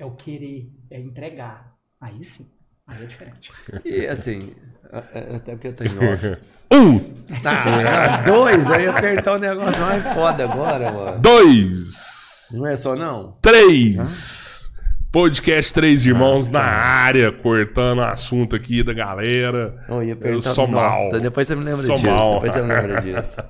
é o querer, é entregar. Aí sim, aí é diferente. E assim, a- a- até porque eu tenho off. Um, Ah, dois, aí apertar o negócio mais foda agora, mano. dois, Não é só não? três. Podcast Três Irmãos na área, cortando assunto aqui da galera. Eu Eu sou mal. Nossa, depois você me lembra Sou disso. mal. Depois você me lembra disso.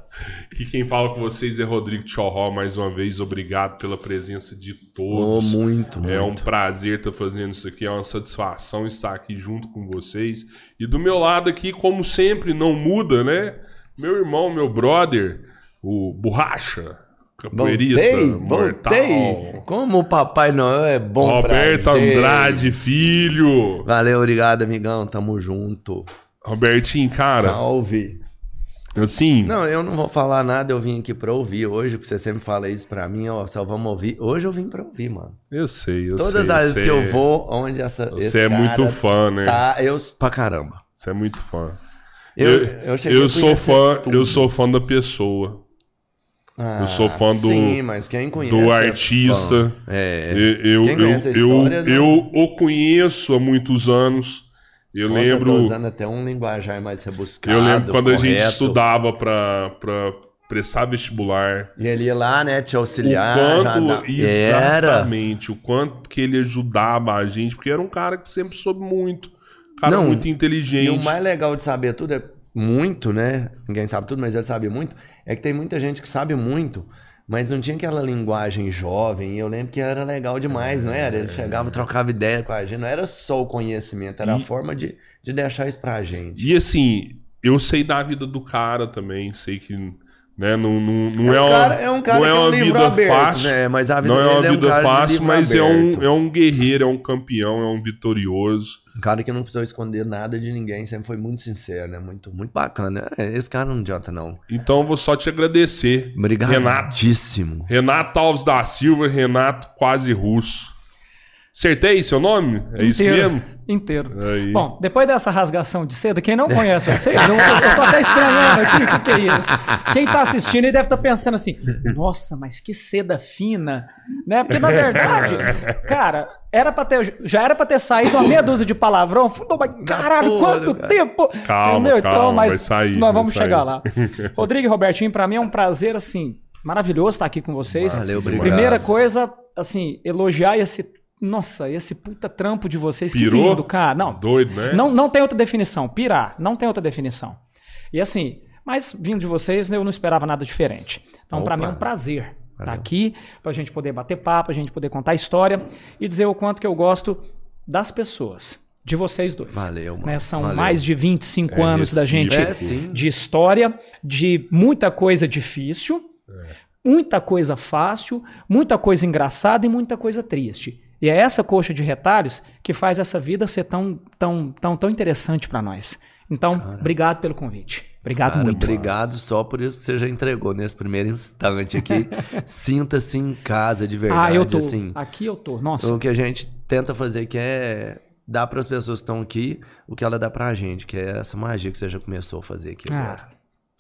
Aqui quem fala com vocês é Rodrigo Tchorró, mais uma vez. Obrigado pela presença de Oh, todos. muito, muito. É um prazer estar fazendo isso aqui, é uma satisfação estar aqui junto com vocês. E do meu lado aqui, como sempre, não muda, né? Meu irmão, meu brother, o Borracha, capoeirista, Voltei, mortal. voltei. Como o Papai Noel é bom Roberto pra gente. Andrade, filho. Valeu, obrigado, amigão. Tamo junto. Robertinho, cara, Salve. assim, Não, eu não vou falar nada, eu vim aqui pra ouvir hoje, porque você sempre fala isso pra mim, ó, só vamos ouvir. Hoje eu vim pra ouvir, mano. eu sei, eu Todas sei. as vezes que eu vou, onde essa. Você é muito fã, né? Tá, eu. Pra caramba. Você é muito fã. Eu, Eu, eu, eu sou fã, tudo. eu sou fã da pessoa, Ah, eu sou fã do- Sim, mas quem conhece. do é artista. fã. É. Eu, eu, a eu, história, né? eu, não- eu o conheço há muitos anos. Eu Nossa, lembro. Eu usando até um linguajar mais rebuscado. eu lembro quando a gente correto. estudava pra, pra prestar vestibular. E ele ia lá, né, te auxiliar. o quanto. Era. Exatamente. O quanto que ele ajudava a gente, porque era um cara que sempre soube muito. Um cara Não, muito E inteligente. o mais legal de saber tudo é muito, né? Ninguém sabe tudo, mas ele sabe muito. É que tem muita gente que sabe muito, mas não tinha aquela linguagem jovem. E eu lembro que era legal demais, não era? Ele chegava, trocava ideia com a gente. Não era só o conhecimento, era a E- forma de, de deixar isso pra gente. E assim, eu sei da vida do cara também, sei que né, não, não, não é, um uma, cara, é um cara não que é é um uma livro vida aberto, fácil. né? Mas a vida Não é uma é um vida cara de fácil, mas é um, é um guerreiro, é um campeão, é um vitorioso. Um cara que não precisou esconder nada de ninguém, sempre foi muito sincero, né? Muito, muito bacana. É, Esse cara não adianta, não. Então eu vou só te agradecer. Renato. Obrigadíssimo. Renato Alves da Silva, Renato quase russo. Acertei seu nome? É isso Inteiro. mesmo? Inteiro. Aí. Bom, depois dessa rasgação de seda, quem não conhece vocês, eu, eu tô até estranhando aqui o que, que é isso. Quem tá assistindo aí deve estar pensando assim: nossa, mas que seda fina, né? Porque na verdade, cara, era pra ter, já era pra ter saído uma meia dúzia de palavrão. Falei, mas Caralho, quanto tempo! Calma, calma, vai sair, nós vamos sair. chegar lá. Rodrigo e Robertinho, pra mim é um prazer, assim, maravilhoso estar aqui com vocês. Valeu, obrigado. Primeira coisa, assim, elogiar esse. Nossa, esse puta trampo de vocês, Pirou? que lindo, cara. Não, Doido, né? não, não tem outra definição. Pirar, não tem outra definição. E assim, mas vindo de vocês, eu não esperava nada diferente. Então, para mim é um prazer estar Valeu. aqui, pra gente poder bater papo, a gente poder contar história e dizer o quanto que eu gosto das pessoas, de vocês dois. Valeu, mano. Né, São Valeu. mais de 25 É anos da gente. É, de história, de muita coisa difícil, muita coisa fácil, muita coisa engraçada e muita coisa triste. E é essa coxa de retalhos que faz essa vida ser tão, tão, tão, tão interessante para nós. Então, obrigado pelo convite. Obrigado Cara, muito. obrigado só por isso que você já entregou nesse primeiro instante aqui. Sinta-se em casa de verdade. ah, eu tô. Assim, Aqui eu tô. Nossa. o que a gente tenta fazer aqui é dar para as pessoas que estão aqui o que ela dá pra gente, que é essa magia que você já começou a fazer aqui Ah, agora.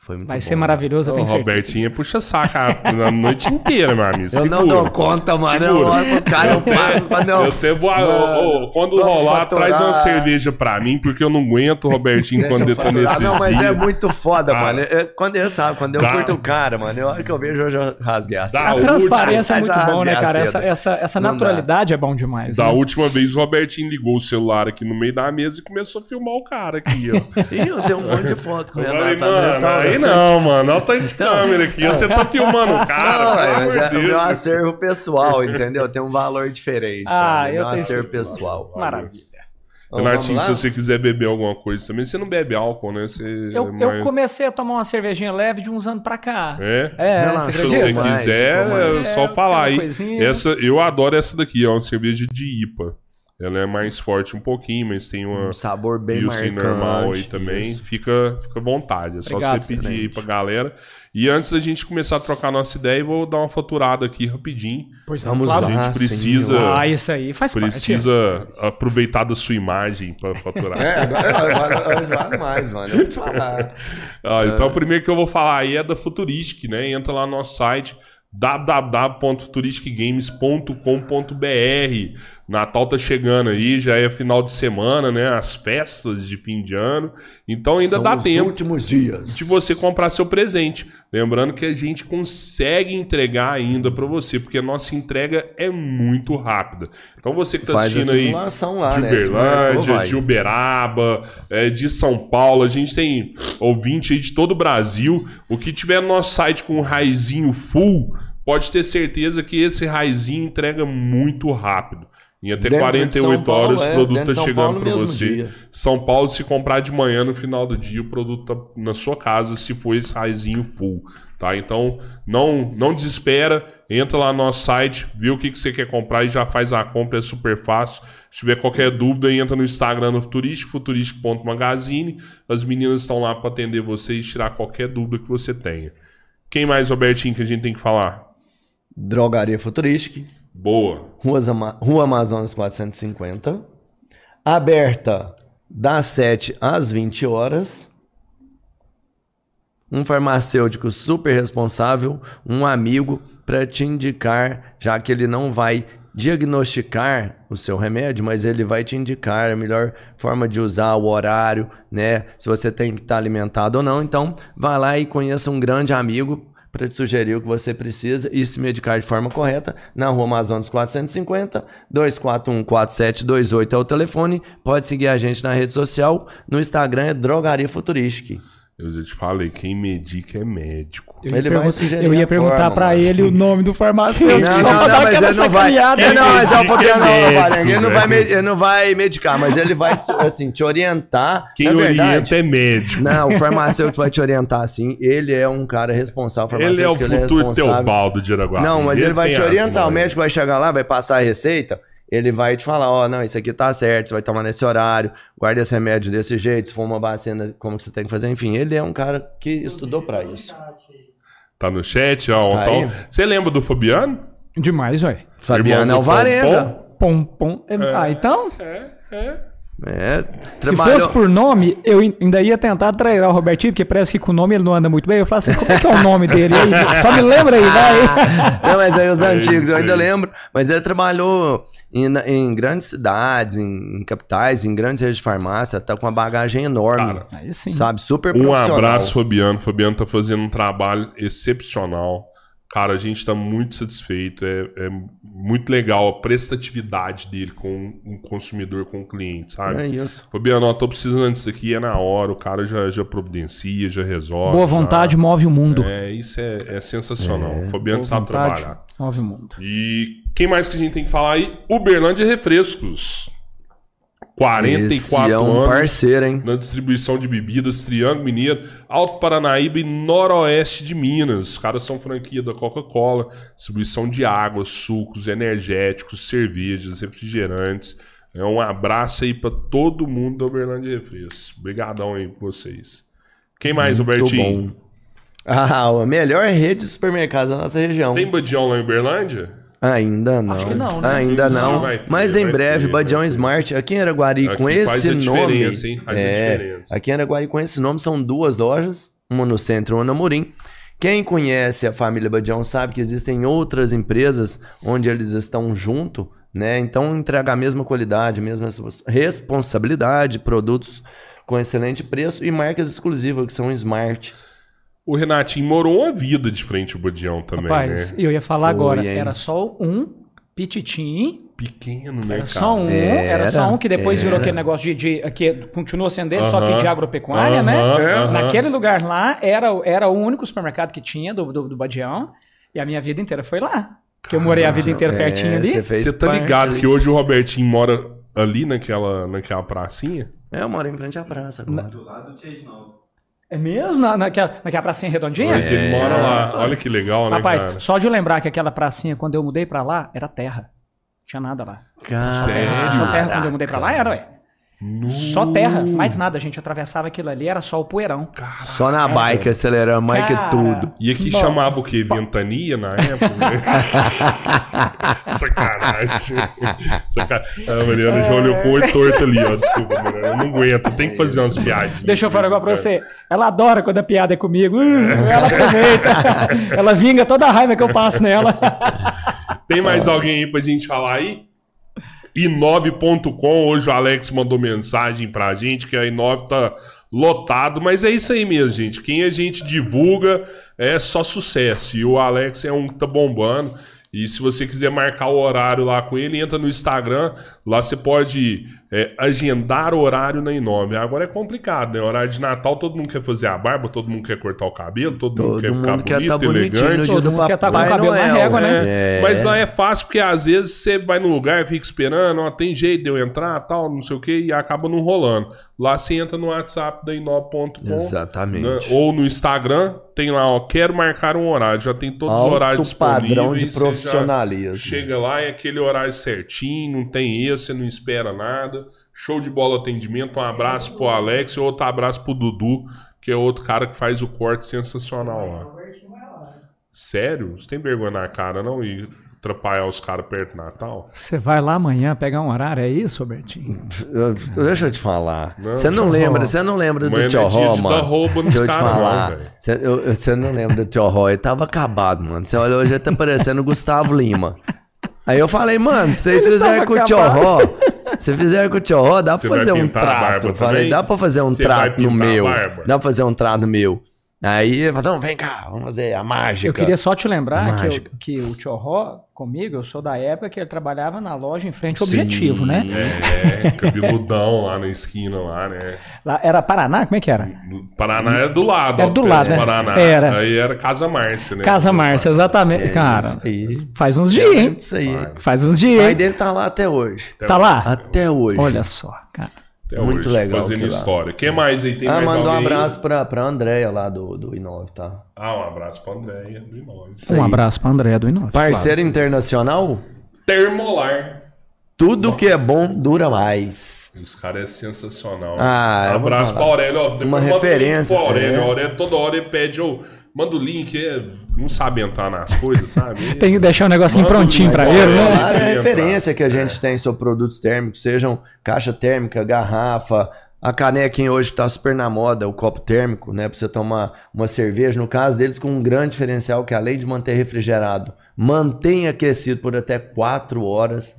Foi muito vai bom, ser né? maravilhoso, eu O tenho certeza. Puxa saco a a noite inteira, meu amigo. Eu não Segura. dou conta, mano. Eu Segura. olho pro cara, eu quando eu... Eu tenho boa. Mano, ô, quando rolar, faturar. traz uma cerveja pra mim, porque eu não aguento o Robertinho Deixa quando eu eu tô faturar. nesse Não, mas dia. é muito foda, Cara. mano. É- quando ele sabe, quando eu Dá. curto o cara, mano, eu hora que eu vejo, eu já rasguei a seda. A transparência é muito bom, né, cara? Essa, essa, essa Não dá. naturalidade é bom demais. Da né? última vez, o Robertinho ligou o celular aqui no meio da mesa e começou a filmar o cara aqui, ó. Ih, eu tenho um monte de foto com o Eu Renato. tá mano. Aí não, mano. Olha o tanto de câmera aqui. Você tá filmando o cara, Não, é, mas é o meu acervo pessoal, entendeu? Tem um valor diferente. Ah, mim, eu meu tenho acervo pessoal. Maravilha. Então, Renatinho, se você quiser beber alguma coisa também, você não bebe álcool, né? Você Eu, é eu mais- comecei a tomar uma cervejinha leve de uns anos pra cá. É? É, Relaxa, Se você mais, quiser, mais. é só É, falar aí. Essa, eu adoro essa daqui, é uma cerveja de IPA. Ela é mais forte um pouquinho, mas tem uma Um sabor bem Pilsen marcante. normal aí também. isso. Fica, fica à vontade. É só Obrigado, você pedir aí excelente. pra galera. E antes da gente começar a trocar nossa ideia, eu vou dar uma faturada aqui rapidinho. Pois Vamos claro. A lá. gente sim, precisa, Ah, isso aí faz precisa aproveitar da sua imagem pra faturar. É, agora, agora vale mais, mano. Eu vou te falar. Ah, então, o primeiro que eu vou falar aí é da Futuristic, né? Entra lá no nosso site, www.futuristicgames.com.br. Natal tá chegando aí, já é final de semana, né? As festas de fim de ano. Então ainda São dá os tempo últimos dias. de você comprar seu presente. Lembrando que a gente consegue entregar ainda para você, porque a nossa entrega é muito rápida. Então você que está assistindo aí lá, de né? Uberlândia, de Uberaba, é, de São Paulo, a gente tem ouvinte aí de todo o Brasil. O que tiver no nosso site com um raizinho full, pode ter certeza que esse raizinho entrega muito rápido. Em até Dentro de 48 São Paulo, horas é, o produto dentro de está chegando Paulo para mesmo você. dia. São Paulo, se comprar de manhã no final do dia, o produto tá na sua casa, se for esse raizinho full, tá? Então, não não desespera, entra lá no nosso site, vê o que, que você quer comprar e já faz a compra, é super fácil. Se tiver qualquer dúvida, entra no Instagram do Futurístico, futurístico.magazine. As meninas estão lá para atender você e tirar qualquer dúvida que você tenha. Quem mais, Robertinho, que a gente tem que falar? Drogaria Futurística. Boa. Ama- Rua Amazonas 450. Aberta das 7 às 20 horas. Um farmacêutico super responsável, um amigo para te indicar, já que ele não vai diagnosticar o seu remédio, mas ele vai te indicar a melhor forma de usar o horário, né? Se você tem que estar alimentado ou não. Então, vá lá e conheça um grande amigo para te sugerir o que você precisa e se medicar de forma correta na Rua Amazonas 450 241 4728 é o telefone. Pode seguir a gente na rede social, no Instagram é Drogaria Futurística. Eu já te falei, quem medica é médico. Eu ia, Ele vai sugerir eu ia a perguntar forma, pra mano. ele o nome do farmacêutico. Não, só não, pra não, dar mas ele não vai. sacaneada. É, não, mas é é não, médico, ele não vai, me- ele não vai medicar, mas ele vai assim te orientar. Quem Na orienta é médico. Não, o farmacêutico vai te orientar assim. Ele é um cara responsável. Ele é o farmacêutico, futuro responsável. Teobaldo de Araguari. Não, mas ele vai tem te orientar. O manhas. médico vai chegar lá, vai passar a receita. Ele vai te falar, ó, não, isso aqui tá certo, você vai tomar nesse horário, guarda esse remédio desse jeito, se for uma vacina, como que você tem que fazer. Enfim, ele é um cara que estudou pra isso. Tá no chat, ó. Tá Então, você lembra do Fabiano? Demais, ué. Fabiano Irmão é o do Varenga. Pom, pom. Ah, então, É, é. É, se trabalhou... fosse por nome, eu in- ainda ia tentar treinar o Robertinho, porque parece que com o nome ele não anda muito bem. Eu falo assim, como é que é o nome dele aí? Só me lembra aí, vai. Não, mas aí os É antigos, eu ainda aí. lembro. Mas ele trabalhou em, em grandes cidades, em, em capitais, em grandes redes de farmácia, tá com uma bagagem enorme. Cara, Aí sim. sabe? Super Um profissional. abraço, Fabiano. Fabiano tá fazendo um trabalho excepcional. Cara, a gente tá muito satisfeito. É, é muito legal a prestatividade dele com o consumidor, com o cliente, sabe? É isso. Fabiano, ó, tô precisando disso aqui, é na hora. O cara já, já providencia, já resolve. Boa já- vontade move o mundo. É, isso é, é sensacional. O Fabiano Boa sabe vontade trabalhar. move o mundo. E quem mais que a gente tem que falar aí? Uberlândia Refrescos. 44 Esse é um anos parceiro, hein? na distribuição de bebidas, Triângulo Mineiro, Alto Paranaíba e Noroeste de Minas. Os caras são franquia da Coca-Cola, distribuição de água, sucos, energéticos, cervejas, refrigerantes. É um abraço aí pra todo mundo da Uberlândia Refrescos. Obrigadão aí por vocês. Quem mais, Muito Robertinho? bom. Ah, a melhor rede de supermercados da nossa região. Tem Badião lá em Uberlândia? Ainda não. Acho que não, né? Ainda Sim, não. ter, Mas em breve, ter, Badião. Smart, aqui em Araguari, Aqui com faz esse a nome. diferença, hein? Faz a é, diferença. aqui em Araguari, com esse nome, são duas lojas, uma no centro e uma no Murim. Quem conhece a família Badião sabe que existem outras empresas onde eles estão junto, né? Então entrega a mesma qualidade, a mesma responsabilidade, produtos com excelente preço e marcas exclusivas que são Smart. O Renatinho morou uma vida de frente ao Badião também, Rapaz, né? eu ia falar Foi, agora. hein? Era só um pititim. Pequeno, né, Era cara? só um. Era, só um que depois virou era. aquele negócio de. de que continua sendo dele, só que de agropecuária, né? Aham, aham. Naquele lugar lá, era, era o único supermercado que tinha do, do, do Badião. E a minha vida inteira foi lá. Porque eu morei a vida inteira pertinho É, ali. você tá ligado ali. que hoje o Robertinho mora ali naquela, naquela pracinha? É, eu moro em frente à praça agora. Do lado do Tia Reginaldo. É mesmo? Na, naquela, naquela pracinha redondinha? Hoje ele mora lá. Olha que legal, né, Rapaz, cara? só de eu lembrar que aquela pracinha, quando eu mudei pra lá, era terra. Não tinha nada lá. Cara, Sério? Só terra quando eu mudei pra lá era, ué. Só terra, mais nada. A gente atravessava aquilo ali, era só o poeirão. Só na bike acelerando mais que tudo. E aqui Bom, chamava o quê? Ventania na época? né? Sacanagem. Saca... A Mariana já olhou com o torto ali, ó. Desculpa, Mariana. Eu não aguento. Tem que fazer umas piadinhas. Deixa eu falar agora pra você. Ela adora quando a piada é comigo. Uh, ela aproveita. ela vinga toda a raiva que eu passo nela. Tem mais alguém aí pra gente falar aí? i9.com, hoje o Alex mandou mensagem pra gente que a i9 tá lotado, mas é isso aí mesmo, gente. Quem a gente divulga é só sucesso. E o Alex é um que tá bombando. E se você quiser marcar o horário lá com ele, entra no Instagram. Lá você pode é, agendar o horário na Inome. Agora é complicado, né? Horário de Natal, todo mundo quer fazer a barba, todo mundo quer cortar o cabelo, todo, mundo Todo quer ficar mundo quer bonito, tá elegante. Todo do mundo quer tá com o cabelo na Noel. régua, né? É, Mas lá é fácil porque às vezes você vai no lugar, fica esperando, ó, tem jeito de eu entrar, tal, não sei o que, e acaba não rolando. Lá você entra no WhatsApp da Inop.com Exatamente. né, ou no Instagram, tem lá, ó, quero marcar um horário, já tem todos os Alto horários disponíveis. padrão de já profissionalismo. Chega lá, é aquele horário certinho, não tem erro, você não espera nada. Show de bola atendimento, um abraço pro Alex e outro abraço pro Dudu, que é outro cara que faz o corte sensacional lá. Sério? Você tem vergonha na cara, não? E atrapalhar os caras perto do Natal? Você vai lá amanhã pegar um horário, é isso, Robertinho? Deixa eu te falar. Não, Você não Tio lembra, você não lembra do Tio não é Ró, mano? dar roubo nos Deixa eu te não, falar. velho. Você não lembra do Tio Ró? Ele tava acabado, mano. Você olha hoje, ele tá parecendo o Gustavo Lima. Aí eu falei, mano, se vocês fizerem com o Tio. Ró, se fizerem com o Tio Ró, dá pra fazer um trato. falei, dá pra fazer um trato no meu. Dá pra fazer um trato no meu. Aí ele falou, não, vem cá, vamos fazer a mágica. Eu queria só te lembrar que, eu- que o Tio Ró, comigo, eu sou da época que ele trabalhava na loja em frente ao Objetivo, né? É, cabeludão lá na esquina, lá, né? Lá, era Paraná? Como é que era? Paraná era do lado. Era ó, do lado, né? Paraná. Era. Aí era Casa Márcia, né? Casa Márcia, exatamente. É Cara, Isso aí. faz uns dias, hein? Isso aí. Faz uns O dias, pai hein? dele tá lá até hoje. Tá lá? Até hoje. Olha só. Até muito hoje, legal Fazendo história. Quem mais aí? Tem Ah, mais mandou um alguém? abraço pra, pra Andréia lá do, do Inove, tá? Ah, um abraço pra Andréia do Inove. Um abraço pra André do Inove. Parceiro internacional, Termolar. tudo que é bom dura mais. Os caras é sensacional. Ah, um abraço pra Aurélio. Uma referência, Pro Aurélio. é. O Aurélio toda hora ele pede, ô, manda o link. é, não sabe entrar nas coisas, sabe? Tem que deixar o negocinho Manda prontinho um pra link, ele, né? Claro, é a referência que a gente tem sobre produtos térmicos, sejam caixa térmica, garrafa, a canequinha hoje tá super na moda, o copo térmico, né? Pra você tomar uma cerveja. No caso deles, com um grande diferencial, que além de manter refrigerado, mantém aquecido por até 4 horas.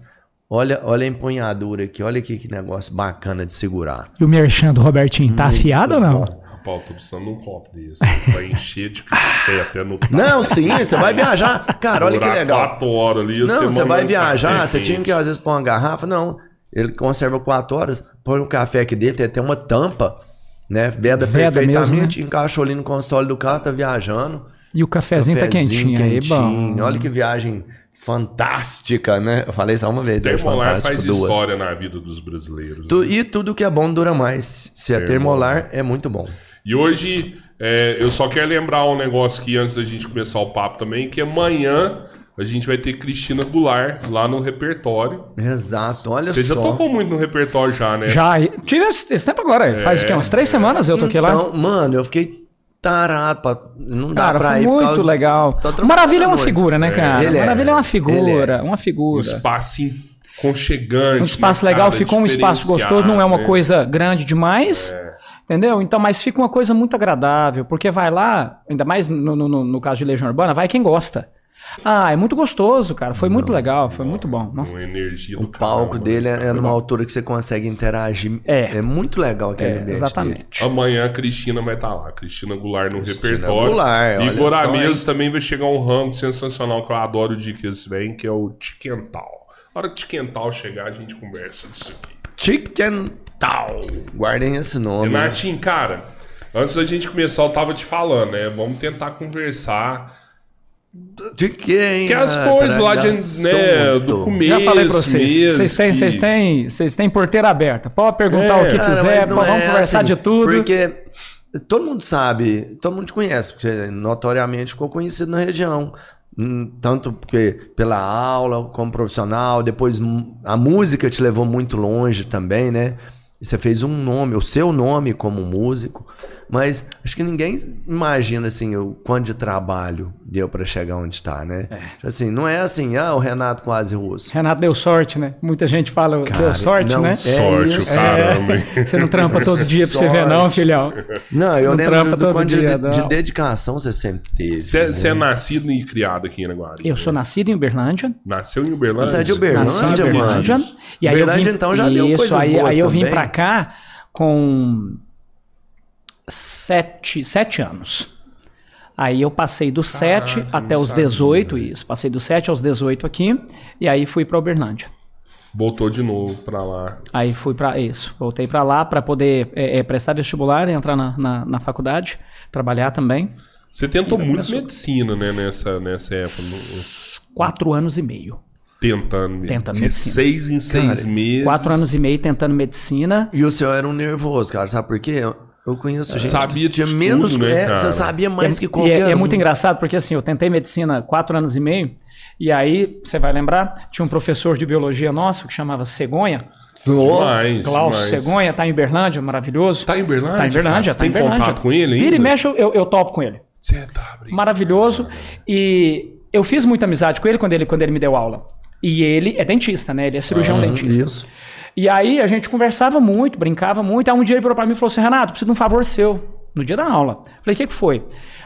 Olha, olha a empunhadura aqui, olha aqui que negócio bacana de segurar. E o merchan do Robertinho, tá afiado ou não? Eu tô precisando de um copo desse. Vai encher de café até no. Não, sim, você vai viajar. Cara, olha que legal. quatro horas ali. Não, você vai um viajar, você tinha que às vezes pôr uma garrafa. Não, ele conserva 4 horas, põe um café aqui dentro, tem até uma tampa, né? Veda, Veda perfeitamente, mesmo, encaixou ali no console do carro, tá viajando. E o cafezinho, tá quentinho, aí, bom. Olha que viagem fantástica, né? Eu falei só uma vez, é Termolar fantástico, faz duas. história na vida dos brasileiros. Tu- né? e tudo que é bom dura mais. Se é termolar, é muito bom. E hoje, é, eu só quero lembrar um negócio que antes da gente começar o papo também, que amanhã a gente vai ter Cristina Goulart lá no repertório. Exato, olha Você já só. tocou muito no repertório já, né? Já, tive esse, esse tempo agora. Faz o quê? Umas três semanas eu toquei lá. Então, mano, eu fiquei tarado. Pra... Não dá Cara, pra foi ir muito causa- legal. Maravilha é uma figura, né, cara? ele é. Maravilha é uma figura, é. uma Um figura. espaço conchegante. Um espaço legal, cara? ficou um espaço gostoso, não é uma né? coisa grande demais. É. Entendeu? Então, mas fica uma coisa muito agradável, porque vai lá, ainda mais no, no, no- caso de Legião Urbana, vai quem gosta. Ah, é muito gostoso, cara. Foi muito legal, foi muito bom. Não? Uma energia O do palco caramba. dele é, é numa bom. altura que você consegue interagir. É. muito legal aquele É, ambiente dele. exatamente. Amanhã a Cristina vai estar lá. A Cristina Goulart no Cristina repertório. Goulart, e mesmo também vai chegar um rango sensacional que eu adoro de que eles vêm, que é o Tiquental. Na hora que o Tiquental chegar, a gente conversa disso aqui. Chicken Tal. Guardem esse nome. Renatinho, cara, antes da gente começar, eu tava te falando, né? Vamos tentar conversar. De quem? Que as Ah, coisas lá que de, né, do começo. Já falei pra vocês. Vocês têm, que- vocês têm, vocês têm porteira aberta. Pode perguntar É. o que Cara, quiser, vamos é conversar assim, de tudo. Porque todo mundo sabe, todo mundo te conhece, porque notoriamente ficou conhecido na região. Hum, Tanto porque pela aula, como profissional, depois a música te levou muito longe também, né? E você fez um nome, o seu nome como músico, mas acho que ninguém imagina assim o quanto de trabalho deu para chegar onde está, né? Assim, não é assim, ah, o Renato quase russo. Renato deu sorte, né? Muita gente fala, Cara, deu sorte, não, né? é Sorte, isso. caramba. hein? Você não trampa todo dia pra você ver, não, filhão. Não, eu Não lembro do todo quanto de, dia, de não. dedicação você sempre teve. Você né? você é nascido e criado aqui em Araguari? Eu sou nascido em Uberlândia. Nasceu em Uberlândia? Você é de Nasci em Uberlândia, mano. Uberlândia. E aí Uberlândia, eu vim, então, já deu isso, coisas aí, boas aí eu vim pra cá com sete, sete anos. Aí eu passei dos Caraca, 7 não até os sabia, 18, velho. isso. Passei dos 7 aos 18 aqui, e aí fui pra Uberlândia. Voltou de novo pra lá. Aí fui pra isso. Voltei pra lá pra poder é, é, prestar vestibular, entrar na, na, na faculdade, trabalhar também. Você tentou muito começou. medicina, né, nessa, nessa época. no- Quatro anos e meio. tentando. Tentando de medicina. seis em seis Cara, meses. Quatro anos e meio tentando medicina. E o senhor era um nervoso, cara. Sabe por quê? Eu, conheço gente Sabia que tinha de menos. né, é, você sabia mais É- que e qualquer é, é um. muito engraçado, porque assim, eu tentei medicina quatro anos e meio, e aí, você vai lembrar, tinha um professor de biologia nosso que chamava Cegonha, Demais, Klaus demais. Cegonha, tá em Uberlândia, maravilhoso. Tá em Uberlândia? Tá em? Você tá tem em Uberlândia. contato com ele ainda? Vira e mexe, eu, eu, topo com ele. Você tá brincando. Maravilhoso. E eu fiz muita amizade com ele quando ele, quando ele me deu aula. E ele é dentista, né? Ele é cirurgião dentista. Isso. E aí a gente conversava muito, brincava muito. Aí um dia ele virou pra mim e falou assim: Renato, preciso de um favor seu. No dia da aula. Falei: o que, que foi?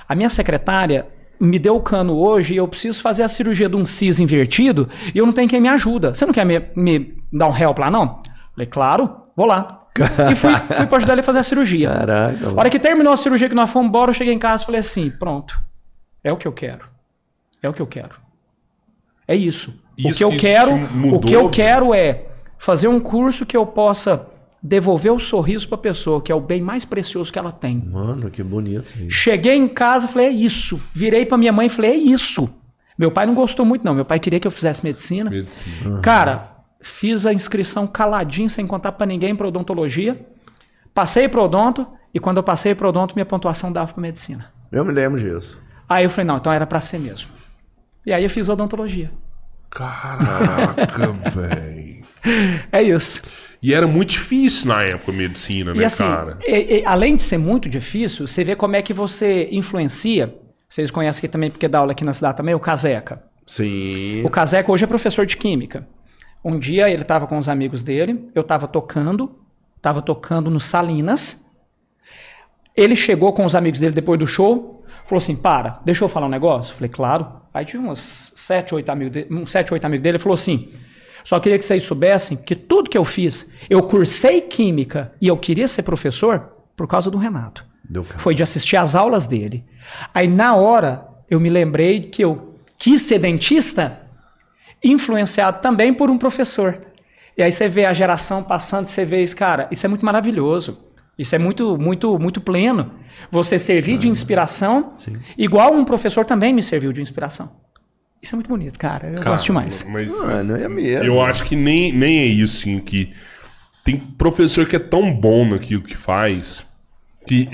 A minha secretária me deu o cano hoje e eu preciso fazer a cirurgia de um cis invertido e eu não tenho quem me ajuda. Você não quer me, me dar um help lá, não? Falei: claro, vou lá. e fui, fui pra ajudar ele a fazer a cirurgia. Caraca. A hora que terminou a cirurgia que nós fomos embora, eu cheguei em casa e falei assim: pronto. É o que eu quero. É o que eu quero. É isso. o Isso que eu que quero, mudou, o que eu quero é fazer um curso que eu possa devolver o sorriso para a pessoa, que é o bem mais precioso que ela tem. Mano, que bonito. isso. Cheguei em casa, falei: é isso. Virei para minha mãe e falei: é isso. Meu pai não gostou muito não. Meu pai queria que eu fizesse medicina. Medicina. Cara, fiz a inscrição caladinho, sem contar para ninguém para odontologia. Passei para odonto e quando eu passei para odonto, minha pontuação dava para medicina. Eu me lembro disso. Aí eu falei, não, então era para ser mesmo. E aí eu fiz odontologia. Caraca, velho. É isso. E era muito difícil na época a medicina, né, E assim, cara? e- e, além de ser muito difícil, você vê como é que você influencia. Vocês conhecem aqui também, porque dá aula aqui na cidade também, o Caseca. Sim. O Caseca hoje é professor de química. Um dia ele estava com os amigos dele, eu estava tocando, estava tocando no Salinas. Ele chegou com os amigos dele depois do show, falou assim: Para, deixa eu falar um negócio. Falei, claro. Aí tinha uns sete, oito amigos dele, uns sete, oito amigos dele. Ele falou assim: Só queria que vocês soubessem que tudo que eu fiz, eu cursei química e eu queria ser professor por causa do Renato. Foi de assistir às aulas dele. Aí na hora eu me lembrei que eu quis ser dentista, influenciado também por um professor. E aí você vê a geração passando, você vê isso, cara, isso é muito maravilhoso. Isso é muito, muito, muito pleno. Você servir de inspiração, igual um professor também me serviu de inspiração. Isso é muito bonito, cara. Eu Cara, gosto demais. Mas Mano, é mesmo. eu acho que nem, nem é isso, assim, que tem professor que é tão bom naquilo que faz que,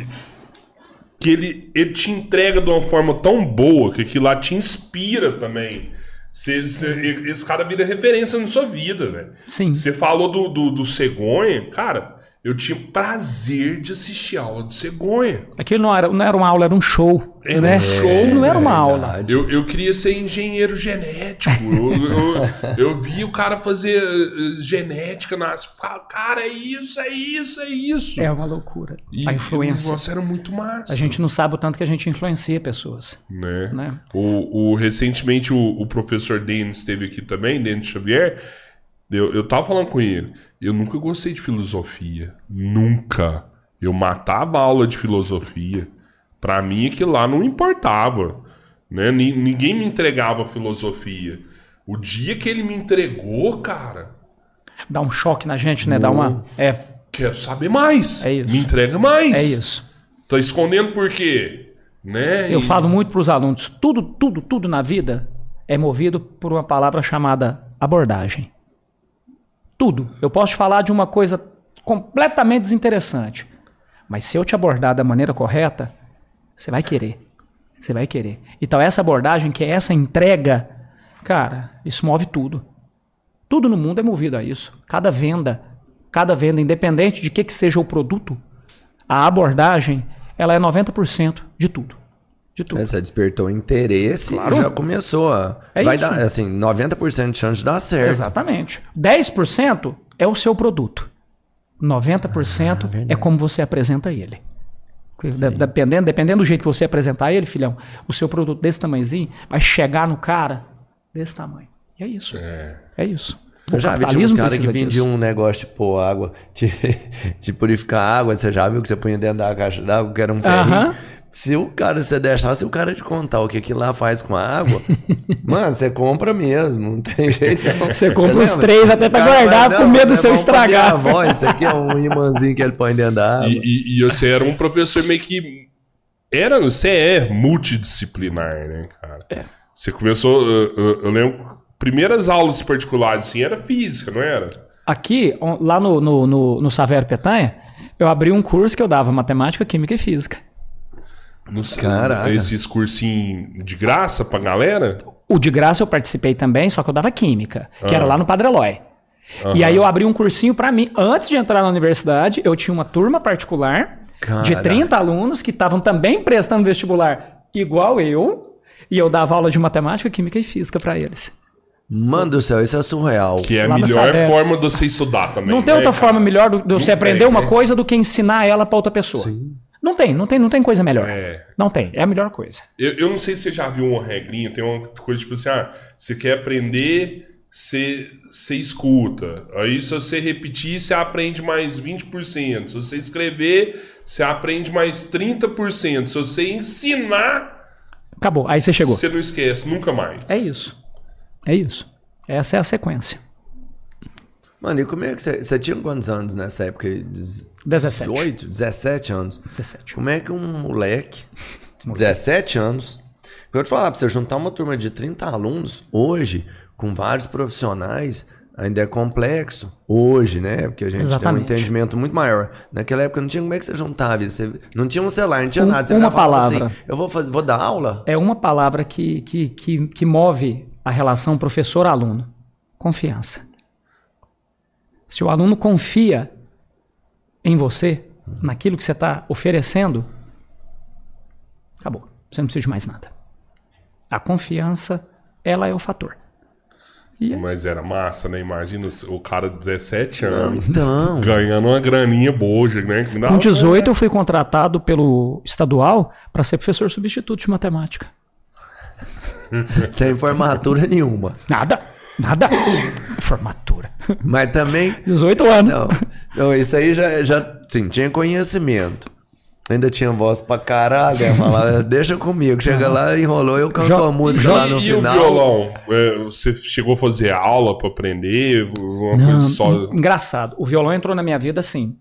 que ele, ele te entrega de uma forma tão boa que aquilo lá te inspira também. Cê, cê- esse cara vira referência na sua vida, velho. Sim. Você falou do, do, do Cegonha, cara, eu tinha prazer de assistir a aula do Cegonha. Aquilo não era, não era uma aula, era um show. Era né? um show, não era uma aula. Verdade. Eu, eu queria ser engenheiro genético. Eu, eu, eu vi o cara fazer eh, genética nas. Cara, é isso, é isso, é isso. É uma loucura. E a O influência. negócio era muito massa. A gente não sabe o tanto que a gente influencia pessoas. Né? Né? O, o- recentemente o, o professor Denis esteve aqui também, Denis Xavier. Eu, eu tava falando com ele. Eu nunca gostei de filosofia. Nunca. Eu matava a aula de filosofia. Pra mim, aquilo lá não importava. Né? Ni- Ninguém me entregava filosofia. O dia que ele me entregou, cara, Dá um choque na gente, né? Dá uma. É, quero saber mais. É isso. Me entrega mais. é isso. Tá escondendo por quê? Né? Eu E- falo muito para os alunos: tudo, tudo, tudo na vida é movido por uma palavra chamada abordagem. Tudo. Eu posso te falar de uma coisa completamente desinteressante. Mas se eu te abordar da maneira correta, você vai querer. Você vai querer. Então, essa abordagem, que é essa entrega, cara, isso move tudo. Tudo no mundo é movido a isso. Cada venda, cada venda, independente de que, que seja o produto, a abordagem, ela é 90% de tudo. De tudo. É, Você despertou interesse Claro. já começou a. É vai isso. dar, assim, 90% de chance de dar certo. Exatamente. 10% é o seu produto. 90% é como você apresenta ele. De- Dependendo, dependendo do jeito que você apresentar ele, filhão, o seu produto desse tamanhozinho vai chegar no cara desse tamanho. E é isso. É, isso. Eu já vi tinha uns caras que vendiam um negócio de pôr água, de, de purificar água. Você já viu que você punha dentro da caixa d'água, que era um ferrinho? Aham. Se o cara, você deixasse o cara te contar o que aquilo lá faz com a água, mano, você compra mesmo, não tem jeito. não. Você compra os lembra? três até pra guardar, vai, com não, medo do é seu pra minha estragar. avó, isso aqui é um imãzinho que ele põe dentro da água. E, e, e você era um professor meio que. Era, você é multidisciplinar, né, cara? Você começou. Eu, eu- eu lembro. Primeiras aulas particulares, assim, era física, não era? Aqui, lá no, no, no, no Savério Petanha, eu abri um curso que eu dava matemática, química e física. No, sei, Caraca. Esses cursinhos de graça pra galera? O de graça eu participei também, só que eu dava química, que Ah. era lá no Padre Eloy. E aí eu abri um cursinho pra mim. Antes de entrar na universidade, eu tinha uma turma particular de Caraca. 30 alunos que estavam também prestando vestibular igual eu, e eu dava aula de matemática, química e física pra eles. Mano do céu, isso é surreal. Que é a melhor forma de você estudar também. Não tem né, outra cara? forma melhor do- de você aprender tem, uma né? coisa do que ensinar ela pra outra pessoa. Não tem, não tem, não tem coisa melhor. É. Não tem, é a melhor coisa. Eu, eu não sei se você já viu uma regrinha, tem uma coisa tipo assim, ah, você quer aprender, você, você escuta. Aí se você repetir, você aprende mais 20%. Se você escrever, você aprende mais 30%. Se você ensinar, Acabou, aí você chegou. você não esquece nunca mais. É isso. É isso. Essa é a sequência. Mano, e como é que você. Você tinha quantos anos nessa época? Dez- 17. 18, 17 anos. 17. Como é que um moleque de 17 anos. Eu vou te falar, pra você juntar uma turma de 30 alunos, hoje, com vários profissionais, ainda é complexo. Hoje, né? Porque a gente Exatamente. tem um entendimento muito maior. Naquela época não tinha como é que você juntava isso. Você- não tinha um celular, não tinha Um- nada. Você uma palavra. Assim, eu vou, fazer, vou dar aula? É uma palavra que, que, que, que move a relação professor-aluno: confiança. Se o aluno confia em você, naquilo que você está oferecendo, acabou. Você não precisa de mais nada. A confiança, ela é o fator. E é- Mas era massa, né? Imagina o cara de 17 anos Então. ganhando uma graninha boa, né? Dá- Com 18, eu fui contratado pelo estadual para ser professor substituto de matemática. Sem formatura nenhuma. Nada, nada. Formatura. Mas também. 18 anos. Não, não, isso aí já, já sim, tinha conhecimento. Ainda tinha voz pra caralho, né? Falava, deixa comigo. Chega lá, enrolou, eu canto a música Jo- lá no e final. o violão? É, Você chegou a fazer aula pra aprender? Uma Não, coisa só. Engraçado. O violão entrou na minha vida assim.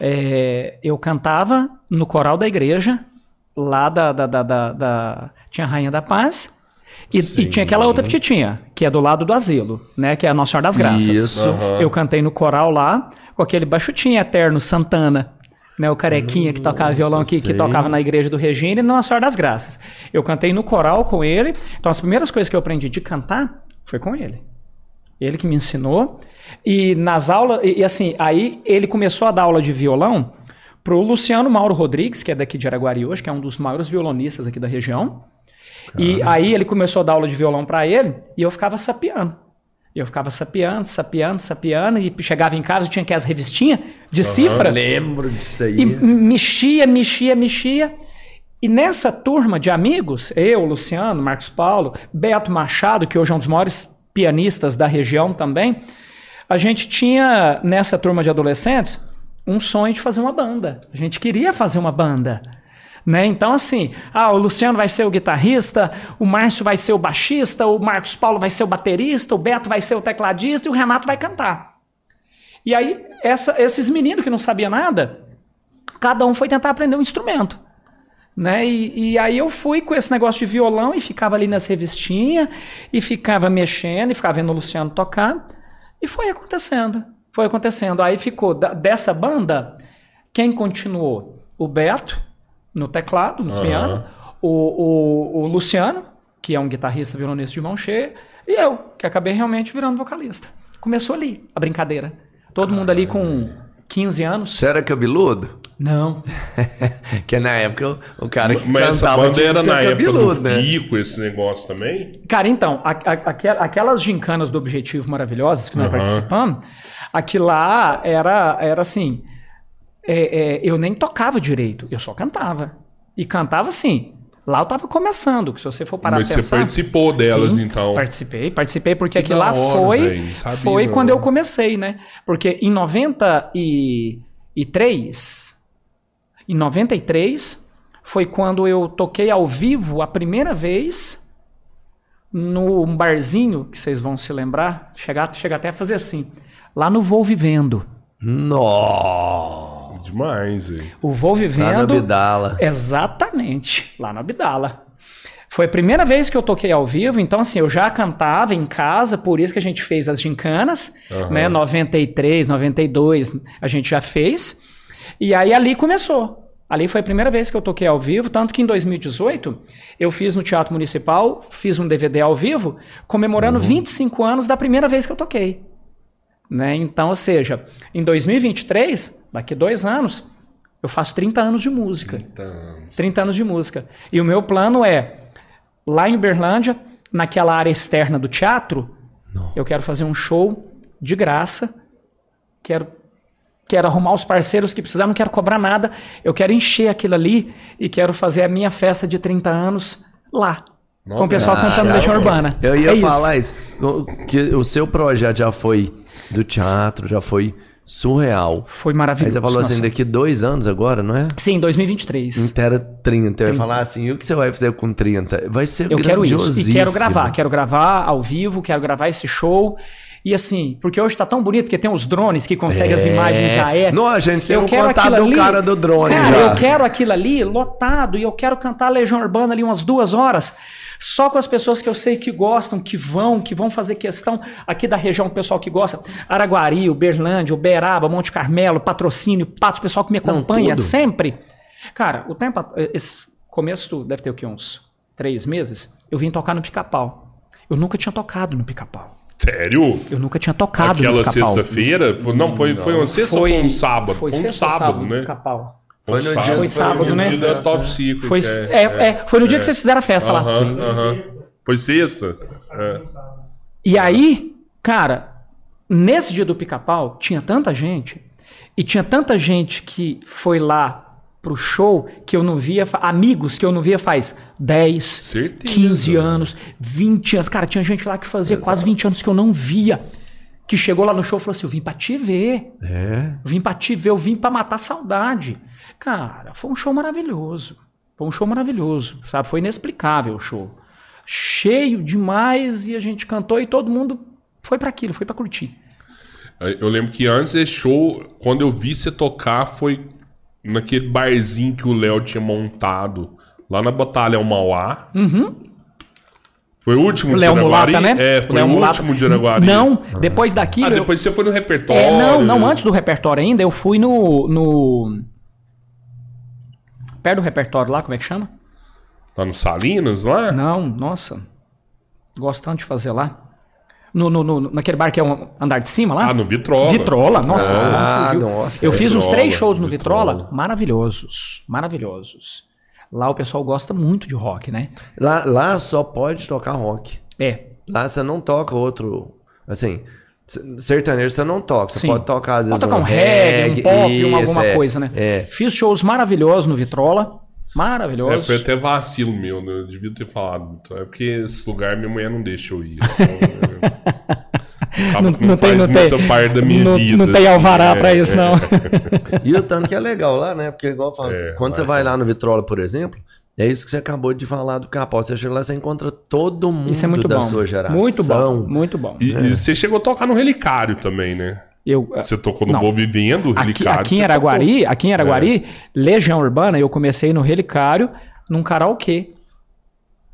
É, eu cantava no coral da igreja, lá da. da, da, da- da- tinha a Rainha da Paz. E, e tinha aquela outra petitinha, que é do lado do asilo, né? Que é a Nossa Senhora das Graças. Isso. Aham. Eu cantei no coral lá, com aquele baixotinho eterno, Santana. Né, o carequinha que tocava violão aqui, que tocava na igreja do Regina e na Nossa Senhora das Graças. Eu cantei no coral com ele. Então, as primeiras coisas que eu aprendi de cantar foi com ele. Ele que me ensinou. E nas aulas, e, e assim, aí ele começou a dar aula de violão pro Luciano Mauro Rodrigues, que é daqui de Araguari hoje, que é um dos maiores violonistas aqui da região. E aí ele começou a dar aula de violão para ele e eu ficava sapiando. Eu ficava sapiando, sapiando, sapiando, e chegava em casa, tinha aquelas revistinhas de cifra. Lembro disso aí. E mexia, mexia, mexia. E nessa turma de amigos, eu, Luciano, Marcos Paulo, Beto Machado, que hoje é um dos maiores pianistas da região também, a gente tinha, nessa turma de adolescentes, um sonho de fazer uma banda. A gente queria fazer uma banda. Né? Então, assim, ah, o Luciano vai ser o guitarrista, o Márcio vai ser o baixista, o Marcos Paulo vai ser o baterista, o Beto vai ser o tecladista e o Renato vai cantar. E aí, essa- esses meninos que não sabiam nada, cada um foi tentar aprender um instrumento. Né? E, e aí eu fui com esse negócio de violão e ficava ali nas revistinhas e ficava mexendo e ficava vendo o Luciano tocar. E foi acontecendo. Foi acontecendo. Aí ficou da- dessa banda, quem continuou? O Beto, no teclado, no Aham. piano, o, o, o Luciano, que é um guitarrista violonista de mão cheia, e eu, que acabei realmente virando vocalista. Começou ali a brincadeira. Todo mundo ali com 15 anos. Você era cabeludo? Não. que na época o, cara que Mas essa banda era na época cabeludo, do né? Fico, esse negócio também? Cara, então, a- a- aquel- aquelas gincanas do Objetivo maravilhosas que nós Aham. participamos, aqui lá era, era assim. É, é, eu nem tocava direito, eu só cantava. E cantava assim. Lá eu tava começando, que se você for parar Mas pra você pensar... participou delas, Sim, então. Participei, participei, porque Que aqui lá hora, foi, sabia, foi não. quando eu comecei, né? Porque em 93, em 93, foi quando eu toquei ao vivo a primeira vez num barzinho, que vocês vão se lembrar, chegar, chega até a fazer assim, lá no Vou Vivendo. Nossa! Demais, velho. O Vou Lá na Vivendo... Abdala. Exatamente, lá no Abdala. Foi a primeira vez que eu toquei ao vivo, então assim, eu já cantava em casa, por isso que a gente fez as gincanas, Aham. né, 93, 92, a gente já fez. E aí ali começou. Ali foi a primeira vez que eu toquei ao vivo, tanto que em 2018 eu fiz no Teatro Municipal, fiz um DVD ao vivo, comemorando 25 anos da primeira vez que eu toquei. Né? Então, ou seja, em 2023, daqui dois anos, eu faço 30 anos de música. Então, 30 anos de música. E o meu plano é, lá em Uberlândia, naquela área externa do teatro, eu quero fazer um show de graça. Quero, quero arrumar os parceiros que precisar, não quero cobrar nada. Eu quero encher aquilo ali e quero fazer a minha festa de 30 anos lá. com o pessoal cantando Legião Urbana. Eu ia É isso. falar isso. o- Que o seu projeto já foi do teatro, já foi surreal. Foi Aí maravilhoso. você falou assim, nossa. daqui dois anos agora, não é? Sim, 2023. Inteira 30. Eu ia falar assim, o que você vai fazer com 30? Vai ser Eu quero isso. E quero gravar. Quero gravar ao vivo, quero gravar esse show. E assim, porque hoje tá tão bonito, porque tem os drones que conseguem as É. imagens aéreas. Não, gente tem eu um quero contato do ali- cara do drone Cara, já. eu quero aquilo ali lotado e eu quero cantar Legião Urbana ali umas duas horas. Só com as pessoas que eu sei que gostam, que vão, que vão fazer questão aqui da região, o pessoal que gosta. Araguari, Uberlândia, Uberaba, Monte Carmelo, Patrocínio, Patos, o pessoal que me Não, acompanha tudo. sempre. Cara, o tempo. Esse começo deve ter o quê? Uns três meses? Eu vim tocar no pica-pau. Eu nunca tinha tocado no pica-pau. Sério? Eu nunca tinha tocado no Aquela pica-pau. sexta-feira? Foi- Não, foi, foi uma sexta ou foi um sábado? Foi, Foi um sábado, no né? Pica-pau. Foi no Um dia- Foi sábado, no né? dia da Top Secret. Foi, é, é, foi no dia que vocês fizeram a festa lá. Aham, aham. Foi sexta? É. E aí, cara, nesse dia do pica-pau, tinha tanta gente, e tinha tanta gente que foi lá pro show que eu não via, amigos que eu não via faz 10, Certeza. 15 anos, 20 anos. Cara, tinha gente lá que fazia quase 20 anos que eu não via. Que chegou lá no show e falou assim: Eu vim pra te ver. É. Eu vim pra te ver, eu vim pra matar a saudade. Cara, foi um show maravilhoso. Foi um show maravilhoso, sabe? Foi inexplicável o show. Cheio demais e a gente cantou e todo mundo foi pra aquilo, foi pra curtir. Eu lembro que antes desse show, quando eu vi você tocar, foi naquele barzinho que o Léo tinha montado lá na Batalha ao Mauá. Foi o último O de Léo Araguari? Mulata, né? É, foi Léo o Mulata. último de Araguari. Não, depois daquilo. Ah, eu- depois você foi no repertório. É, não, não, antes do repertório ainda, eu fui no. no... Perto do repertório lá, como é que chama? Lá no Salinas, lá? Não, nossa. Gosto tanto de fazer lá. No, no, no- naquele bar que é um andar de cima lá? Ah, no Vitrola. Vitrola, nossa. Ah, nossa, Eu fiz uns três shows no Vitrola, Vitrola. maravilhosos, maravilhosos. Lá o pessoal gosta muito de rock, né? Lá, lá só pode tocar rock. É, Lá você não toca outro. Assim, sertanejo você não toca. Você Sim. pode tocar às vezes pode tocar um um reggae, um pop, uma, isso, alguma é. coisa, né? É. Fiz shows maravilhosos no Vitrola, É, maravilhosos. foi até vacilo meu, né? Eu devia ter falado. É porque esse lugar minha mulher não deixa eu ir. Então, é, acaba que não, muita parte da minha não, vida. não tem assim, alvará é, pra isso, é. não. E o tanto que é legal lá, né? Porque igual eu falo, É, quando você é vai lá no Vitrola, por exemplo, é isso que você acabou de falar do Capó. Você chega lá, você encontra todo mundo Isso é muito da bom. sua geração. Muito bom, muito bom. E, e você chegou a tocar no Relicário também, né? Eu, Você tocou no Não. Boa Vivendo, o aqui, Relicário. aqui em Araguari, aqui em Araguari, É. Legião Urbana, eu comecei no Relicário, num karaokê.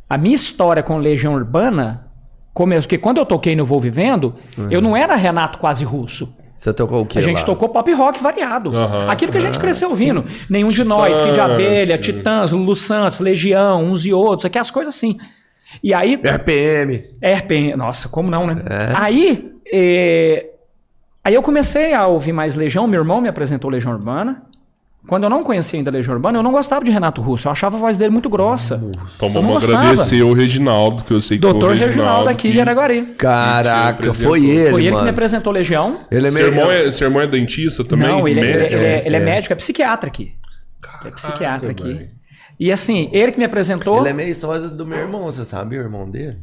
A minha história com Legião Urbana começou, porque quando eu toquei no Vou Vivendo, eu não era Renato quase russo. Você tocou o quê A gente lá? tocou pop rock variado. Aham. Aquilo que a gente Ah, cresceu ouvindo. Nenhum de nós, Kid de Abelha, sim. Titãs, Lulu Santos, Legião, uns e outros, aquelas coisas assim. E aí, RPM. RPM, nossa, como não, né? É. Aí, é, Aí eu comecei a ouvir mais Legião, meu irmão me apresentou Legião Urbana. Quando eu não conhecia ainda Legião Urbana, eu não gostava de Renato Russo, eu achava a voz dele muito grossa. Então Eu vamos agradecer o Reginaldo, que eu sei que Doutor o Reginaldo aqui de que- Araguari. Caraca, foi ele, Foi ele que mano. me apresentou Legião. Ele é Seu meio... irmão é, seu irmão é dentista também? não, ele, é- ele é- Médico? ele é, ele é É. médico, é psiquiatra aqui. Ele é psiquiatra Caraca, aqui. E assim, ele que me apresentou. Ele é meio sósia do meu irmão, você sabia o irmão dele?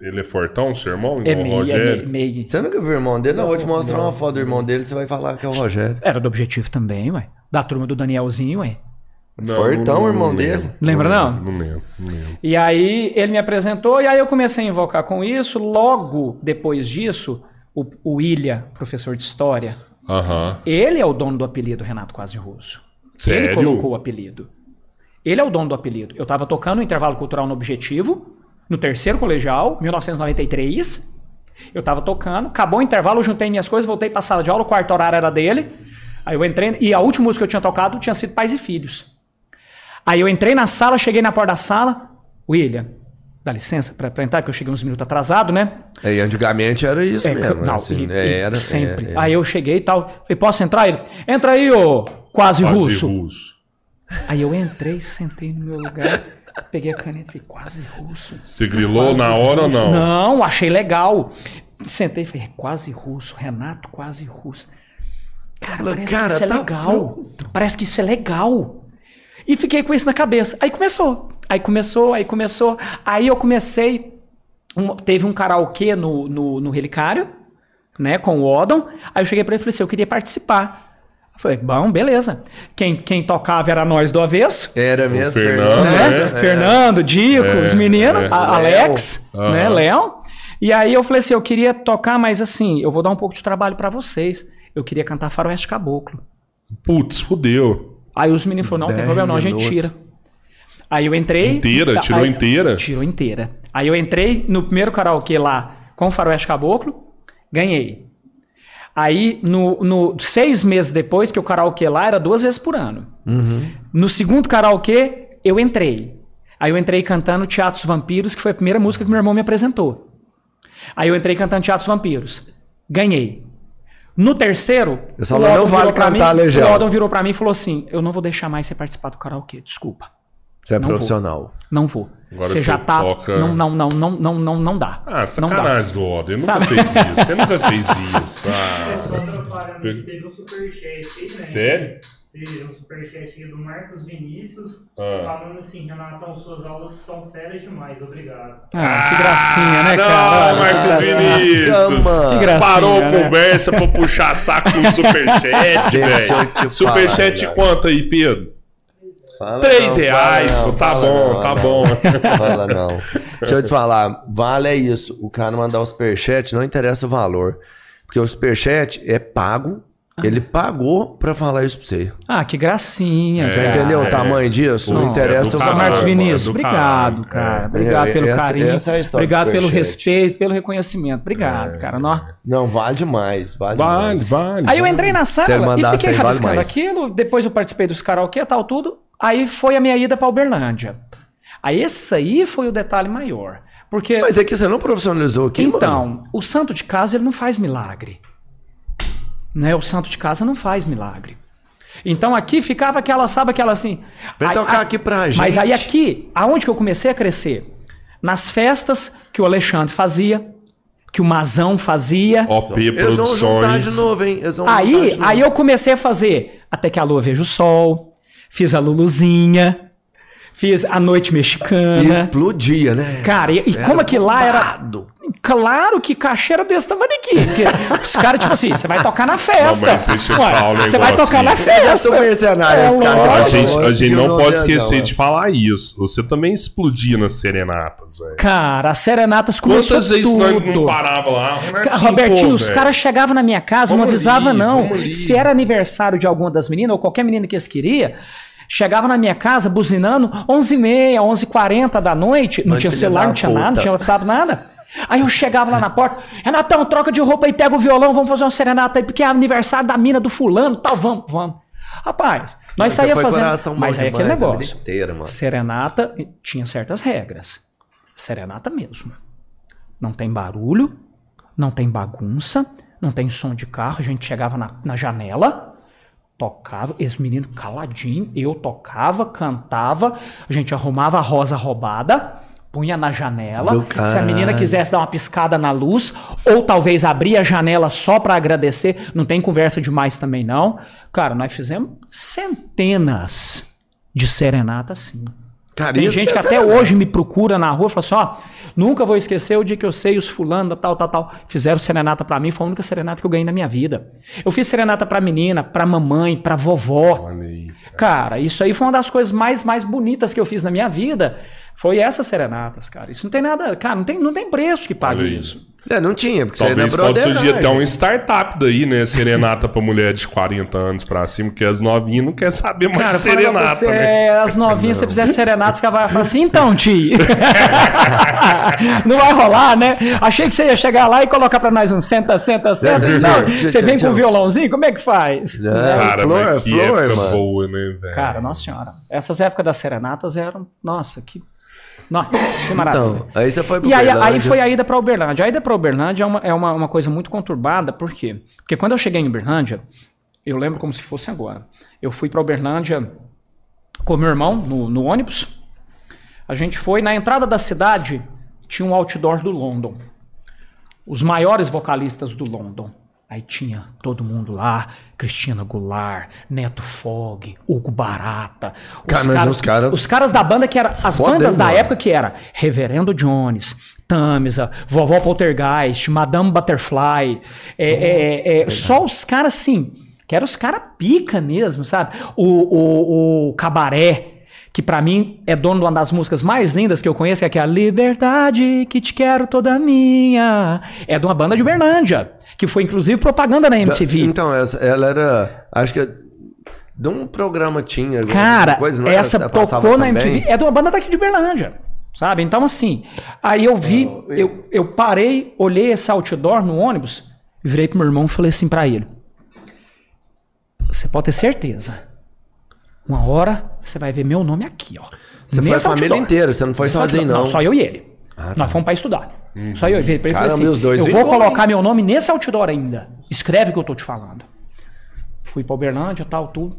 Ele é fortão, seu irmão? É Igual o meio, é Rogério? meio, meio. Você nunca viu o irmão dele? Não, eu vou te mostrar uma foto do irmão dele, você vai falar que é o Rogério. Era do Objetivo também, ué. Da turma do Danielzinho, ué. Não, Fortão, não- irmão não dele. lembro. Lembra, não? Não lembro, não lembro. E aí ele me apresentou e aí eu comecei a invocar com isso. Logo depois disso, o, o William, professor de história, Aham. ele é o dono do apelido Renato Quase Russo. Ele Sério? colocou o apelido. Ele é o dono do apelido. Eu tava tocando o intervalo cultural no Objetivo, no terceiro colegial, 1993. Eu tava tocando, acabou o intervalo, eu juntei minhas coisas, voltei pra sala de aula, o quarto horário era dele. Aí eu entrei, e a última música que eu tinha tocado tinha sido Pais e Filhos. Aí eu entrei na sala, cheguei na porta da sala, William, dá licença pra, pra entrar, que eu cheguei uns minutos atrasado, né? É, E antigamente era isso É, mesmo. não, assim, e- é, e era sempre. é, é. Aí eu cheguei e tal, falei, posso entrar? Ele, entra aí, ô quase Pode russo. russo. Aí eu entrei, sentei no meu lugar, peguei a caneta e falei, quase russo. Você grilou Quase na hora ou não? Não, achei legal. Sentei e falei, quase russo, Renato quase russo. Cara, parece cara, que isso é tá legal. Parece que isso é legal. E fiquei com isso na cabeça. Aí começou. Aí começou, aí começou. Aí eu comecei. um- teve um karaokê no, no, no Relicário, né, com o Odon. Aí eu cheguei pra ele e falei assim: eu queria participar. Eu falei, bom, beleza. Quem, quem tocava era nós do avesso. Era mesmo, Fernando, Né? é. Fernando, Dico, É, os meninos, é. a- Alex, Léo. né, Aham. Léo. E aí eu falei assim, eu queria tocar, mas assim, eu vou dar um pouco de trabalho pra vocês. Eu queria cantar Faroeste Caboclo. Putz, fudeu. Aí os meninos falaram, não, tem problema não, a gente tira. Aí eu entrei... Inteira? Tá, Tirou aí- inteira? Tirou inteira. Aí eu entrei no primeiro karaokê lá com Faroeste Caboclo, ganhei. Aí, no, no- seis meses depois, que o karaokê lá era duas vezes por ano. Uhum. No segundo karaokê, eu entrei. Aí eu entrei cantando Teatros Vampiros, que foi a primeira música que meu irmão me apresentou. Aí eu entrei cantando Teatros Vampiros. Ganhei. No terceiro, falei, não vale cantar mim. O virou pra mim e falou assim: Eu não vou deixar mais você participar do karaokê, desculpa. Você é Não vou. profissional. Não vou. Agora você já você tá. toca- Não, não, não, não, não, não, não dá. Ah, não dá. sacanagem do Oda. Ele nunca Sabe? fez isso. Você nunca fez isso. Ah. Aqui, teve um superchat aí, né? Sério? Teve um superchat aqui do Marcos Vinícius, Ah. falando assim, Renatão, suas aulas são férias demais, obrigado. Ah, que gracinha, né, não, cara? Que Marcos. Vinícius. Que gracinha, Parou a né? conversa pra puxar saco com o superchat, velho. Superchat falar, quanto aí, Pedro? Fala Três não, reais, fala pô. não, Tá fala bom, não, tá não. bom. Fala não. Deixa eu te falar, vale é isso. O cara mandar o superchat, não interessa o valor. Porque o superchat é pago. Ele pagou pra falar isso pra você. Ah, que gracinha, Você cara. entendeu é. o tamanho disso? Não é interessa do o valor. Marcos Vinícius, do obrigado, caralho. cara. É. Obrigado É, pelo essa- carinho. essa é obrigado pelo respeito, pelo reconhecimento. Obrigado, É. cara. Nó. Não, vale demais. Vale, Vale, demais. vale. Aí eu vale. entrei na sala e fiquei vale rabiscando mais. aquilo. Depois eu participei dos karaokê e tal, tudo. Aí foi a minha ida pra Uberlândia. Aí esse aí foi o detalhe maior. Porque, Mas é que você não profissionalizou aqui, mano. então, o santo de casa ele não faz milagre. Né? O santo de casa não faz milagre. Então aqui ficava aquela, sabe aquela assim. Vem aí- tocar a- aqui pra gente. Mas aí aqui, aonde que eu comecei a crescer? Nas festas que o Alexandre fazia, que o Mazão fazia. OP Eles vão juntar de Produções. novo, hein? Eles Aí, de novo. aí eu comecei a fazer Até que a Lua Veja o Sol, fiz a Luluzinha, fiz a Noite E Mexicana. explodia, né? Cara, e, e como aquilo lá era. Claro que cachê era desse tamanho aqui. Porque os caras, tipo assim, você vai tocar na festa. Não, mas deixa eu Ué, falar um você vai tocar na festa. Eu mercenário, É cara. A gente, a gente não pode esquecer é. de falar isso. Você também explodia nas serenatas, velho. Cara, as serenatas começou Quantas vezes tudo. nós não parava lá? Ca- Robertinho, pô, os caras chegavam na minha casa, não Vamos avisava ali, não. Se era aniversário de alguma das meninas, ou qualquer menina que eles queriam, chegava na minha casa buzinando 11h30, 11h40 da noite, não Mas tinha celular, não tinha nada, não puta. tinha WhatsApp, nada. Aí eu chegava lá na porta, Renatão, troca de roupa aí, pega o violão, vamos fazer uma serenata aí, porque é aniversário da mina do fulano, tal, vamos, vamos. Rapaz, nós Você saía foi fazendo, mas aí aquele negócio. inteira, mano. Serenata tinha certas regras. Serenata mesmo. Não tem barulho, não tem bagunça, não não tem som de carro, a gente chegava na, na janela, tocava, esse menino caladinho, eu tocava, cantava, a gente arrumava a rosa roubada, punha na janela. Se a menina quisesse dar uma piscada na luz, ou talvez abrir a janela só pra agradecer, não tem conversa demais também não. Cara, nós fizemos centenas de serenatas sim. Cara, Tem gente que até hoje me procura na rua e fala assim: ó, nunca vou esquecer o dia que eu sei os fulano, tal, tal, tal. Fizeram serenata pra mim, foi a única serenata que eu ganhei na minha vida. Eu fiz serenata pra menina, pra mamãe, pra vovó. Aí. Cara, isso aí foi uma das coisas mais, mais bonitas que eu fiz na minha vida. Foi essas serenatas, cara. Isso não tem nada. Cara, não tem, não tem preço que pague isso. É, não tinha, porque você Talvez era pode surgir broderagem. até um startup daí, né? Serenata pra mulher de 40 anos pra cima, porque as novinhas não querem saber mais Cara, de serenata, você, né? é, as novinhas, se você fizer serenata, os caras vão falar assim, então, Ti. não vai rolar, né? Achei que você ia chegar lá e colocar pra nós um senta, senta, senta. Não, você vem com um violãozinho, como é que faz? Não, Cara, flor, mas que flor, época mano. boa, né, velho? Cara, nossa senhora. Essas épocas das serenatas eram. Nossa, que. Nossa, que maravilha. Então, aí você foi pro E aí, aí foi a ida para Uberlândia. A ida para Uberlândia é, uma, é uma, uma coisa muito conturbada, por quê? Porque quando eu cheguei em Uberlândia, eu lembro como se fosse agora. Eu fui para Uberlândia com meu irmão no, no ônibus. A gente foi, na entrada da cidade, tinha um outdoor do London. Os maiores vocalistas do London. Aí tinha todo mundo lá, Cristina Goulart, Neto Fogg, Hugo Barata. Os Cara, mas os cara- os caras da banda que era as Foda, bandas da mano? época que era Reverendo Jones, Tamisa, Vovó Poltergeist, Madame Butterfly, é, é, é, só os caras assim, que eram os caras pica mesmo, sabe? O, o, o Cabaré, que pra mim é dono de uma das músicas mais lindas que eu conheço, que é aquela Liberdade que te quero toda minha. É de uma banda de Uberlândia, que foi inclusive propaganda na MTV. Então, essa- ela era. Acho que. De um programa tinha. alguma Cara, coisa, não era? essa Passava tocou na também? MTV. É de uma banda daqui de Berlândia. Sabe? Então, assim, aí eu vi, eu, eu parei, olhei esse outdoor no ônibus, virei pro meu irmão e falei assim pra ele: Você pode ter certeza. Uma hora você vai ver meu nome aqui, ó. Você foi a Nesse família inteira, você não foi Nesse sozinho, outdoor. não. Só eu e ele. Ah, tá. Nós fomos pra estudar. Só eu e ele. Pra ele Caramba, falei e os dois eu vou bom, colocar hein? meu nome nesse outdoor ainda. Escreve o que eu tô te falando. Fui pra Uberlândia, tal, tudo.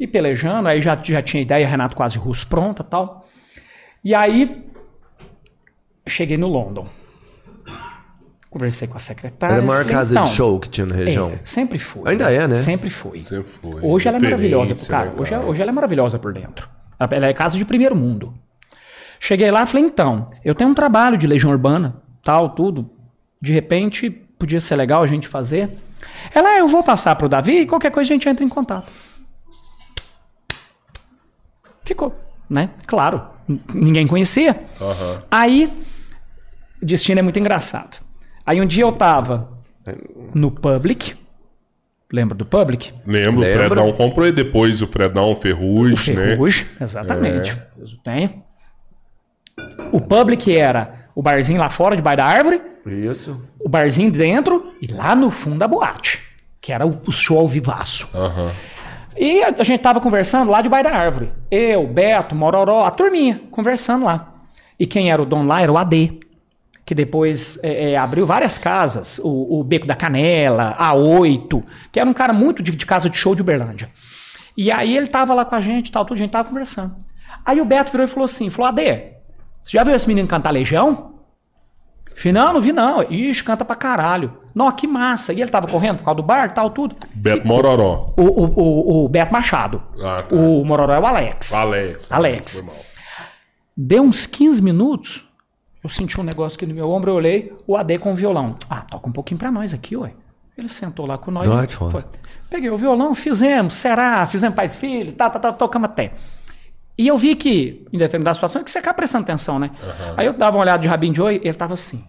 E pelejando, aí já, já tinha ideia, Renato Quase Russo pronta, tal. E aí, cheguei no London. Conversei com a secretária. Era a maior falei, casa então, de show que tinha na região. É, sempre foi. Ainda é, né? Sempre foi. Sempre foi. Hoje ela é maravilhosa, cara. né, Hoje, é- hoje ela é maravilhosa por dentro. Ela é casa de primeiro mundo. Cheguei lá e falei, então, eu tenho um trabalho de legião urbana, tal, tudo. De repente, podia ser legal a gente fazer. Ela, "Ah, eu vou passar pro Davi e qualquer coisa a gente entra em contato. Ficou, né? Claro, ninguém conhecia. Aham. Aí, o destino é muito engraçado. Aí um dia eu tava no Public, lembra do Public? Lembro, Lembra? o Fredão comprou e depois o Fredão, o Ferrugem, né? Ferrugem, exatamente. Eu tenho. O Public era o barzinho lá fora, debaixo da árvore, Isso. o barzinho dentro e lá no fundo a boate, que era o, show ao vivaço. Aham. E a, a gente tava conversando lá debaixo da árvore. Eu, Beto, Mororó, a turminha, conversando lá. E quem era o dono lá era o AD, que depois é, é, abriu várias casas, o, o Beco da Canela, a Oito, que era um cara muito de, de casa de show de Uberlândia. E aí ele tava lá com a gente, tal, tudo, a gente tava conversando. Aí o Beto virou e falou assim, falou, AD, você já viu esse menino cantar Legião? Falei, não, não vi não. Ixi, canta pra caralho. Não, que massa. E ele tava correndo por causa do bar, tal, tudo. Beto Mororó. O, o, o, o Beto Machado. Ah, tá. O Mororó é o Alex. Alex. Alex. Foi mal. Deu uns 15 minutos, eu senti um negócio aqui no meu ombro, eu olhei, o AD com o violão. Ah, toca um pouquinho pra nós aqui, ué. Ele sentou lá com nós. Foi. Peguei o violão, fizemos, será, fizemos pais e filhos, tá, tá, tá, tocamos até. E eu vi que, em determinada situação, é que você acaba prestando atenção, né? Aí eu dava uma olhada de rabinho de oi, ele tava assim.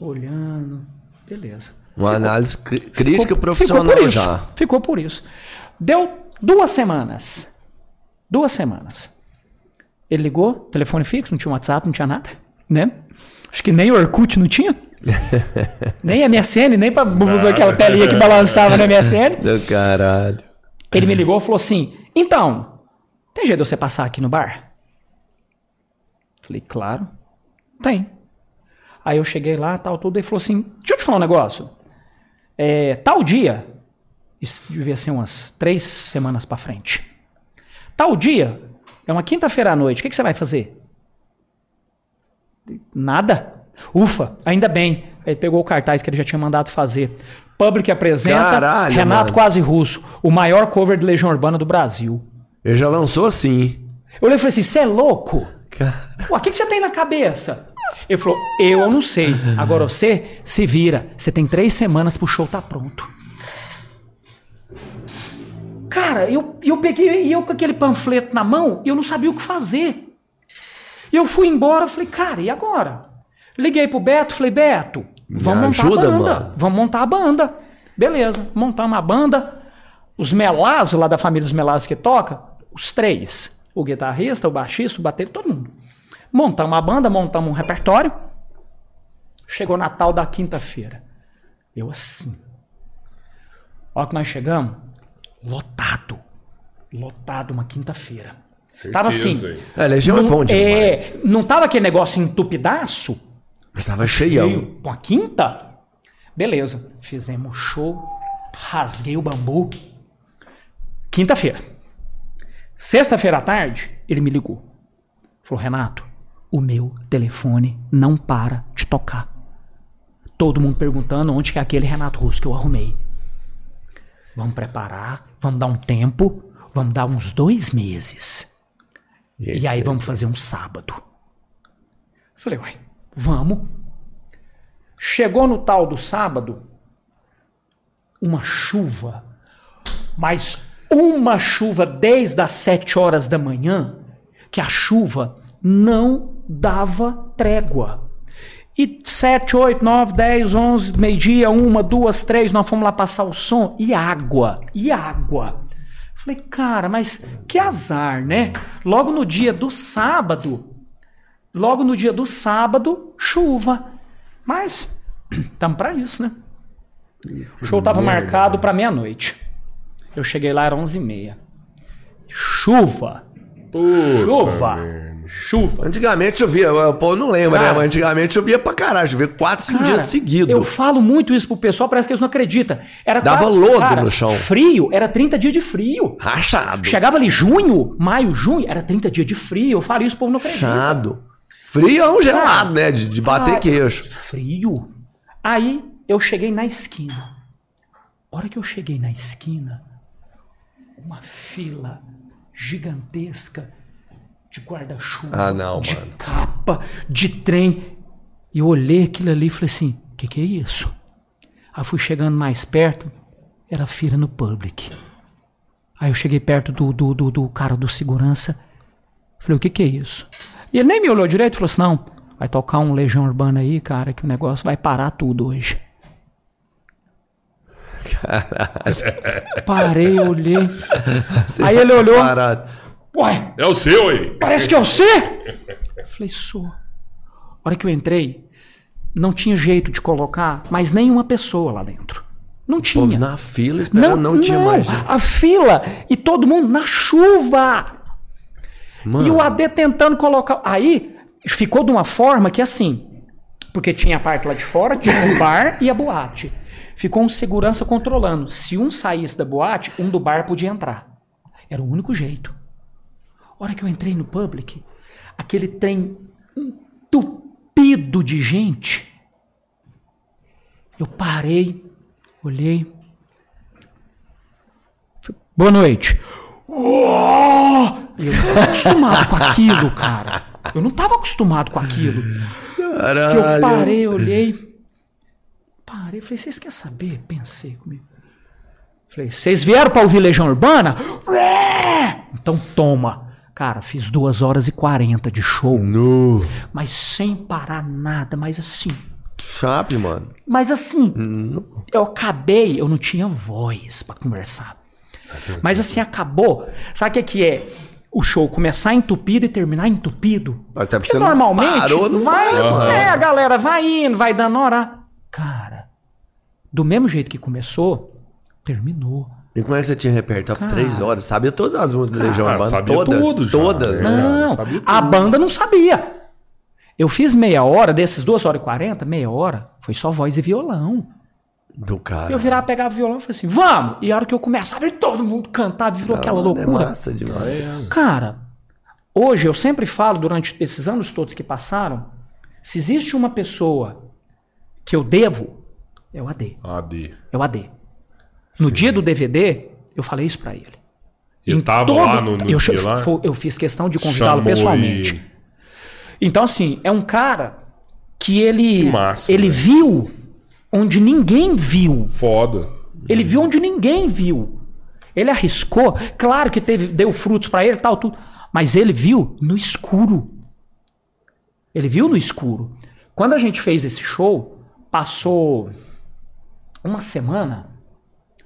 Olhando, beleza. Uma análise cri- crítica Ficou- profissional ficou por isso, já. Ficou por isso. Deu duas semanas. Duas semanas. Ele ligou, telefone fixo, não tinha WhatsApp, não tinha nada, né? Acho que nem o Orkut não tinha. nem MSN, nem pra aquela telinha que balançava na MSN. Do caralho. Ele me ligou e falou assim: Então, tem jeito de você passar aqui no bar? Falei, claro, tem. Aí eu cheguei lá, tal, tudo, e falou assim: deixa eu te falar um negócio. É, tal dia, isso devia ser umas três semanas pra frente. Tal dia, é uma quinta-feira à noite, o que, que você vai fazer? Nada. Ufa, ainda bem. Ele pegou o cartaz que ele já tinha mandado fazer. Public apresenta Caralho, Renato mano. Quase Russo, o maior cover de Legião Urbana do Brasil. Ele já lançou assim. Eu olhei e falei assim: você é louco? Cara, Ué, o que, você tem na cabeça? Ele falou: eu não sei. Agora você se vira. Você tem três semanas pro show tá pronto. Cara, eu, eu peguei e eu com aquele panfleto na mão, eu não sabia o que fazer. E eu fui embora, falei, cara, e agora? Liguei pro Beto, falei, Beto, vamos montar ajuda, a banda. mano. Vamos montar a banda. Beleza, montamos a banda. Os Melazzo, lá da família dos Melazzo que toca, os três. O guitarrista, o baixista, o baterista, todo mundo. Montamos a banda, montamos um repertório. Chegou Natal da quinta-feira. Eu assim. A hora que nós chegamos, lotado. Lotado uma quinta-feira. Tava assim. hein? é, Legião é bom demais. é, não tava aquele negócio entupidaço? Mas tava cheião. Veio com a quinta? Beleza. Fizemos show. Rasguei o bambu. Quinta-feira. Sexta-feira à tarde, ele me ligou. Falou, Renato, o meu telefone não para de tocar. Todo mundo perguntando onde que é aquele Renato Russo que eu arrumei. Vamos preparar, vamos dar um tempo, vamos dar uns dois meses. E aí vamos fazer um sábado. Falei, uai, vamos. Chegou no tal do sábado, uma chuva, mas uma chuva desde as sete horas da manhã, que a chuva não dava trégua. E sete, oito, nove, dez, onze, meio-dia, uma, duas, três, nós fomos lá passar o som. E água, e água. Falei, cara, mas que azar, né? Logo no dia do sábado, logo no dia do sábado, chuva. Mas estamos para isso, né? O show tava marcado para meia-noite. Eu cheguei lá, era 11h30. Chuva, Puta chuva, merda. chuva. Antigamente chovia, o povo não lembra, né? Cara. Mas antigamente chovia pra caralho, chovia quatro, cinco Cara, dias seguidos. Eu falo muito isso pro pessoal, parece que eles não acreditam. Era Dava quatro- lodo no chão. Frio, era 30 dias de frio. Rachado. Chegava ali junho, maio, junho, era 30 dias de frio. Eu falo isso, o povo não acredita. Rachado. Frio é um gelado, né? De, de bater Cara, queixo. Frio. Aí eu cheguei na esquina. A hora que eu cheguei na esquina, uma fila gigantesca de guarda-chuva, Ah, de mano. capa, de trem. E eu olhei aquilo ali e falei assim: o que, que é isso? Aí fui chegando mais perto, era fila no public. Aí eu cheguei perto do, do, do, do cara do segurança. Falei, o que, que é isso? E ele nem me olhou direito e falou assim: não, vai tocar um Legião Urbana aí, cara, que o negócio vai parar tudo hoje. Parei, olhei. Aí ele olhou. Parado. Ué, É o seu, hein? parece que é você? Eu falei, sou. A hora que eu entrei, não tinha jeito de colocar mais nenhuma pessoa lá dentro. Não O tinha. na fila esperando, não, tinha mais. gente. A fila e todo mundo na chuva. Mano, E o AD tentando colocar. Aí ficou de uma forma que assim. Porque tinha a parte lá de fora, tinha o bar e a boate. Ficou um segurança controlando. Se um saísse da boate, um do bar podia entrar. Era o único jeito. A hora que eu entrei no public, aquele trem entupido de gente. Eu parei, olhei. Boa noite. Uou! E Eu não tava acostumado com aquilo, cara. Eu não tava acostumado com aquilo. Que eu caralho. parei, olhei. Parei, falei, vocês querem saber? Pensei comigo. Falei, vocês vieram pra ouvir Legião Urbana? É! Então toma. Cara, fiz duas horas e quarenta de show, No. mas sem parar nada, mas assim. Chape, mano. Mas assim, eu acabei, eu não tinha voz pra conversar. Mas assim, acabou. Sabe o que é? O show começar entupido e terminar entupido. Até porque Porque não normalmente parou, vai, é, a galera vai indo, vai dando hora. Cara, do mesmo jeito que começou, terminou. E como é que você tinha repertório? Cara. Três horas. Sabia todas as músicas do Legião Urbana? sabia Todas. tudo já, todas, né? Não, sabia a banda não sabia. Eu fiz meia hora, desses duas horas e quarenta, meia hora, foi só voz e violão. Do cara. Eu virava, pegava o violão e falei assim, vamos! E a hora que eu começava, e todo mundo cantava, virou aquela É loucura. massa demais. Cara, hoje eu sempre falo, durante esses anos todos que passaram, se existe uma pessoa que eu devo, é o AD. AD. É o AD. No dia do DVD, eu falei isso pra ele. Ele Em tava todo- lá no, no eu, dia lá? eu fiz questão de convidá-lo pessoalmente. e- Então, assim, é um cara que ele, Que massa, ele velho. viu onde ninguém viu. Foda. Ele viu onde ninguém viu. Ele arriscou. Claro que teve, deu frutos pra ele tal, tudo. Mas ele viu no escuro. Ele viu no escuro. Quando a gente fez esse show, passou uma semana,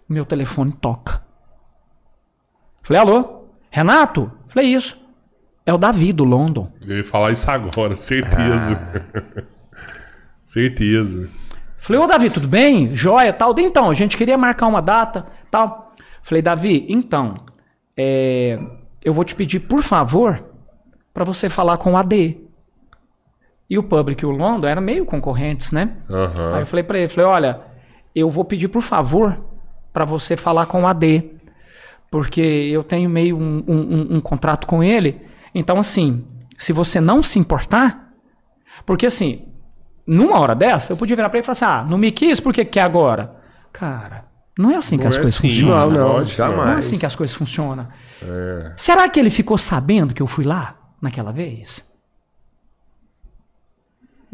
meu telefone toca. Falei, alô? Renato? Falei, isso. É o Davi do London. Eu ia falar isso agora, certeza. certeza. Falei, ô Davi, tudo bem? Joia, tal. Então, a gente queria marcar uma data, tal. Falei, Davi, então, é, eu vou te pedir, por favor, para você falar com o AD. E o Public e o London eram meio concorrentes, né? Aham. Aí eu falei pra ele, falei, olha, eu vou pedir, por favor, para você falar com o AD. Porque eu tenho meio um- um- um contrato com ele. Então, assim, se você não se importar, porque assim, numa hora dessa, eu podia virar pra ele e falar assim: ah, não me quis, por que quer agora? Cara, não é assim que Não as é coisas assim, funcionam. Não, não, jamais. Não é assim que as coisas funcionam. É. Será que ele ficou sabendo que eu fui lá naquela vez?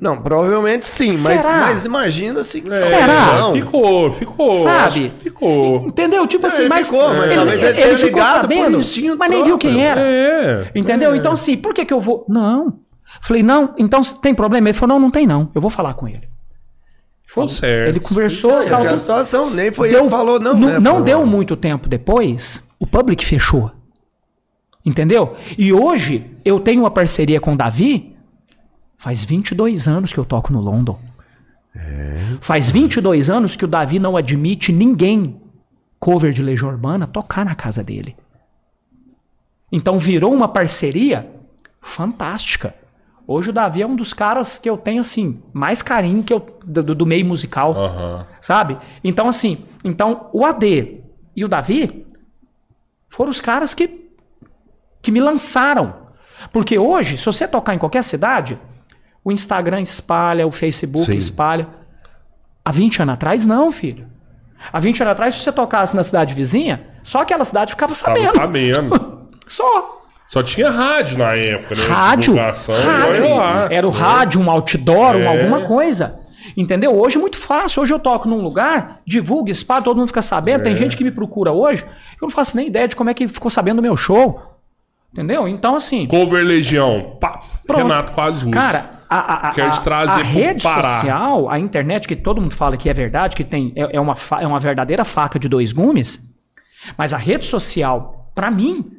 Não, provavelmente sim, mas, mas imagina se. É, Será? Não. Ficou, ficou. Sabe? que Ficou. Entendeu? Tipo Não, assim, ele mas. ficou, mas talvez ele tenha ligado por instinto mas nem viu quem próprio. era. É. Entendeu? Então, assim, por que, que eu vou. Não. Falei, não, então tem problema? Ele falou, não, não tem não. Eu vou falar com ele. Foi certo. Ele conversou. É, tal, a situação, nem foi Deu- ele que falou, não. Não, né? não deu muito tempo depois, o public fechou. Entendeu? E hoje eu tenho uma parceria com o Davi. Faz 22 anos que eu toco no London. Faz 22 anos que o Davi não admite ninguém cover de Legião Urbana tocar na casa dele. Então virou uma parceria fantástica. Hoje o Davi é um dos caras que eu tenho assim mais carinho que eu do, do meio musical Aham. sabe? Então, assim, então o AD e o Davi foram os caras que, que me lançaram. Porque hoje, se você tocar em qualquer cidade, o Instagram espalha, o Facebook Sim. espalha. Há 20 anos atrás, não, filho. Há 20 anos atrás, se você tocasse na cidade vizinha, só aquela cidade ficava sabendo. sabendo. Só. Só tinha rádio na época, né? Rádio. Rádio. lá. Era o rádio, um outdoor, É. alguma coisa. Entendeu? Hoje é muito fácil. Hoje eu toco num lugar, divulgo, espalho, todo mundo fica sabendo. É. Tem gente que me procura hoje. Eu não faço nem ideia de como é que ficou sabendo do meu show. Entendeu? Então, assim. Cover Legião. Pá. Renato quase Russo. Cara, a, a, Quer te trazer a rede Pará. social, a internet, que todo mundo fala que é verdade, que tem é, é uma, é uma verdadeira faca de dois gumes, mas a rede social, pra mim,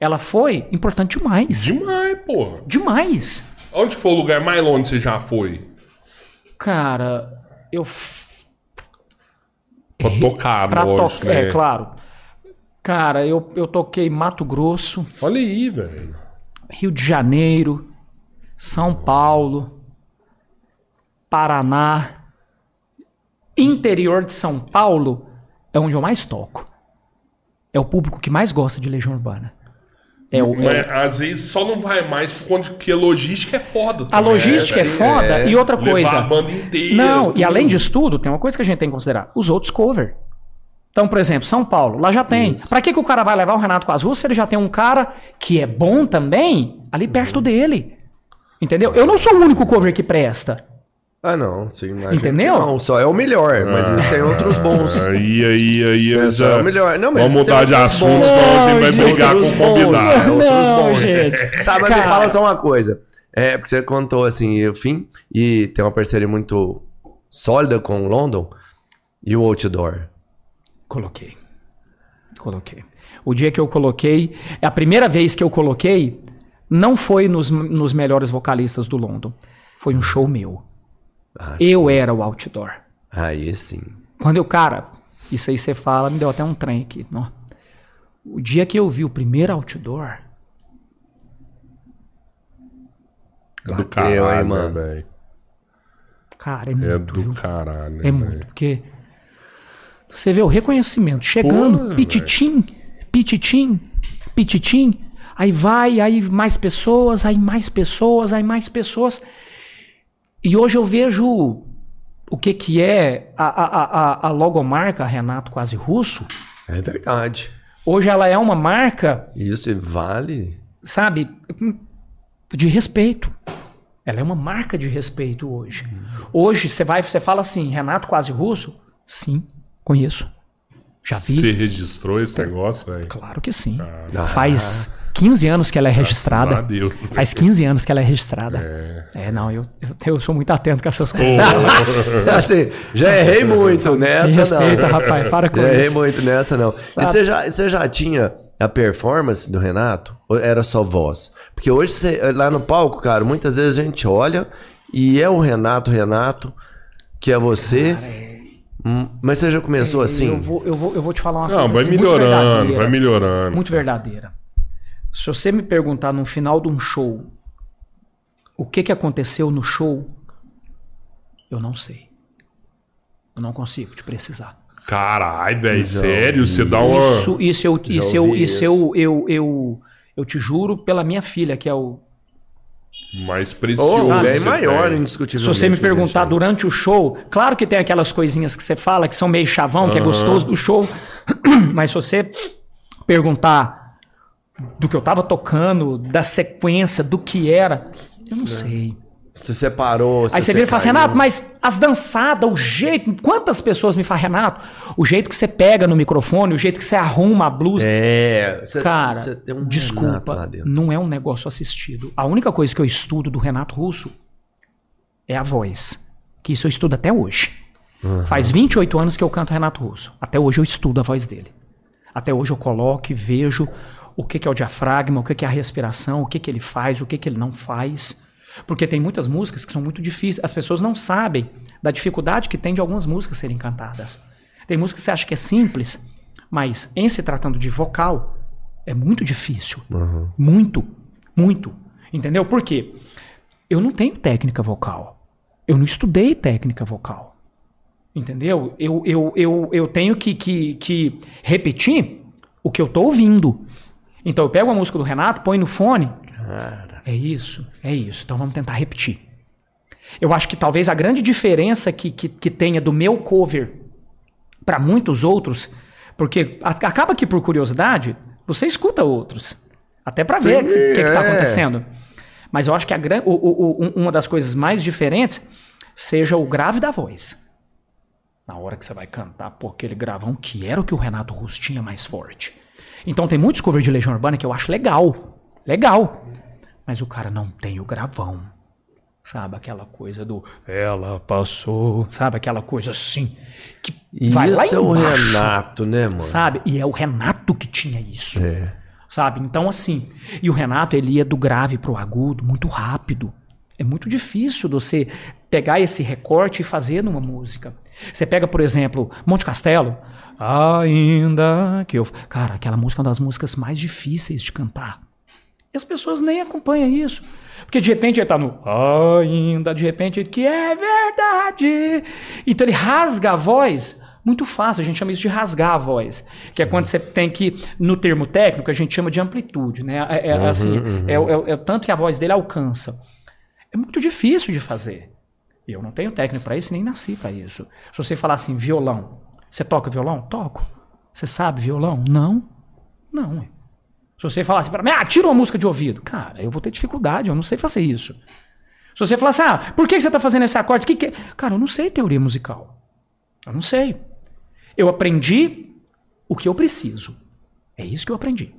ela foi importante demais. Demais, porra. Demais. Onde foi o lugar mais longe você já foi? Cara, eu. f- Pra tocar, Pra lógico, tocar. né? É, claro. Cara, eu, eu toquei Mato Grosso, Olha aí, velho. Rio de Janeiro, São Paulo, Paraná. Interior de São Paulo é onde eu mais toco. É o público que mais gosta de Legião Urbana. É o, é o- Mas às vezes só não vai mais por conta que a logística é foda. a também, logística é né? foda. é. E outra Levar coisa. a banda inteira. Não, e tudo. além disso tudo, tem uma coisa que a gente tem que considerar: os outros cover. Então, por exemplo, São Paulo, lá já tem. Pra que, que o cara vai levar o Renato com as ruas se ele já tem um cara que é bom também ali Uhum. perto dele? Entendeu? Eu não sou o único cover que presta. Ah, não. Sim, Entendeu? Não, só é o melhor, mas existem outros bons. Aí, aí, aí, eles Só é já... o melhor. Não, mas Vamos mudar de outros assunto, bons. senão a gente vai brigar com outros o bons, convidado. é, outros Não, bons. gente. Tá, mas Cara. me fala só uma coisa. É, porque você contou assim, o fim, e tem uma parceria muito sólida com o London e o Outdoor. Coloquei. Coloquei. O dia que eu coloquei, a primeira vez que eu coloquei, não foi nos, nos melhores vocalistas do London. Foi um show meu. Ah, Eu era o outdoor. Aí sim. Quando eu, cara, isso aí você fala, me deu até um trem aqui. Ó. O dia que eu vi o primeiro outdoor, É do caralho, mano? né, velho? Cara, é É muito. do viu? caralho. É né, muito, porque você vê o reconhecimento chegando, pititim, pititim, pititim, aí vai, aí mais pessoas, aí mais pessoas, aí mais pessoas. E hoje eu vejo o que que é a, a, a, a logomarca Renato Quase Russo. É verdade. Hoje ela é uma marca, Isso vale. sabe, de respeito. Ela é uma marca de respeito hoje. Hoje você vai, você fala assim, Renato Quase Russo? Sim, conheço. Já vi. Você registrou esse negócio, velho? Claro que sim. Ah. Faz 15 anos que ela é registrada. a Deus. Faz 15 anos que ela é registrada. É, não, eu, eu, eu sou muito atento com essas coisas. Assim, já errei muito nessa, Me respeita, não. rapaz, para com já errei isso. muito nessa, não. E Sabe? você já, você já tinha a performance do Renato? Ou era só voz? Porque hoje, você- lá no palco, cara, muitas vezes a gente olha e é o Renato, Renato, que é você. Hum, Mas você já começou assim? Eu vou, eu, vou, eu vou te falar uma Não, coisa vai assim, muito melhorando, verdadeira. vai melhorando. Muito verdadeira. Se você me perguntar no final de um show o que, que aconteceu no show, eu não sei. Eu não consigo te precisar. Caralho, velho, sério? Você dá uma. Isso, isso eu, isso eu, isso eu, eu, eu, eu te juro pela minha filha, que é o. mais Ou precioso. bem você maior, tem. Se indiscutivelmente. você me gente perguntar durante o show, claro que tem aquelas coisinhas que você fala que são meio chavão, que é gostoso do show, mas se você perguntar do que eu tava tocando, da sequência, do que era, eu não sei. Se você parou. Aí se você vira e fala assim. Renato, mas as dançadas, o jeito. Quantas pessoas me falam, Renato, o jeito que você pega no microfone, o jeito que você arruma a blusa. É, você, Cara, você tem um desculpa, não é um negócio assistido. A única coisa que eu estudo do Renato Russo é a voz. Que isso eu estudo até hoje. Faz 28 anos que eu canto Renato Russo. Até hoje eu estudo a voz dele. Até hoje eu coloco e vejo o que, que é o diafragma, o que, que é a respiração, o que, que ele faz, o que, que ele não faz. Porque tem muitas músicas que são muito difíceis. As pessoas não sabem da dificuldade que tem de algumas músicas serem cantadas. Tem música que você acha que é simples, mas em se tratando de vocal, é muito difícil. Muito, muito. Entendeu? Por quê? Eu não tenho técnica vocal. Eu não estudei técnica vocal. Entendeu? Eu, eu, eu, eu tenho que, que, que repetir o que eu tô ouvindo. Então eu pego a música do Renato, põe no fone. É isso, é isso. Então vamos tentar repetir. Eu acho que talvez a grande diferença que, que, que tenha do meu cover para muitos outros, porque acaba que por curiosidade, você escuta outros. Até para ver o que, que, que tá é. acontecendo. Mas eu acho que a, o- o- um- uma das coisas mais diferentes seja o grave da voz. Na hora que você vai cantar, pô, aquele gravão que era o que o Renato Russo tinha mais forte. Então tem muitos covers de Legião Urbana que eu acho legal. Legal. Mas o cara não tem o gravão. Sabe? Aquela coisa do ela passou. Sabe? Aquela coisa assim. Que E vai lá isso é o embaixo, Renato, né, mano? Sabe? E é o Renato que tinha isso. É. Sabe? Então, assim. E o Renato, ele ia do grave pro agudo muito rápido. É muito difícil você pegar esse recorte e fazer numa música. Você pega, por exemplo, Monte Castelo. Ainda que eu. Cara, aquela música é uma das músicas mais difíceis de cantar. E as pessoas nem acompanham isso. Porque de repente ele tá no ainda, de repente ele que é verdade. Então ele rasga a voz muito fácil, a gente chama isso de rasgar a voz. Que é quando você tem que, no termo técnico, a gente chama de amplitude, né? É, é, assim, é, o- é é o tanto que a voz dele alcança. É muito difícil de fazer. Eu não tenho técnica para isso, nem nasci para isso. Se você falar assim, violão, você toca violão? Toco. Você sabe violão? Não. Não. Se você falar assim para mim, ah, tira uma música de ouvido. Cara, eu vou ter dificuldade, eu não sei fazer isso. Se você falar assim, ah, por que você está fazendo esse acorde? Que que... é?" Cara, eu não sei teoria musical. Eu não sei. Eu aprendi o que eu preciso. É isso que eu aprendi.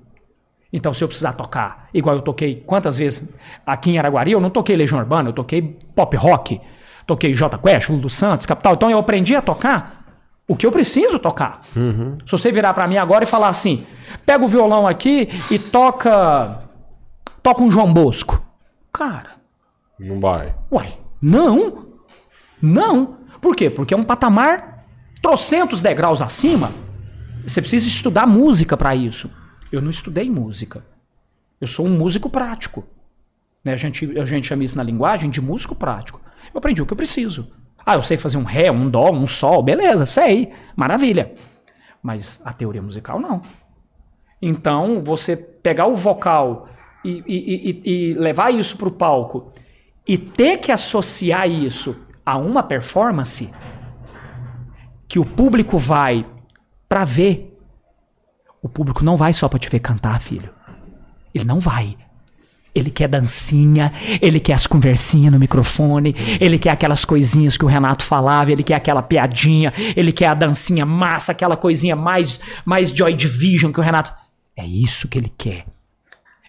Então, se eu precisar tocar, igual eu toquei quantas vezes aqui em Araguari, eu não toquei Legião Urbana, eu toquei pop rock, toquei J Quest, Lulu Santos, Capital. Então, eu aprendi a tocar o que eu preciso tocar. Se você virar pra mim agora e falar assim, pega o violão aqui e toca toca um João Bosco. Cara, Não vai. Uai, não. Não. Por quê? Porque é um patamar trocentos degraus acima. Você precisa estudar música para isso. Eu não estudei música. Eu sou um músico prático. Né? A, gente, a gente chama isso na linguagem de músico prático. Eu aprendi o que eu preciso. Ah, eu sei fazer um ré, um dó, um sol, beleza, sei, maravilha. Mas a teoria musical não. Então, você pegar o vocal e, e, e, e levar isso para o palco e ter que associar isso a uma performance que o público vai para ver, o público não vai só para te ver cantar, filho. Ele não vai. Ele quer dancinha, ele quer as conversinhas no microfone, ele quer aquelas coisinhas que o Renato falava, ele quer aquela piadinha, ele quer a dancinha massa, aquela coisinha mais mais Joy Division que o Renato. É isso que ele quer.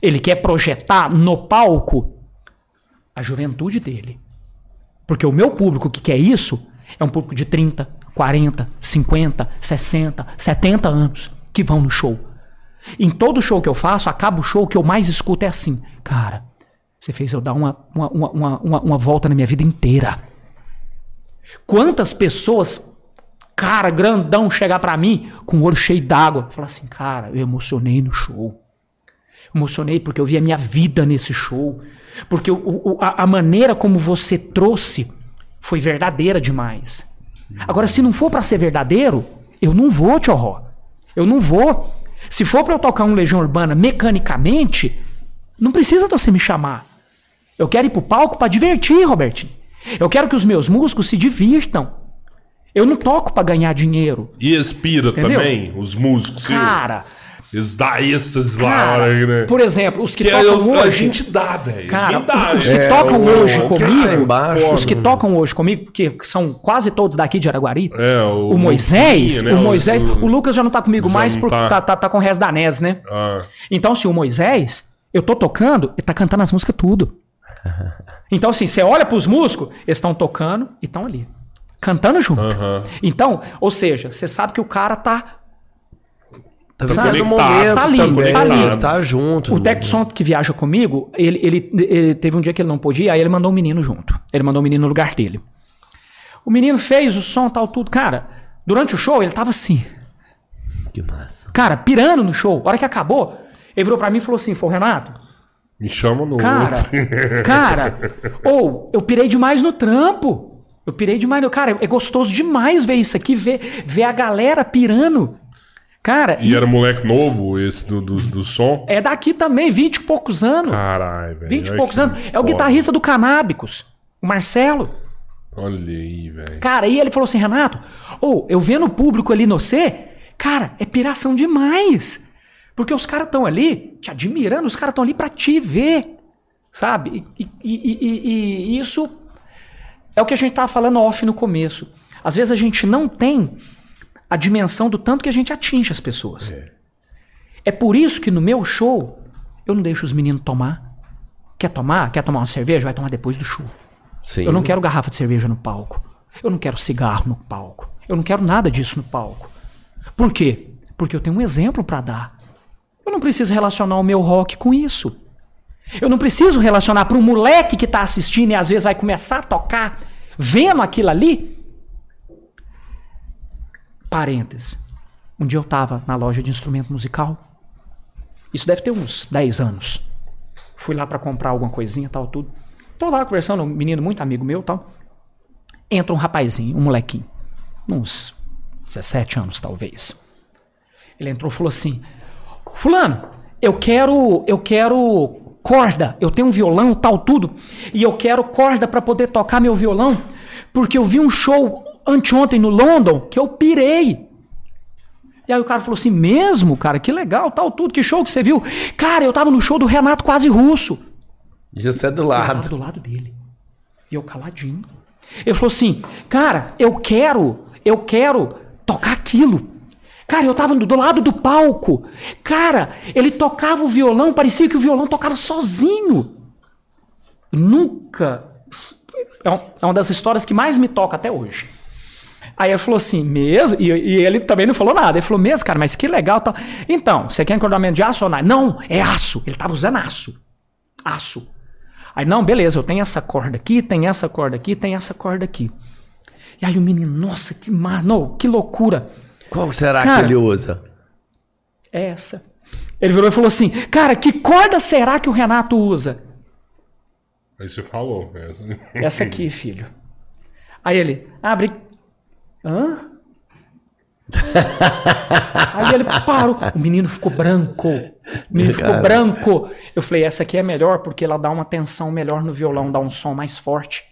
Ele quer projetar no palco a juventude dele. Porque o meu público que quer isso é um público de 30, 40, 50, 60, 70 anos que vão no show. Em todo show que eu faço, acaba o show, que eu mais escuto é assim: Cara, você fez eu dar uma, uma, uma, uma, uma volta na minha vida inteira. Quantas pessoas, cara, grandão, chegar para mim com o olho cheio d'água, falar assim: Cara, eu emocionei no show. Emocionei porque eu vi a minha vida nesse show. Porque o, o, a, a maneira como você trouxe foi verdadeira demais. Agora, se não for para ser verdadeiro, eu não vou, tio Eu não vou. Se for para eu tocar um Legião Urbana mecanicamente, não precisa você me chamar. Eu quero ir pro palco para divertir, Robertinho. Eu quero que os meus músicos se divirtam. Eu não toco para ganhar dinheiro. E expira Entendeu? também, os músicos. Cara, esses lá, né? Por exemplo, os que, que tocam eu, hoje. A gente dá, velho. Cara, dá, os que é, tocam o, hoje o, comigo. embaixo, os que né? tocam hoje comigo, que são quase todos daqui de Araguari. É, o, o Moisés, né? o Moisés. O, Lucas já não tá comigo mais porque tá. tá, tá, tá com o resto da NES, né? Ah, Então, assim, o Moisés, eu tô tocando, ele tá cantando as músicas tudo. Então, assim, você olha pros músicos, eles estão tocando e estão ali. Cantando junto. Aham. Então, ou seja, você sabe que o cara tá. Tá Sabe? vivendo o Conectado, momento tá ali, também, tá ali. tá junto. O técnico de som que viaja comigo, ele, ele, ele teve um dia que ele não podia, ir, aí ele mandou um menino junto. Ele mandou um menino no lugar dele. O menino fez o som, tal, tudo. Cara, durante o show ele tava assim. Que massa. Cara, pirando no show. A hora que acabou, ele virou pra mim e falou assim: Foi, Renato, me chama no Cara, outro. cara, ou eu pirei demais no trampo. Eu pirei demais. no- Cara, é gostoso demais ver isso aqui, ver, ver a galera pirando. Cara, E e era moleque novo, esse do, do, do som? é daqui também, 20 e poucos anos. Caralho, velho. 20 e poucos anos. É o guitarrista do Canábicos, o Marcelo. Olha aí, velho. Cara, e ele falou assim, Renato, ou eu vendo o público ali no C, cara, é piração demais. Porque os caras estão ali te admirando, os caras estão ali pra te ver, sabe? E, e- e- e- e isso é o que a gente tava falando off no começo. Às vezes a gente não tem a dimensão do tanto que a gente atinge as pessoas. É por isso que no meu show eu não deixo os meninos tomar. Quer tomar? Quer tomar uma cerveja? Vai tomar depois do show. Sim. Eu não quero garrafa de cerveja no palco. Eu não quero cigarro no palco. Eu não quero nada disso no palco. Por quê? Porque eu tenho um exemplo para dar. Eu não preciso relacionar o meu rock com isso. Eu não preciso relacionar para um moleque que está assistindo e às vezes vai começar a tocar, vendo aquilo ali. Parênteses. Um dia eu estava na loja de instrumento musical. Isso deve ter uns 10 anos. Fui lá para comprar alguma coisinha tal, tudo. Tô lá conversando, um menino muito amigo meu tal. Entra um rapazinho, um molequinho. Uns 17 anos, talvez. Ele entrou e falou assim: Fulano, eu quero. Eu quero corda. Eu tenho um violão, tal, tudo. E eu quero corda para poder tocar meu violão. Porque eu vi um show anteontem no London que eu pirei. E aí o cara falou assim: mesmo, cara, que legal, tal, tudo. Que show que você viu? Cara, eu tava no show do Renato Quase Russo. Isso é do Eu tava lado. do lado dele. E eu caladinho. Ele falou assim: Cara, eu quero, eu quero tocar aquilo. Cara, eu tava do, do lado do palco. Cara, ele tocava o violão, parecia que o violão tocava sozinho. Nunca. É, é uma das histórias que mais me toca até hoje. Aí ele falou assim, mesmo? E, e ele também não falou nada. Ele falou, mesmo, cara, mas que legal. Tal. Então, você quer encordoamento de aço ou não? Não, é aço. Ele tava usando aço. Aço. Aí, não, beleza, eu tenho essa corda aqui, tem essa corda aqui, tem essa corda aqui. E aí o menino, nossa, que, mar... não, que loucura. Qual será Cara, que ele usa? É essa. Ele virou e falou assim, cara, que corda será que o Renato usa? Aí você falou. é assim. Essa aqui, filho. Aí ele, abre. Hã? Aí ele parou. O menino ficou branco. O menino ficou Cara. branco. Eu falei, essa aqui é melhor porque ela dá uma tensão melhor no violão, dá um som mais forte.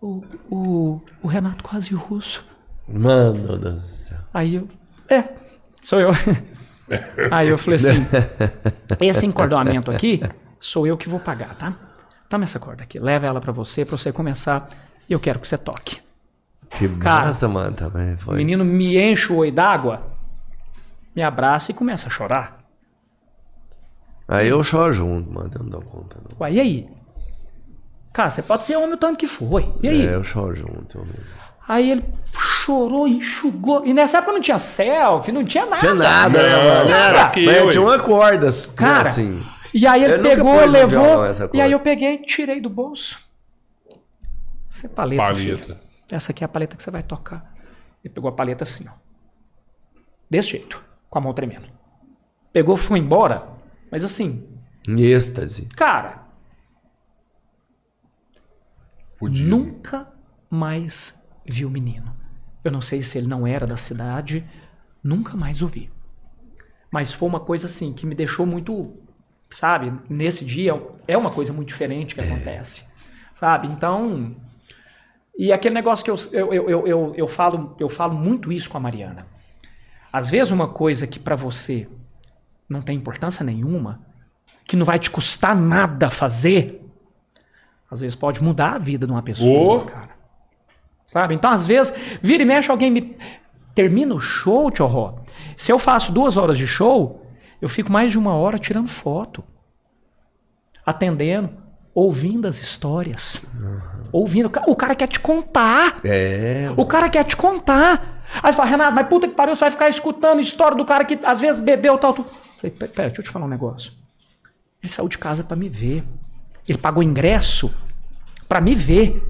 O, o, o Renato quase russo. Mano do céu. Aí eu. É, sou eu. Aí eu falei assim: esse encordoamento aqui sou eu que vou pagar, tá? Toma essa corda aqui, leva ela pra você, pra você começar. E eu quero que você toque. Que Cara, massa, mano, também O foi. menino me enche o oi d'água, me abraça e começa a chorar. Aí eu choro junto, mano. Eu não dou conta, não. Ué, e aí? Cara, você pode ser homem o tanto que foi. E aí? É, eu choro junto. eu. Aí ele chorou, enxugou. E nessa época não tinha selfie, não tinha nada. Tinha nada, né, mano? era Era, aqui, mas ué. tinha uma corda, Cara, assim. E aí ele Eu pegou, levou. violão e aí eu peguei, tirei do bolso. Essa é paleta. Paleta. filho. Essa aqui é a paleta que você vai tocar. Ele pegou a paleta assim, ó. Desse jeito, com a mão tremendo. Pegou, foi embora. Mas assim, Em êxtase. cara, Podia. nunca mais vi o menino. Eu não sei se ele não era da cidade, nunca mais o vi. Mas foi uma coisa assim que me deixou muito, sabe, nesse dia é uma coisa muito diferente que acontece. Sabe? Então, e aquele negócio que eu, eu, eu, eu, eu, falo, eu falo muito isso com a Mariana. Às vezes uma coisa que pra você não tem importância nenhuma, que não vai te custar nada fazer, às vezes pode mudar a vida de uma pessoa, Ô. cara. Sabe? Então, às vezes, vira e mexe, alguém me. Termina o show, tio Ró. Se eu faço duas horas de show, eu fico mais de uma hora tirando foto, atendendo, ouvindo as histórias. Ouvindo. O ca- O cara quer te contar. É, O cara quer te contar. Aí você fala, Renato, mas puta que pariu, você vai ficar escutando história do cara que às vezes bebeu tal. Tu... Falei, "Pe- pera, deixa eu te falar um negócio. Ele saiu de casa pra me ver. Ele pagou ingresso pra me ver.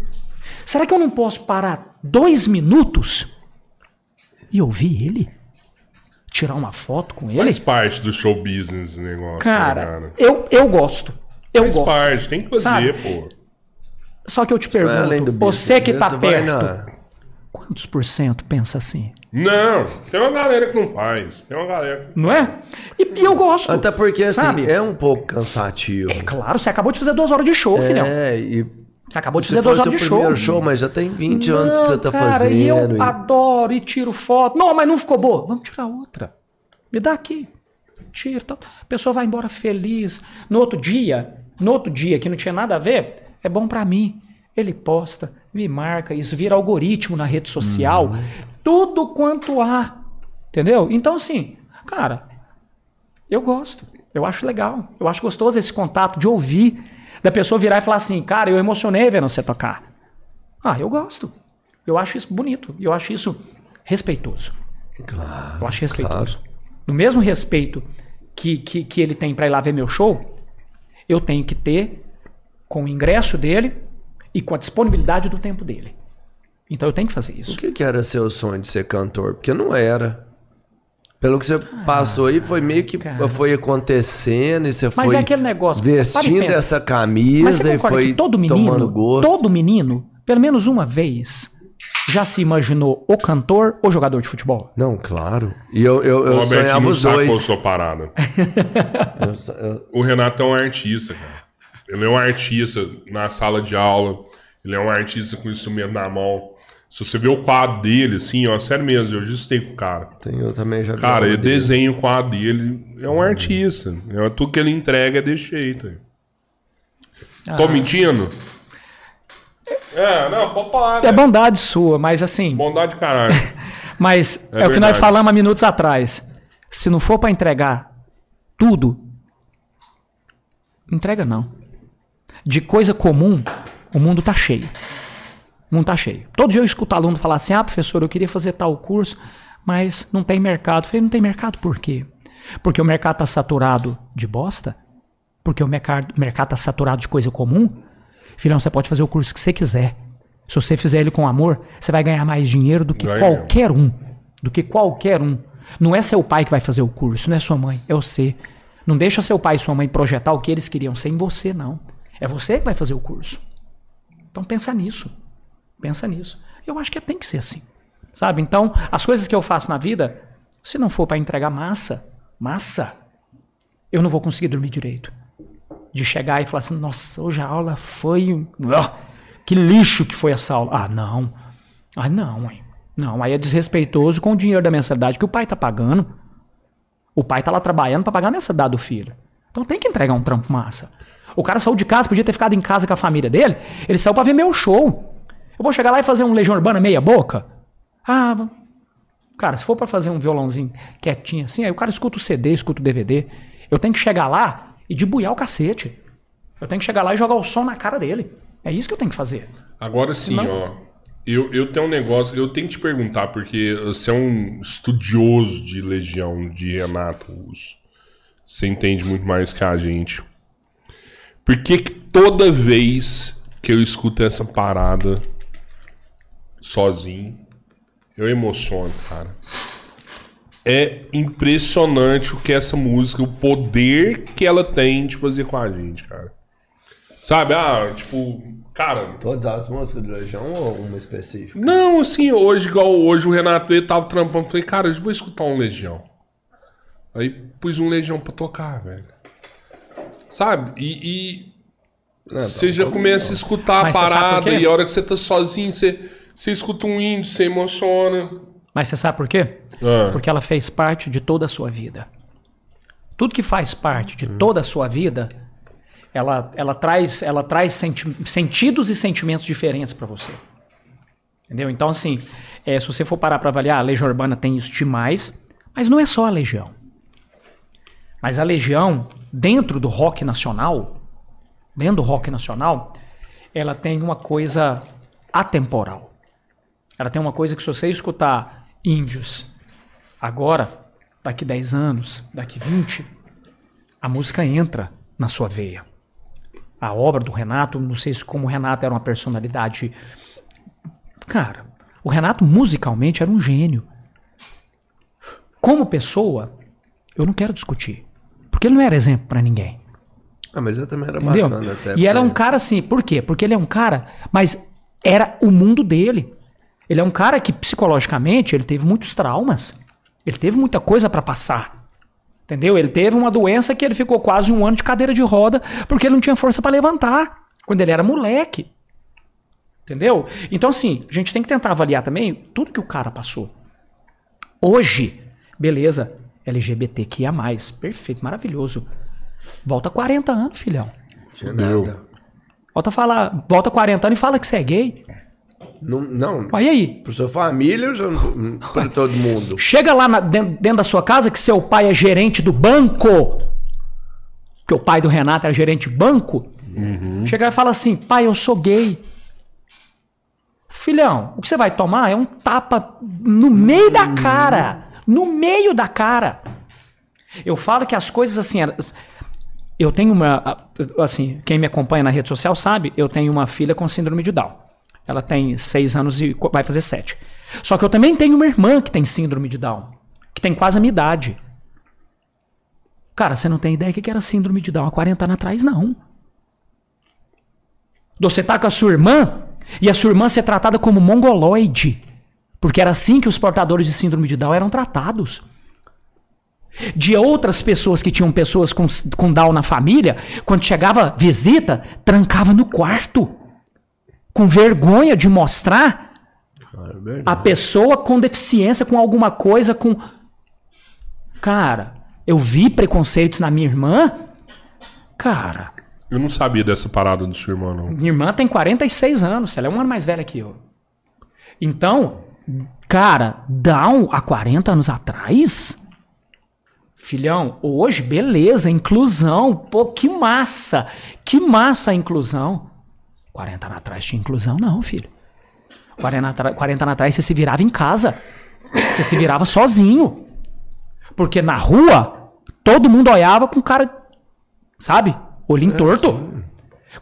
Será que eu não posso parar dois minutos e ouvir ele? Tirar uma foto com ele? Faz parte do show business negócio, né, Cara, cara? eu, eu gosto. Eu Faz gosto. parte, tem que fazer, Sabe? pô. Só que eu te Isso é além pergunto, do você business. que tá Você vai perto, na- quantos por cento pensa assim? Não, tem uma galera que não faz. Tem uma galera. Não é? E, e eu gosto. Até porque, assim, Sabe? é um pouco cansativo. É claro, você acabou de fazer duas horas de show, filhão. É, e Você acabou de fazer duas horas de primeiro show. show, mas já tem 20 anos que você tá cara, fazendo. E eu e- adoro e tiro foto. Não, mas não ficou boa. Vamos tirar outra. Me dá aqui. Tira. Tal. A pessoa vai embora feliz. No outro dia, no outro dia que não tinha nada a ver, é bom pra mim. Ele posta, me marca, isso vira algoritmo na rede social. Uhum. Tudo quanto há. Entendeu? Então, assim, cara, eu gosto. Eu acho legal. Eu acho gostoso esse contato de ouvir. Da pessoa virar e falar assim, cara, eu emocionei vendo você tocar. Ah, eu gosto. Eu acho isso bonito. Eu acho isso respeitoso. Claro. Eu acho respeitoso. No mesmo respeito que, que, que ele tem pra ir lá ver meu show, eu tenho que ter com o ingresso dele e com a disponibilidade do tempo dele. Então eu tenho que fazer O isso. que, que era seu sonho de ser cantor? Porque não era. Pelo que você passou aí, foi meio que cara. foi acontecendo e você Mas foi é aquele negócio. vestindo essa camisa e foi todo tomando menino, gosto. todo menino, pelo menos uma vez, já se imaginou ou cantor ou jogador de futebol? Não, claro. E eu, eu, O eu sonhava os dois. sua parada. Eu eu- O Renato é um artista, cara. Ele é um artista na sala de aula. Ele é um artista com instrumento na mão. Se você vê o quadro dele, assim, ó, sério mesmo, eu justei com o cara. tem- eu também já vi Cara, ele dele. desenha o quadro dele. É um artista. É, tudo que ele entrega é desse jeito. Ah. Tô mentindo? É, não, pode falar. É velho. bondade sua, mas assim, Bondade de caralho. mas é, É o que nós falamos há minutos atrás. Se não for pra entregar tudo, entrega não. De coisa comum, o mundo tá cheio. O mundo tá cheio. Todo dia eu escuto aluno falar assim: ah, professor, eu queria fazer tal curso, mas não tem mercado. Eu falei, não tem mercado por quê? Porque o mercado tá saturado de bosta? Porque o mercado, o mercado tá saturado de coisa comum? Filhão, você pode fazer o curso que você quiser. Se você fizer ele com amor, você vai ganhar mais dinheiro do que qualquer um. Do que qualquer um. Não é seu pai que vai fazer o curso, não é sua mãe, é você. Não deixa seu pai e sua mãe projetar o que eles queriam ser em você, não. É você que vai fazer o curso. Então pensa nisso. Pensa nisso. Eu acho que tem que ser assim. Sabe? Então, as coisas que eu faço na vida, se não for para entregar massa, massa, eu não vou conseguir dormir direito. De chegar e falar assim, nossa, hoje a aula foi. Que lixo que foi essa aula. Ah, não. Ah, não, hein? Não, aí é desrespeitoso com o dinheiro da mensalidade que o pai tá pagando. O pai tá lá trabalhando para pagar a mensalidade do filho. Então tem que entregar um trampo massa. O cara saiu de casa, podia ter ficado em casa com a família dele. Ele saiu para ver meu show. Eu vou chegar lá e fazer um Legião Urbana meia boca? Ah, cara, se for para fazer um violãozinho quietinho assim, aí o cara escuta o CD, escuta o DVD. Eu tenho que chegar lá e debuiar o cacete. Eu tenho que chegar lá e jogar o som na cara dele. É isso que eu tenho que fazer. Agora sim, Não. ó. Eu, eu tenho um negócio, eu tenho que te perguntar, porque você é um estudioso de Legião, de Renato Russo. Você entende muito mais que a gente. Por que, que toda vez que eu escuto essa parada sozinho, eu emociono, cara? É impressionante o que essa música, o poder que ela tem de fazer com a gente, cara. Sabe? Ah, tipo, cara, Todas as músicas do Legião ou uma específica? não, assim, hoje, igual hoje o Renato ele tava trampando, falei, cara, eu vou escutar um Legião. Aí pus um Legião pra tocar, velho. Sabe? E. e Não, você tá já bom, começa a não. escutar Mas a parada e a hora que você tá sozinho, você, você escuta um índio, você emociona. Mas você sabe por quê? Ah. Porque ela fez parte de toda a sua vida. Tudo que faz parte de toda a sua vida, ela, ela traz, ela traz senti- sentidos e sentimentos diferentes para você. Entendeu? Então, assim, é, se você for parar para avaliar, a Legião Urbana tem isso demais, mas não é só a Legião. Mas a Legião, dentro do rock nacional, dentro do rock nacional, ela tem uma coisa atemporal. Ela tem uma coisa que se você escutar índios agora, daqui 10 anos, daqui 20, a música entra na sua veia. A obra do Renato, não sei se como o Renato era uma personalidade. Cara, o Renato musicalmente era um gênio. Como pessoa, eu não quero discutir. Porque ele não era exemplo pra ninguém. Ah, mas eu também era Entendeu? bacana até. E era um cara assim, por quê? Porque ele é um cara, mas era o mundo dele. Ele é um cara que psicologicamente ele teve muitos traumas. Ele teve muita coisa pra passar. Entendeu? Ele teve uma doença que ele ficou quase um ano de cadeira de roda porque ele não tinha força pra levantar quando ele era moleque. Entendeu? Então assim, a gente tem que tentar avaliar também tudo que o cara passou. Hoje, beleza, LGBTQIA+, perfeito, maravilhoso. Volta 40 anos, filhão. Tinha nada. Volta falar, volta 40 anos e fala que você é gay. Não, não Aí aí, pro sua família, não- pra todo mundo. chega lá na- dentro, dentro da sua casa que seu pai é gerente do banco. Que o pai do Renato era gerente de banco. Chega e fala assim: pai, eu sou gay. Filhão, o que você vai tomar é um tapa no meio da cara. No meio da cara. Eu falo que as coisas assim. Eu tenho uma. Assim, quem me acompanha na rede social sabe, eu tenho uma filha com síndrome de Down. Ela tem seis anos e vai fazer sete. Só que eu também tenho uma irmã que tem síndrome de Down, que tem quase a minha idade. Cara, você não tem ideia do que que era síndrome de Down há 40 anos atrás, não. Você tá com a sua irmã e a sua irmã ser tratada como mongoloide. Porque era assim que os portadores de síndrome de Down eram tratados. De outras pessoas que tinham pessoas com, com Down na família, quando chegava visita, trancava no quarto. Com vergonha de mostrar é a pessoa com deficiência, com alguma coisa, com. Cara, eu vi preconceitos na minha irmã. Cara, Eu não sabia dessa parada do seu irmão, não. minha irmã tem 46 anos, ela é um ano mais velha que eu. Então, cara, Down há 40 anos atrás? Filhão, hoje, beleza, inclusão. Pô, que massa! Que massa a inclusão. 40 anos atrás tinha inclusão, não, filho. 40, atra- 40 anos atrás você se virava em casa. Você se virava sozinho. Porque na rua, todo mundo olhava com cara. Sabe? Olhinho torto.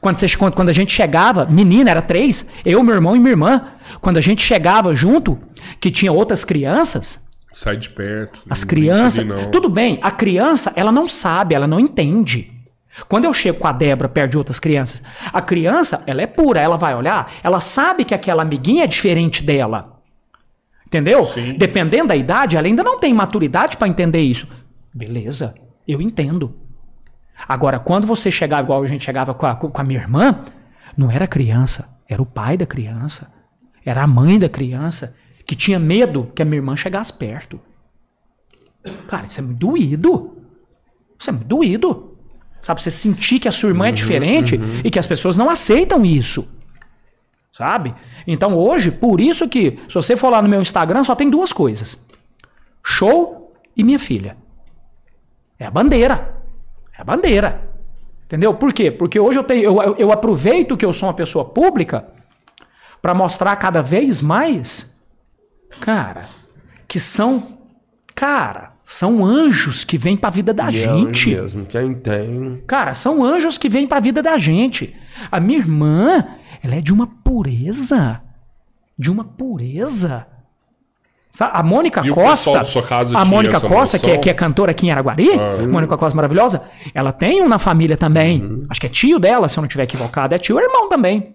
Quando, você- quando- quando a gente chegava, menina, era três, eu, meu irmão e minha irmã. Quando a gente chegava junto, que tinha outras crianças, Sai de perto. As crianças. Tudo bem, a criança, ela não sabe, ela não entende. Quando eu chego com a Débora perto de outras crianças, a criança, ela é pura, ela vai olhar, ela sabe que aquela amiguinha é diferente dela. Entendeu? Sim. Dependendo da idade, ela ainda não tem maturidade para entender isso. Beleza, eu entendo. Agora, quando você chegava, igual a gente chegava com a, com a minha irmã, não era a criança, era o pai da criança, era a mãe da criança, que tinha medo que a minha irmã chegasse perto. Cara, isso é muito doído. Isso é muito doído. Sabe, você sentir que a sua irmã é diferente e que as pessoas não aceitam isso. Sabe? Então hoje, por isso que, se você for lá no meu Instagram, só tem duas coisas: show e minha filha. É a bandeira. É a bandeira. Entendeu? Por quê? Porque hoje eu, tenho, eu- eu aproveito que eu sou uma pessoa pública para mostrar cada vez mais, cara, que são, cara, são anjos que vêm para a vida da E é gente. mesmo, quem tem. Cara, são anjos que vêm pra vida da gente. A minha irmã, ela é de uma pureza. De uma pureza. Sabe? A Mônica E Costa. a Mônica Costa, que é, que é cantora aqui em Araguari, Ah. Mônica Costa maravilhosa, ela tem um na família também. Uhum. Acho que é tio dela, se eu não estiver equivocado. É tio ou irmão também.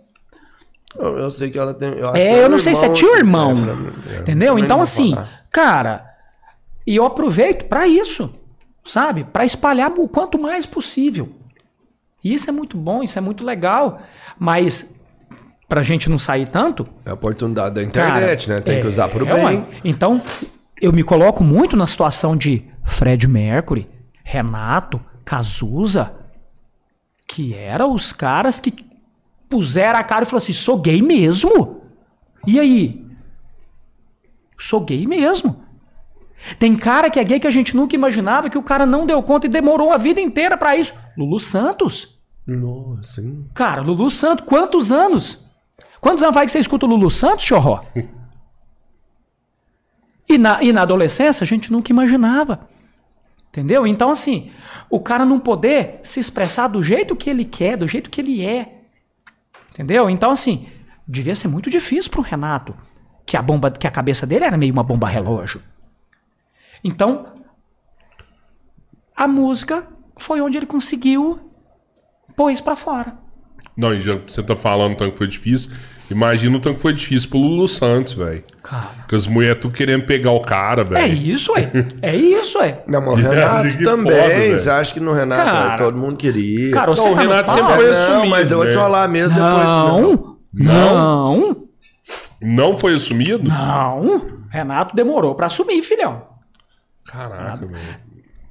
Eu, eu sei que ela tem. Eu É, é eu não sei se é tio ou assim, irmão. é, mim, é. Entendeu? Então, assim, cara, e eu aproveito pra isso, sabe? Pra espalhar o quanto mais possível. E Isso é muito bom, isso é muito legal, mas pra gente não sair tanto, É a oportunidade da cara, internet, né? Tem que é, usar pro é, bem. Então, eu me coloco muito na situação de Fred Mercury, Renato, Cazuza, que eram os caras que puseram a cara e falaram assim: sou gay mesmo. E aí? Sou gay mesmo. Tem cara que é gay que a gente nunca imaginava, que o cara não deu conta e demorou a vida inteira pra isso. Lulu Santos. Nossa, hein? Cara, Lulu Santos, quantos anos? Quantos anos vai que você escuta o Lulu Santos, Chorró? E na, e na adolescência a gente nunca imaginava. Entendeu? Então, assim, o cara não poder se expressar do jeito que ele quer, do jeito que ele é. Entendeu? Então, assim, devia ser muito difícil pro Renato, que a bomba, que a cabeça dele era meio uma bomba relógio. Então, a música foi onde ele conseguiu pôr isso pra fora. Não, e já você tá falando tanto que foi difícil. Imagina o tanto que foi difícil pro Lulu Santos, velho. Cara, Porque as mulheres tudo querendo pegar o cara, é velho. isso, é. É isso, é. Não, mas o É, Renato também. foda. Você acha que no Renato Cara, todo mundo queria? Cara, Não, você o tá no Renato sempre foi não, assumido, mas eu vou te né? falar mesmo depois. Não, não, Não foi assumido? não. Renato demorou pra assumir, filhão. Caraca, velho.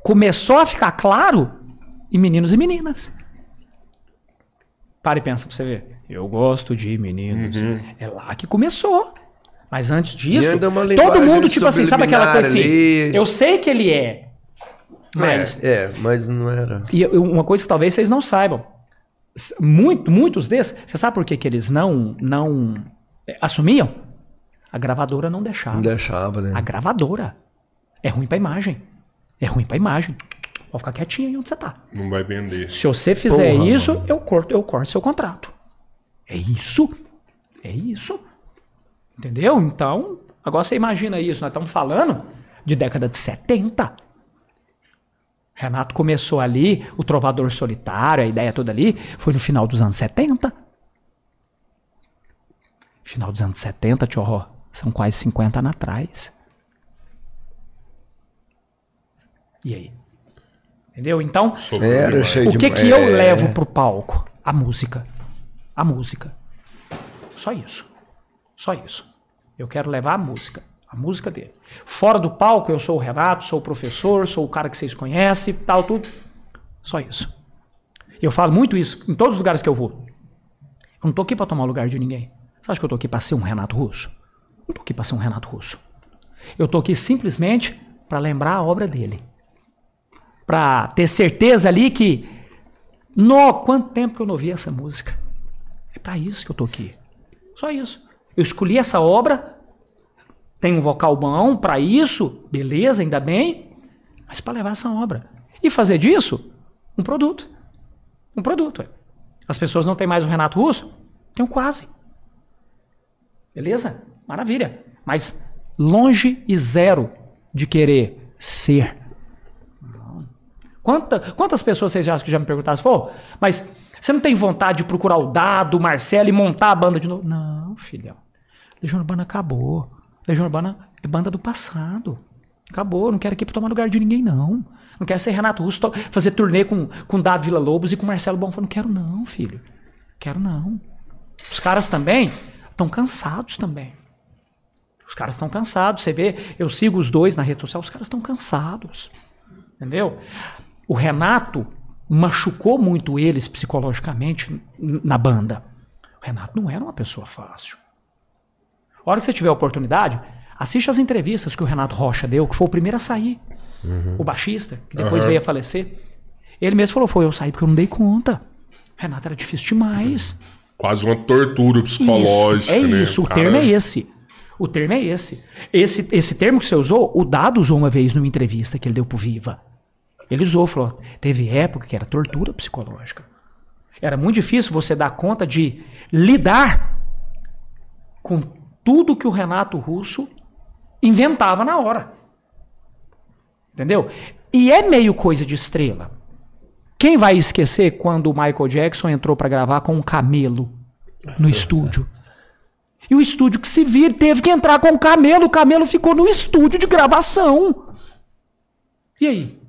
Começou a ficar claro em meninos e meninas. Para e pensa pra você ver. Eu gosto de meninos. É lá que começou. Mas antes disso, todo mundo, tipo assim, sabe aquela coisa assim? ali. Eu sei que ele é. Mas É, é, mas não era. E uma coisa que talvez vocês não saibam. Muito, muitos desses, você sabe por que, que eles não, não é, assumiam? A gravadora não deixava. Não deixava, né? A gravadora. É ruim pra imagem. É ruim pra imagem. Pode ficar quietinho aí onde você tá. Não vai vender. Se você fizer Porra, isso, eu corto, eu corto seu contrato. É isso. É isso. Entendeu? Então, agora você imagina isso. Nós estamos falando de década de 70. Renato começou ali, o Trovador Solitário, a ideia toda ali, foi no final dos anos 70. Final dos anos 70, tio são quase 50 anos atrás. E aí? Entendeu? Então, Era o que de- que eu é. levo pro palco? A música. A música. Só isso. Só isso. Eu quero levar a música. A música dele. Fora do palco, eu sou o Renato, sou o professor, sou o cara que vocês conhecem, tal, tudo. Só isso. Eu falo muito isso em todos os lugares que eu vou. Eu não tô aqui pra tomar o lugar de ninguém. Você acha que eu tô aqui pra ser um Renato Russo? Não tô aqui pra ser um Renato Russo. Eu tô aqui simplesmente pra lembrar a obra dele. Pra ter certeza ali que no quanto tempo que eu não ouvi essa música. É pra isso que eu tô aqui. Só isso. Eu escolhi essa obra, tem um vocal bom pra isso, beleza, ainda bem, mas pra levar essa obra e fazer disso um produto. Um produto. é. As pessoas não têm mais o Renato Russo? Tem quase. Beleza? Maravilha. Mas longe e zero de querer ser. Quanta- quantas pessoas vocês acham que já me perguntaram? Mas você não tem vontade de procurar o Dado, o Marcelo e montar a banda de novo? Não, filhão. Legião Urbana acabou. Legião Urbana é banda do passado. Acabou. Não quero aqui pra tomar lugar de ninguém, não. Não quero ser Renato Russo, fazer turnê com, com Dado Vila Lobos e com Marcelo Bonfá. Não quero, não, filho. Quero, não. Os caras também estão cansados também. Os caras estão cansados. Você vê, eu sigo os dois na rede social, os caras estão cansados. Entendeu? O Renato machucou muito eles psicologicamente na banda. O Renato não era uma pessoa fácil. A hora que você tiver a oportunidade, assiste as entrevistas que o Renato Rocha deu, que foi o primeiro a sair. O baixista, que depois Aham. veio a falecer. Ele mesmo falou: foi, eu saí porque eu não dei conta. O Renato era difícil demais. Quase uma tortura psicológica, Isso, é né? isso, o termo é esse. O termo é esse. esse. Esse termo que você usou, o Dado usou uma vez numa entrevista que ele deu pro Viva. Ele usou, falou, teve época que era tortura psicológica. Era muito difícil você dar conta de lidar com tudo que o Renato Russo inventava na hora. Entendeu? E é meio coisa de estrela. Quem vai esquecer quando o Michael Jackson entrou pra gravar com um camelo no estúdio? E o estúdio que se vira teve que entrar com o camelo. O camelo ficou no estúdio de gravação. E aí?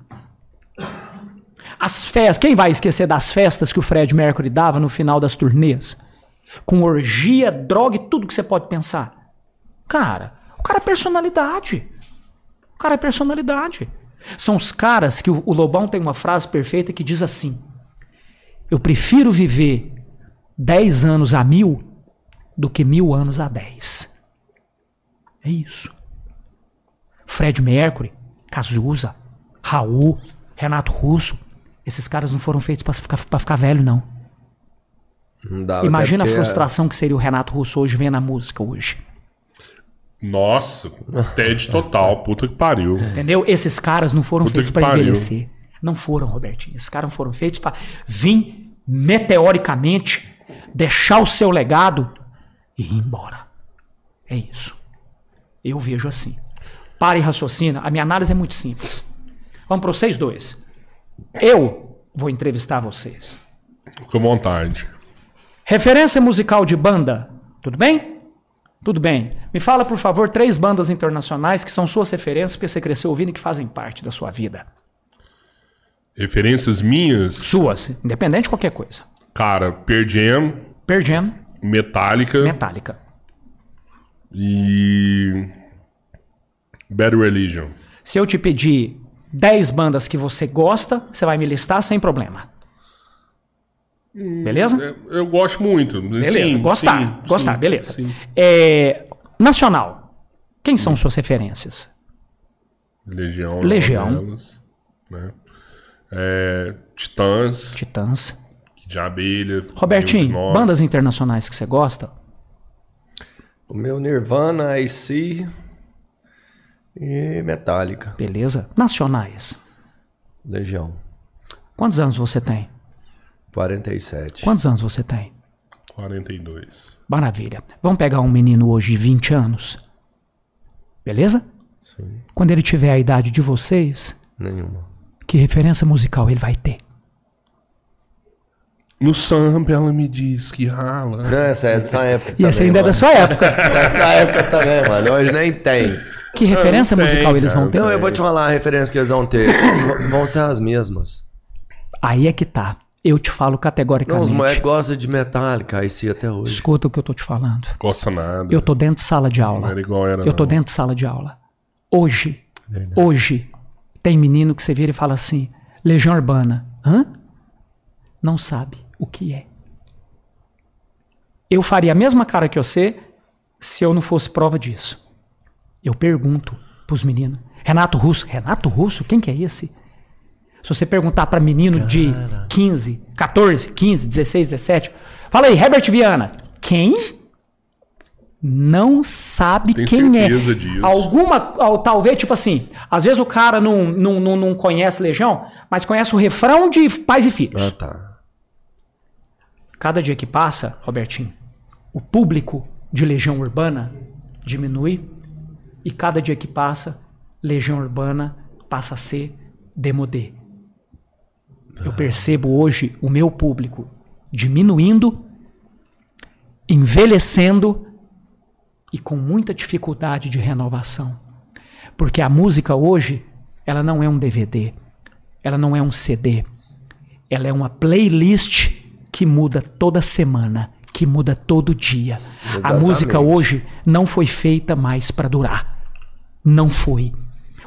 As festas. Quem vai esquecer das festas que o Fred Mercury dava no final das turnês? Com orgia, droga e tudo que você pode pensar. Cara, o cara é personalidade. O cara é personalidade. São os caras que o, Lobão tem uma frase perfeita que diz assim: Eu prefiro viver 10 anos a mil do que mil anos a 10. É isso. Fred Mercury, Cazuza, Raul, Renato Russo, esses caras não foram feitos pra ficar, pra ficar velho, não. Não dava, Imagina a porque frustração que seria o Renato Russo hoje vendo a música hoje. Nossa, TED total, puta que pariu. Entendeu? Esses caras não foram Puta feitos para envelhecer. Não foram, Robertinho. Esses caras foram feitos para vir meteoricamente, deixar o seu legado e ir embora. É isso. Eu vejo assim. Para e raciocina. A minha análise é muito simples. Vamos para vocês dois. Eu vou entrevistar vocês. Com vontade. Referência musical de banda, tudo bem? Tudo bem. Me fala, por favor, três bandas internacionais que são suas referências, porque você cresceu ouvindo e que fazem parte da sua vida. Referências minhas, Suas, independente de qualquer coisa. cara, Pearl Jam, Pearl Jam, Metallica Metallica. e Bad Religion. Se eu te pedir 10 bandas que você gosta, você vai me listar sem problema. Beleza? Eu, eu gosto muito. Beleza. Sim, gostar. sim, gostar, sim, beleza. sim. É, nacional. Quem são suas referências? Legião. Legião. né? É, Titãs, Titãs. de Abelha. Robertinho, bandas internacionais que você gosta? O meu Nirvana, IC e Metallica. Beleza. Nacionais. Legião. Quantos anos você tem? 47. Quantos anos você tem? 42. Maravilha. Vamos pegar um menino hoje de 20 anos. Beleza? Sim. Quando ele tiver a idade de vocês, Nenhuma. que referência musical ele vai ter? No samba ela me diz que rala. Não, essa é dessa época E essa também, ainda é da mano. sua época. Essa é dessa época também, mano. Hoje nem tem. Que referência não sei, musical eles vão ter? Não, eu vou te falar a referência que eles vão ter. Vão ser as mesmas. Aí é que tá. Eu te falo Não, os categoricamente. moleques gostam de Metallica, IC até hoje. Escuta o que eu tô te falando. Gosta nada. Eu tô dentro de sala de Não aula. era igual era, Eu tô não. dentro de sala de aula. Hoje, Verdade. hoje, tem menino que você vira e fala assim: Legião Urbana. Hã? Não sabe o que é. Eu faria a mesma cara que você se eu não fosse prova disso. Eu pergunto pros meninos: Renato Russo, Renato Russo? Quem que é esse? Se você perguntar pra menino de 15, 14, 15, 16, 17, fala aí, Herbert Viana, quem? Não sabe Tenho quem é. certeza disso. Alguma, ou talvez, tipo assim, às vezes o cara não, não, não, não conhece Legião, mas conhece o refrão de Pais e Filhos. Ah, tá. Cada dia que passa, Robertinho, o público de Legião Urbana diminui e cada dia que passa, Legião Urbana passa a ser demodé. Eu percebo hoje o meu público diminuindo, envelhecendo e com muita dificuldade de renovação. Porque a música hoje, ela não é um DVD, ela não é um CD, ela é uma playlist que muda toda semana, que muda todo dia. A Exatamente. música hoje não foi feita mais para durar. Não foi.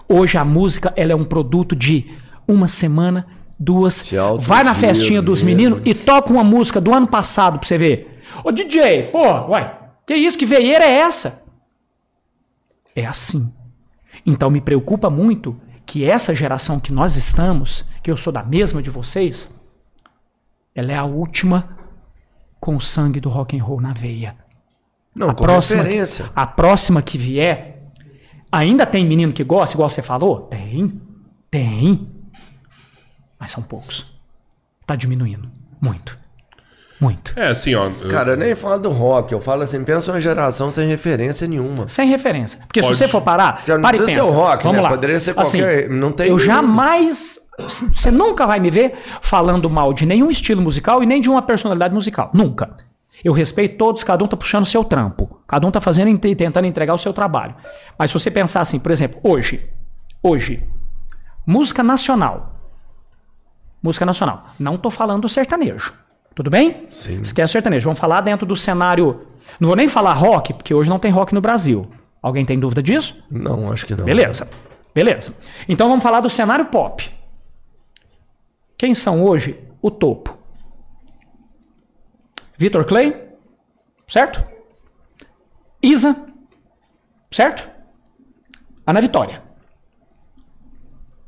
Hoje a música ela é um produto de uma semana, duas. Vai na festinha dos meninos e toca uma música do ano passado pra você ver. Ô DJ, pô, uai, que isso? Que veieira é essa? É assim. Então me preocupa muito que essa geração que nós estamos, que eu sou da mesma de vocês, ela é a última com o sangue do rock and roll na veia. Não, a com próxima, referência. a próxima que vier, ainda tem menino que gosta, igual você falou? Tem, tem. Mas são poucos. Tá diminuindo. Muito. Muito. É, assim, ó. eu- Cara, eu nem falo do rock, eu falo assim, pensa uma geração sem referência nenhuma. Sem referência. Porque Pode. se você for parar, Já não para e precisa pensa. ser o rock, Vamos né? lá. Poderia ser Assim, qualquer- não tem eu nenhum. jamais... Você nunca vai me ver falando mal de nenhum estilo musical e nem de uma personalidade musical. Nunca. Eu respeito todos, cada um tá puxando o seu trampo. Cada um tá fazendo e tentando entregar o seu trabalho. Mas se você pensar assim, por exemplo, hoje, hoje, música nacional. Música nacional. Não tô falando sertanejo. Tudo bem? Sim. Esquece o sertanejo. Vamos falar dentro do cenário. Não vou nem falar rock, porque hoje não tem rock no Brasil. Alguém tem dúvida disso? Não, acho que não. Beleza. Beleza. Então vamos falar do cenário pop. Quem são hoje o topo? Vitor Clay, certo? Isa, certo? Ana Vitória.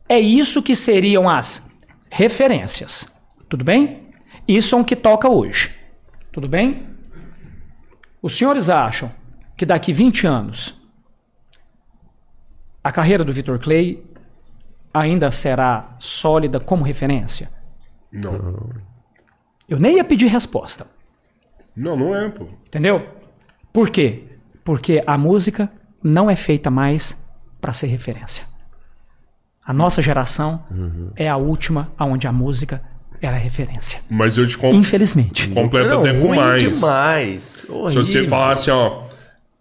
É isso que seriam as referências. Tudo bem? Isso é o que toca hoje. Tudo bem? Os senhores acham que daqui 20 anos a carreira do Vitor Clay ainda será sólida como referência? Não. Eu nem ia pedir resposta, Não, não é, pô. entendeu? Por quê? Porque a música não é feita mais para ser referência. A nossa geração é a última aonde a música era referência. Mas eu te com... Infelizmente. completo Não, até com mais. demais. Se você falar assim, ó.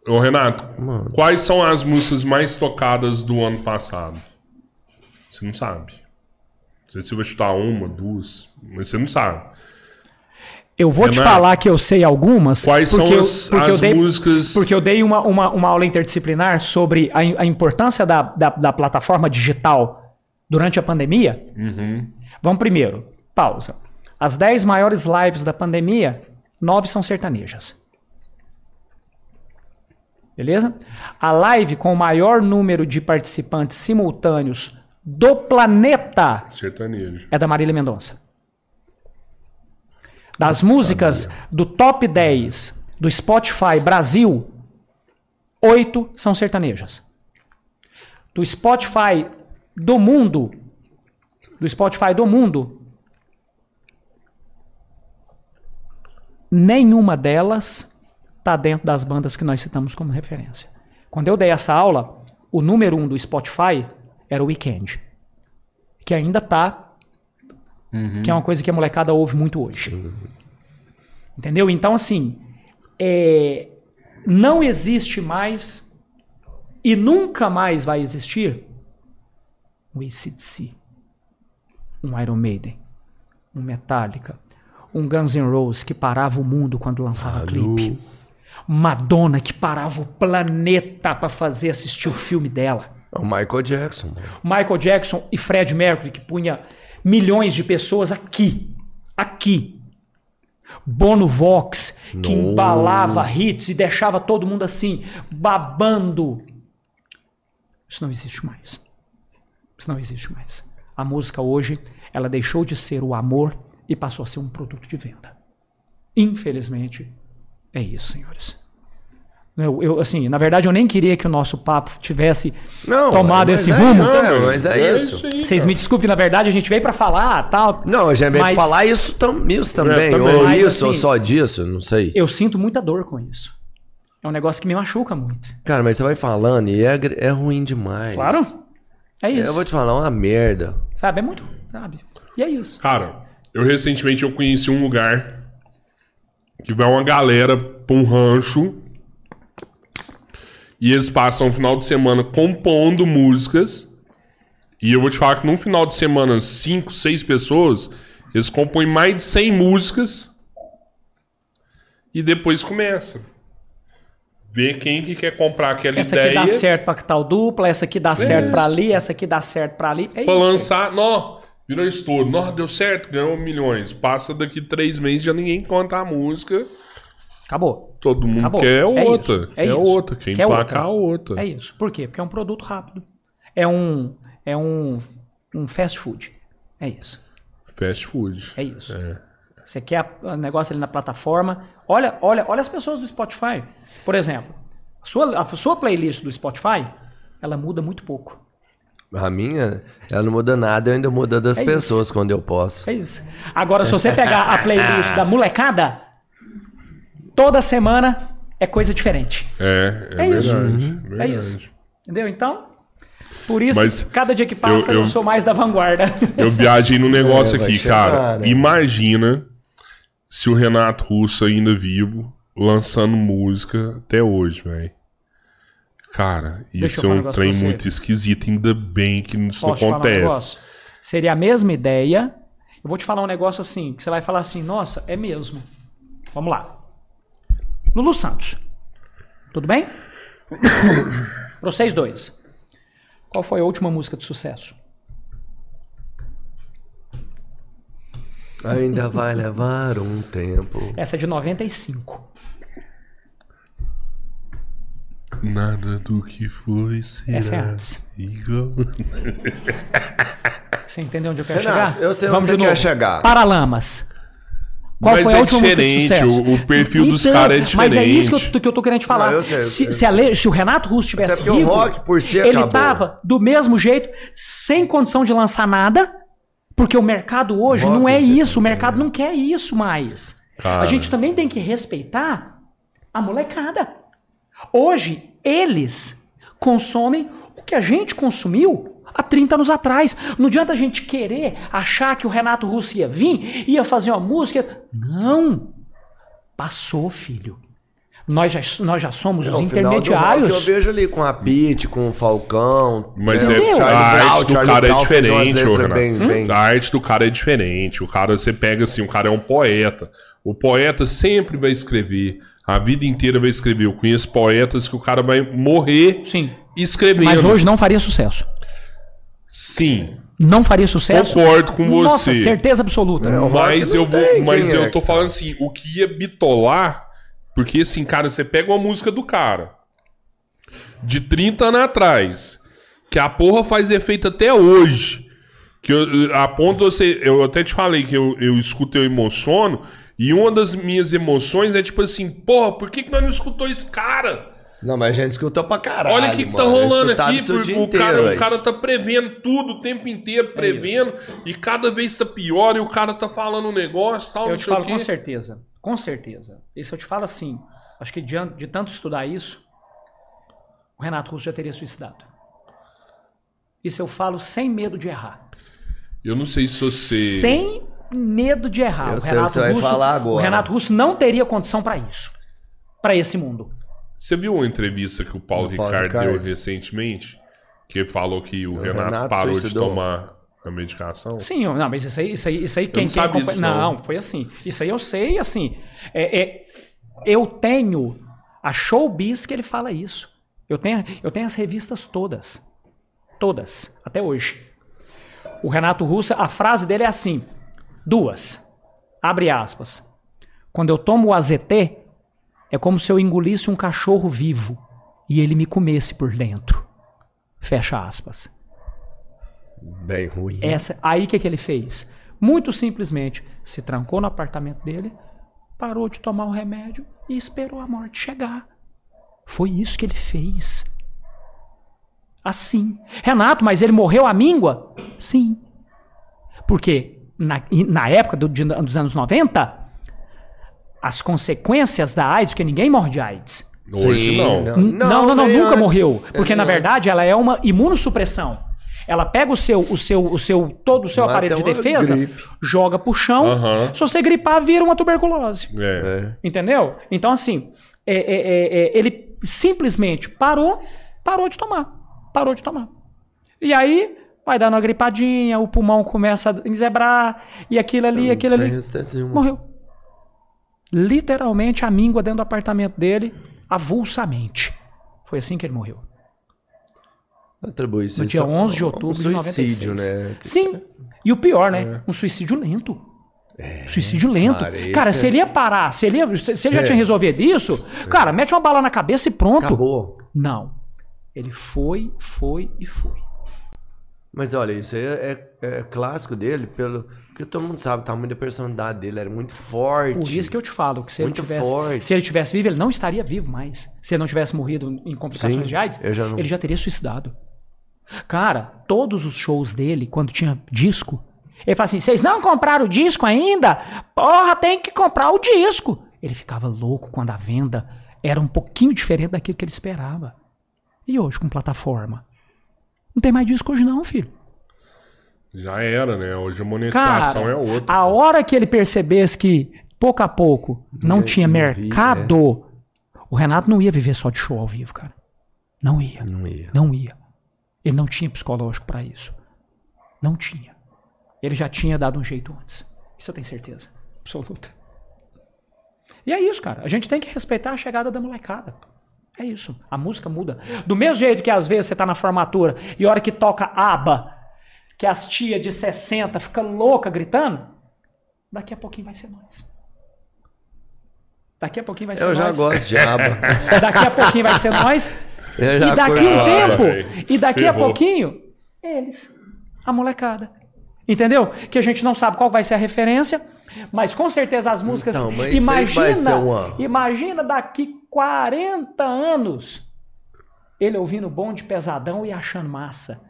Ô, Renato, Mano. quais são as músicas mais tocadas do ano passado? Você não sabe. Não sei se você vai chutar uma, duas, mas você não sabe. Eu vou te Renato, falar que eu sei algumas. Quais porque são eu- as, porque eu as dei- músicas. Porque eu dei uma, uma, uma aula interdisciplinar sobre a, a importância da, da, da plataforma digital durante a pandemia. Uhum. Vamos primeiro, pausa. As 10 maiores lives da pandemia, nove são sertanejas. Beleza? A live com o maior número de participantes simultâneos do planeta Sertanejo. é da Marília Mendonça. Das músicas do top 10 do Spotify Brasil, oito são sertanejas. Do Spotify do mundo, do Spotify do mundo, nenhuma delas está dentro das bandas que nós citamos como referência. Quando eu dei essa aula, o número um do Spotify era o Weekend, que ainda tá que é uma coisa que a molecada ouve muito hoje. Entendeu? Então, assim, é, não existe mais e nunca mais vai existir um ACDC, um Iron Maiden, um Metallica, um Guns N' Roses que parava o mundo quando lançava clipe. Madonna que parava o planeta para fazer assistir o filme dela. É o Michael Jackson. Michael Jackson e Fred Mercury, que punha milhões de pessoas aqui. Aqui. Bono Vox, que embalava hits e deixava todo mundo assim, babando. Isso não existe mais. Isso não existe mais. A música hoje, ela deixou de ser o amor e passou a ser um produto de venda. Infelizmente, é isso, senhores. Eu, eu, assim, na verdade, eu nem queria que o nosso papo tivesse Não, tomado esse é rumo. isso, é, mas é isso. aí, Vocês me desculpem, na verdade, a gente veio pra falar tal. Não, a gente veio Mas- falar isso, tam, isso também. também. Ou Mas, isso, ou assim, só disso, não sei. Eu sinto muita dor com isso. É um negócio que me machuca muito. Cara, mas você vai falando e é, é ruim demais. Claro, É isso. Eu vou te falar uma merda. Sabe? É muito. Sabe? E é isso. Cara, eu recentemente eu conheci um lugar que vai uma galera pra um rancho e eles passam o final de semana compondo músicas. E eu vou te falar que num final de semana, cinco, seis pessoas, eles compõem mais de 100 músicas e depois começa. Ver quem que quer comprar aquela Essa aqui ideia dá certo pra tal dupla, essa aqui dá certo pra ali, essa aqui dá certo pra ali. É pra isso. lançar. Nó, virou estouro. Nó, deu certo, ganhou milhões. Passa daqui três meses, já ninguém conta a música. Acabou. Todo mundo Acabou. quer É outra. isso, é quer isso. outra. Quem Quer emplacar a outra. É isso. Por quê? Porque é um produto rápido. É um. É um. Um fast food. É isso. Fast food. É isso. Você quer o negócio ali na plataforma. Olha, olha, olha as pessoas do Spotify. Por exemplo, a sua, a sua playlist do Spotify, ela muda muito pouco. A minha, ela não muda nada, eu ainda muda das É pessoas quando eu posso. É isso. Agora, se você pegar a playlist da molecada, toda semana é coisa diferente. É, é, É isso. verdade. É verdade. isso. Entendeu? Então, por isso, Mas cada dia que passa, eu, eu- eu- sou mais da vanguarda. Eu viajei num negócio É, aqui, chegar, cara. né? Imagina se o Renato Russo ainda vivo, lançando música até hoje, velho. Cara, isso é um um trem muito esquisito. Ainda bem que isso Posso te não falar um acontece. negócio? Seria a mesma ideia. Eu vou te falar um negócio assim, que você vai falar assim, nossa, é mesmo. Vamos lá. Lulu Santos. Tudo bem? Pra vocês dois. Qual foi a última música de sucesso? Ainda vai levar um tempo. Essa é de 95. Nada do que foi será Essa é antes. igual. Você entendeu onde eu quero Renato, chegar? eu sei Vamos onde de você quer chegar. Paralamas. Qual Mas foi a é última música de diferente, sucesso? o- o perfil dos Então, caras é Mas é isso que diferente. eu, que eu tô querendo te falar. Não, sei, se, se a lei- se o Renato Russo tivesse porque o vivo, rock por si ele acabou. tava do mesmo jeito, sem condição de lançar nada, porque o mercado hoje Rock não é isso. O também, mercado né? não quer isso mais. Cara. A gente também tem que respeitar a molecada. Hoje, eles consomem o que a gente consumiu há 30 anos atrás. Não adianta a gente querer achar que o Renato Russo ia vir, ia fazer uma música. Não! Passou, filho. Nós já, nós já somos os do rock intermediários. eu vejo ali com a Pete, com o Falcão. Mas né, é? Charlie a Brown, arte do Charlie cara é Brown umas diferente, ô, Renato. bem- bem- A arte do cara é diferente. O cara, você pega assim, o cara é um poeta. O poeta sempre vai escrever. A vida inteira vai escrever. Eu conheço poetas que o cara vai morrer Sim. escrevendo. Mas hoje não faria sucesso. Sim. Não faria sucesso. Concordo com Nossa, você. certeza absoluta. Rock Mas eu vou, tem mas eu é, tô cara. falando assim, o que ia bitolar, porque assim, cara, você pega uma música do cara de 30 anos atrás, que a porra faz efeito até hoje. Que eu, a ponto você. Eu até te falei que eu, eu escuto, eu emociono. E uma das minhas emoções é tipo assim, porra, por que, que nós não escutou esse cara? Não, mas a gente escutou pra caralho. Olha o que, que tá rolando aqui. porque o, inteiro, cara, o cara tá prevendo tudo o tempo inteiro, prevendo. e cada vez tá pior. E o cara tá falando um negócio tal. Eu te falo com certeza. Com certeza. Isso eu te falo assim. Acho que de, de tanto estudar isso, o Renato Russo já teria suicidado. Isso eu falo sem medo de errar. Eu não sei se você. Sem medo de errar. Eu o sei o que Renato você vai Russo, falar agora. O Renato Russo não teria condição para isso. Para esse mundo. Você viu uma entrevista que o Paulo, Paulo Ricardo, deu Ricardo. recentemente? Que ele falou que o, Renato, Renato parou suicidou. de tomar a medicação? Sim, não, mas isso aí, isso aí, isso aí quem, não quem acompanha- disso, não. não. foi assim. Isso aí eu sei, assim. é- é- eu tenho a Showbiz que ele fala isso. Eu tenho, eu tenho as revistas todas. Todas, até hoje. O Renato Russo, a frase dele é assim: duas. Abre aspas. Quando eu tomo o AZT, é como se eu engolisse um cachorro vivo e ele me comesse por dentro. Fecha aspas. Bem ruim. Essa, aí o que, que ele fez? Muito simplesmente se trancou no apartamento dele, parou de tomar o remédio e esperou a morte chegar. Foi isso que ele fez. Assim. Renato, mas ele morreu à míngua? Sim. Porque na, na época do- de- dos anos 90, as consequências da AIDS, porque ninguém morre de AIDS. Hoje Sim, não. não. Não, não, não, nunca antes. morreu. É, Porque na antes. verdade ela é uma imunossupressão. Ela pega o seu, o seu, o seu, todo o seu Mata aparelho de defesa, gripe. joga pro chão. Se você gripar, vira uma tuberculose. É. É. Entendeu? Então, assim, é, é, é, é, ele simplesmente parou, parou de tomar. Parou de tomar. E aí, vai dando uma gripadinha, o pulmão começa a enzebrar, e aquilo ali, aquilo Não ali. resistência nenhuma. Morreu. Literalmente, a míngua dentro do apartamento dele, avulsamente. Foi assim que ele morreu. Atribui isso No dia só- 11 de outubro um de suicídio, 96. né? Sim. E o pior, né? Um suicídio lento. suicídio lento. cara, Cara, é- se ele ia parar, se ele, ia- se ele já É. tinha resolvido isso, cara, mete uma bala na cabeça e pronto. Acabou. Não. Ele foi, foi e foi. Mas olha, isso aí é, é- é clássico dele, pelo porque todo mundo sabe o tamanho da personalidade dele, era muito forte. Por isso que eu te falo que se ele tivesse, forte. se ele tivesse vivo, ele não estaria vivo mais. Se ele não tivesse morrido em complicações Sim, de AIDS, já não- ele já teria suicidado. Cara, todos os shows dele, quando tinha disco, ele fala assim: vocês não compraram o disco ainda? Porra, tem que comprar o disco. Ele ficava louco quando a venda era um pouquinho diferente daquilo que ele esperava. E hoje, com plataforma? Não tem mais disco hoje, não, filho. Já era, né? Hoje a monetização Cara, é outra. a hora que ele percebesse que, pouco a pouco, não tinha não vi, mercado, o Renato não ia viver só de show ao vivo, cara. Não ia. Não ia. Não ia. Ele não tinha psicológico pra isso. Não tinha. Ele já tinha dado um jeito antes. Isso eu tenho certeza. Absoluta. E é isso, cara. A gente tem que respeitar a chegada da molecada. É isso. A música muda. Do mesmo jeito que às vezes você tá na formatura e a hora que toca aba, que as tia de 60 fica louca gritando, daqui a pouquinho vai ser nós. Daqui a pouquinho vai ser Eu já nós. gosto de aba. Daqui a pouquinho vai ser nós. Eu já E daqui um tempo, e daqui a Ferrou. pouquinho, eles, a molecada. Entendeu? Que a gente não sabe qual vai ser a referência, mas com certeza as músicas. Então, imagina, vai ser uma- imagina daqui 40 anos ele ouvindo bom de pesadão e achando massa.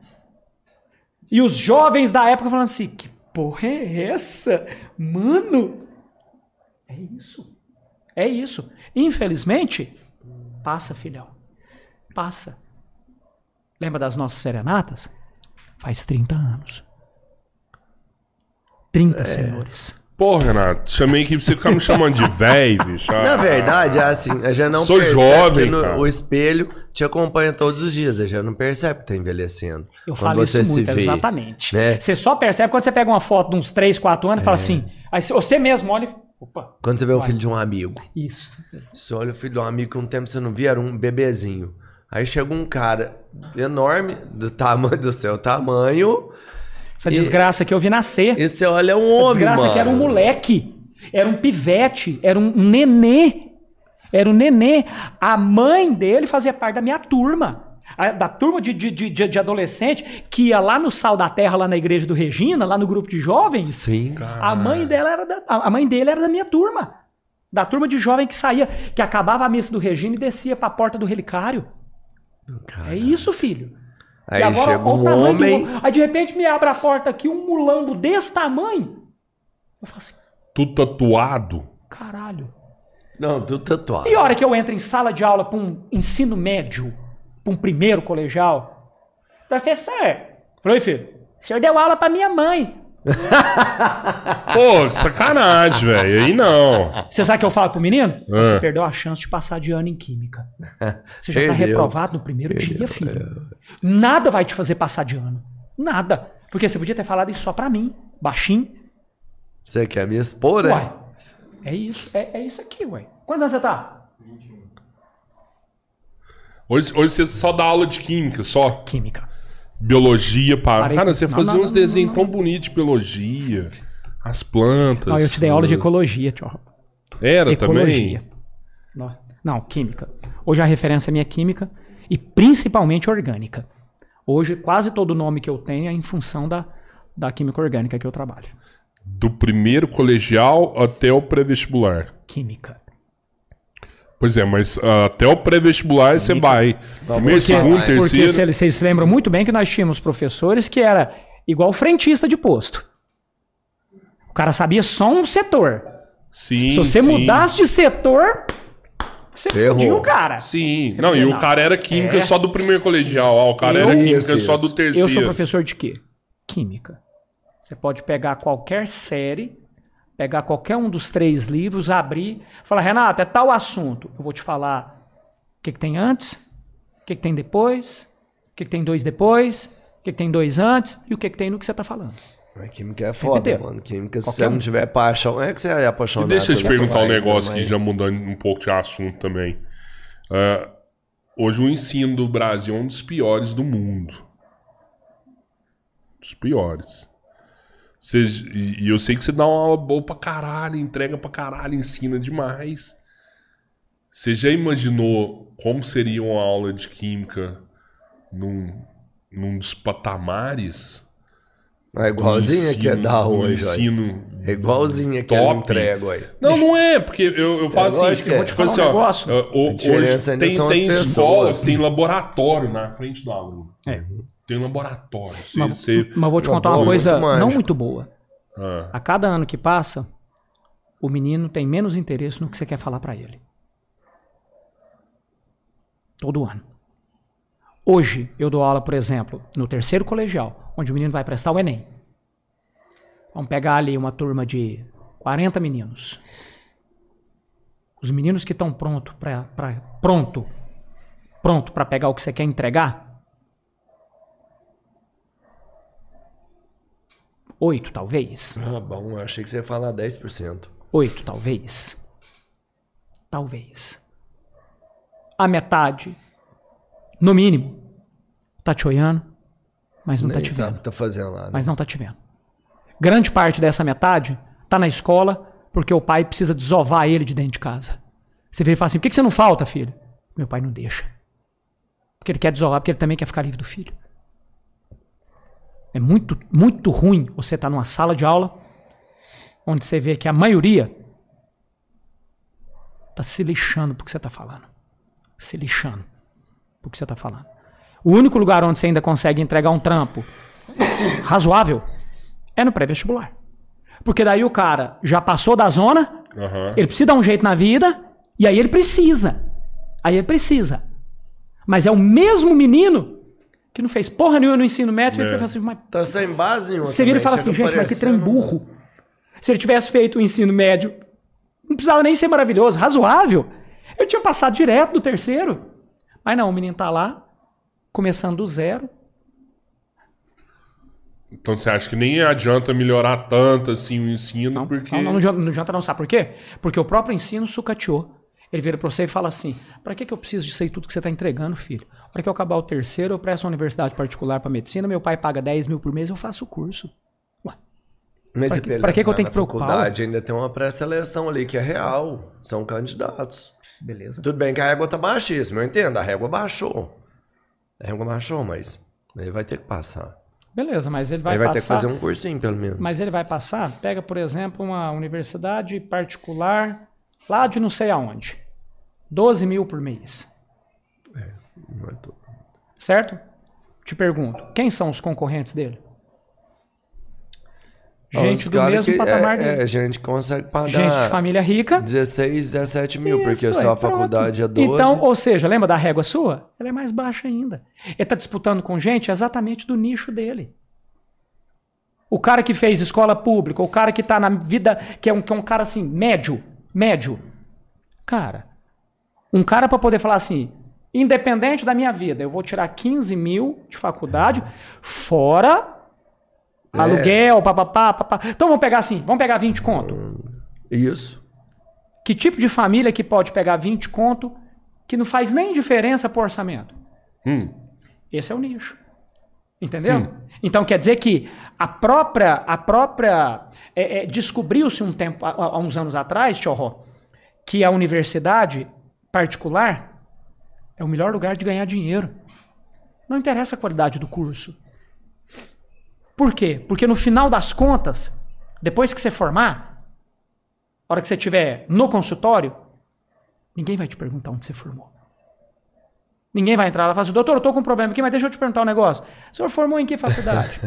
E os jovens da época falando assim: que porra é essa? Mano, é isso. É isso. Infelizmente, passa, filhão. Passa. Lembra das nossas serenatas? Faz 30 anos. 30 senhores. Pô, Renato, chamei aqui pra você ficar me chamando de velho, bicho. Na Ah, verdade, é assim, a gente não Sou percebe jovem, que no- cara. o espelho te acompanha todos os dias, a gente não percebe que tá envelhecendo. Eu Quando falo você isso se muito, vê, exatamente. né? Você só percebe quando você pega uma foto de uns 3, 4 anos e fala assim. Aí você- mesmo olha e. Opa, Quando você vê o filho de um amigo. isso. Você olha o filho de um amigo que um tempo você não via, era um bebezinho. Aí chega um cara enorme, do tamanho do seu tamanho, Essa E- desgraça que eu vi nascer. e você olha um A homem, desgraça mano. que era um moleque. Era um pivete. Era um nenê. Era um nenê. A mãe dele fazia parte da minha turma. A- da turma de, de, de, de adolescente que ia lá no Sal da Terra, lá na igreja do Regina, lá no grupo de jovens. Sim. A mãe dela era da, a a mãe dele era da minha turma. Da turma de jovem que saía, que acabava a missa do Regina e descia pra porta do relicário. Cara. É isso, filho. Aí agora, chega um do homem. homem. Aí de repente me abre a porta aqui, um mulambo desse tamanho. Eu falo assim, tudo tatuado. caralho. Não, tudo tatuado. E a hora que eu entro em sala de aula para um ensino médio, para um primeiro colegial, professor, falei, filho, o senhor deu aula para minha mãe. Pô, que sacanagem, velho. Aí não. Você sabe o que eu falo pro menino? Ah. Você perdeu a chance de passar de ano em química. Você já tá Perdeu. reprovado no primeiro dia, filho. Nada vai te fazer passar de ano. Nada. Porque você podia ter falado isso só pra mim, baixinho. Você quer me expor, né? Uai, é isso, é, é isso aqui, uai. Quantos anos você tá? Hoje, hoje você só dá aula de química, só. Química. Biologia para. Parei Cara, você Não, fazia não, uns não, desenhos não, tão bonitos de biologia. As plantas. Ó, eu te dei aula de ecologia, tio. Era Ecologia. também. Não, Não, química. Hoje a referência minha é química e principalmente orgânica. Hoje quase todo nome que eu tenho é em função da, da química orgânica que eu trabalho. Do primeiro colegial até o pré-vestibular. Química. Pois é, mas ah, até o pré-vestibular você vai. Primeiro, segundo, Porque- Porque terceiro. se- vocês se lembram muito bem que nós tínhamos professores que era igual frentista de posto. O cara sabia só um setor. Sim, Se você sim. mudasse de setor, Você fudia o cara. Sim. Não, e o Não. cara era química É. só do primeiro colegial. Ó, o cara Eu- era química Isso, só do isso. terceiro. Eu sou professor de quê? Química. Você pode pegar qualquer série, pegar qualquer um dos três livros, abrir, falar, Renato, é tal assunto. Eu vou te falar o que, que tem antes, o que, que tem depois, o que, que tem dois depois, o que, que tem dois antes e o que, que tem no que você está falando. Mas química é foda, Entendeu? mano. Química, se Qualquer você não um. tiver paixão, é que você é E apaixonado. deixa eu te que perguntar um negócio aqui, mas- já mudando um pouco de assunto também. Ah, hoje o ensino do Brasil é um dos piores do mundo. Dos piores. Cês- e, e eu sei que você dá uma aula boa pra caralho, entrega pra caralho, ensina demais. Você já imaginou como seria uma aula de química num, num dos patamares? É igualzinha que é da hoje, ensino É igualzinha que eu top. entrego aí. Não, não é, porque eu, eu falo assim, lógico que é. eu vou te falar Falar um assim, ó, o- diferença hoje tem, tem pessoas. escola que tem laboratório na frente do aluno. É. Tem laboratório. Você, Mas, você- mas vou te contar uma coisa muito não muito boa. ah, A cada ano que passa, o menino tem menos interesse no que você quer falar para ele. Todo ano. Hoje, eu dou aula, por exemplo, no terceiro colegial, onde o menino vai prestar o Enem. Vamos pegar ali uma turma de 40 meninos. Os meninos que estão pronto para pronto, pronto para pegar o que você quer entregar, oito talvez. Ah, bom, eu achei que você ia falar 10%. Oito, talvez. Talvez. A metade, no mínimo, tá te olhando, mas não tá Nem te sabe o vendo. tá fazendo lá. Né? Mas não tá te vendo. Grande parte dessa metade tá na escola porque o pai precisa desovar ele de dentro de casa. Você vira e fala assim: por que você não falta, filho? Meu pai não deixa. Porque ele quer desovar, porque ele também quer ficar livre do filho. É muito, muito ruim você estar numa sala de aula onde você vê que a maioria tá se lixando porque você tá falando. Se lixando porque você tá falando. O único lugar onde você ainda consegue entregar um trampo razoável é no pré-vestibular. Porque daí o cara já passou da zona, aham. ele precisa dar um jeito na vida, e aí ele precisa. Aí ele precisa. Mas é o mesmo menino que não fez porra nenhuma no ensino médio, É. ele fala assim, mas Tá sem base nenhuma. você vira e fala assim, gente, mas que trem parecendo- burro. Se ele tivesse feito o ensino médio, não precisava nem ser maravilhoso, razoável. Eu tinha passado direto do terceiro. Mas não, o menino tá lá, começando do zero. Então você acha que nem adianta melhorar tanto assim o ensino, Não, porque. não, não, não adianta- não adianta não, sabe por quê? Porque o próprio ensino sucateou. Ele vira pra você e fala assim: pra que, que eu preciso disso aí tudo que você tá entregando, filho? Hora que eu acabar o terceiro, eu presto uma universidade particular pra medicina, meu pai paga 10 mil por mês, eu faço o curso. Ué, Mas Pra que- pra que que eu tenho na que preocupar, faculdade ainda tem uma pré-seleção ali que é real. São candidatos. beleza. Tudo bem que a régua tá baixíssima, eu entendo. A régua baixou. A régua baixou, mas ele vai ter que passar. Beleza, mas ele vai ele vai passar. ter que fazer um cursinho, pelo menos. Mas ele vai passar, pega, por exemplo, uma universidade particular lá de não sei aonde. 12 mil por mês. Não é tudo. Certo? Te pergunto, quem são os concorrentes dele? Gente do mesmo patamar é, dele. é, gente que consegue pagar Gente de família rica. 16, 17 mil, porque Isso, só é, a faculdade é pronto. 12. Então, ou seja, lembra da régua sua? Ela é mais baixa ainda. Ele está disputando com gente exatamente do nicho dele. O cara que fez escola pública, o cara que está na vida, que é, um, que é um cara assim, médio, médio. Cara, um cara para poder falar assim, independente da minha vida, eu vou tirar 15 mil de faculdade, fora É. aluguel, papapá, papá. Então vamos pegar assim, vamos pegar 20 conto. Isso. Que tipo de família que pode pegar 20 conto que não faz nem diferença pro orçamento? Hum, Esse é o nicho. Entendeu? Então quer dizer que a própria, a própria é, é, descobriu-se um tempo, há, há uns anos atrás, Tchorró, que a universidade particular é o melhor lugar de ganhar dinheiro. Não interessa a qualidade do curso. Por quê? Porque no final das contas, depois que você formar, a hora que você estiver no consultório, ninguém vai te perguntar onde você formou. Ninguém vai entrar lá e falar assim, doutor, eu tô com um problema aqui, mas deixa eu te perguntar um negócio. O senhor formou em que faculdade?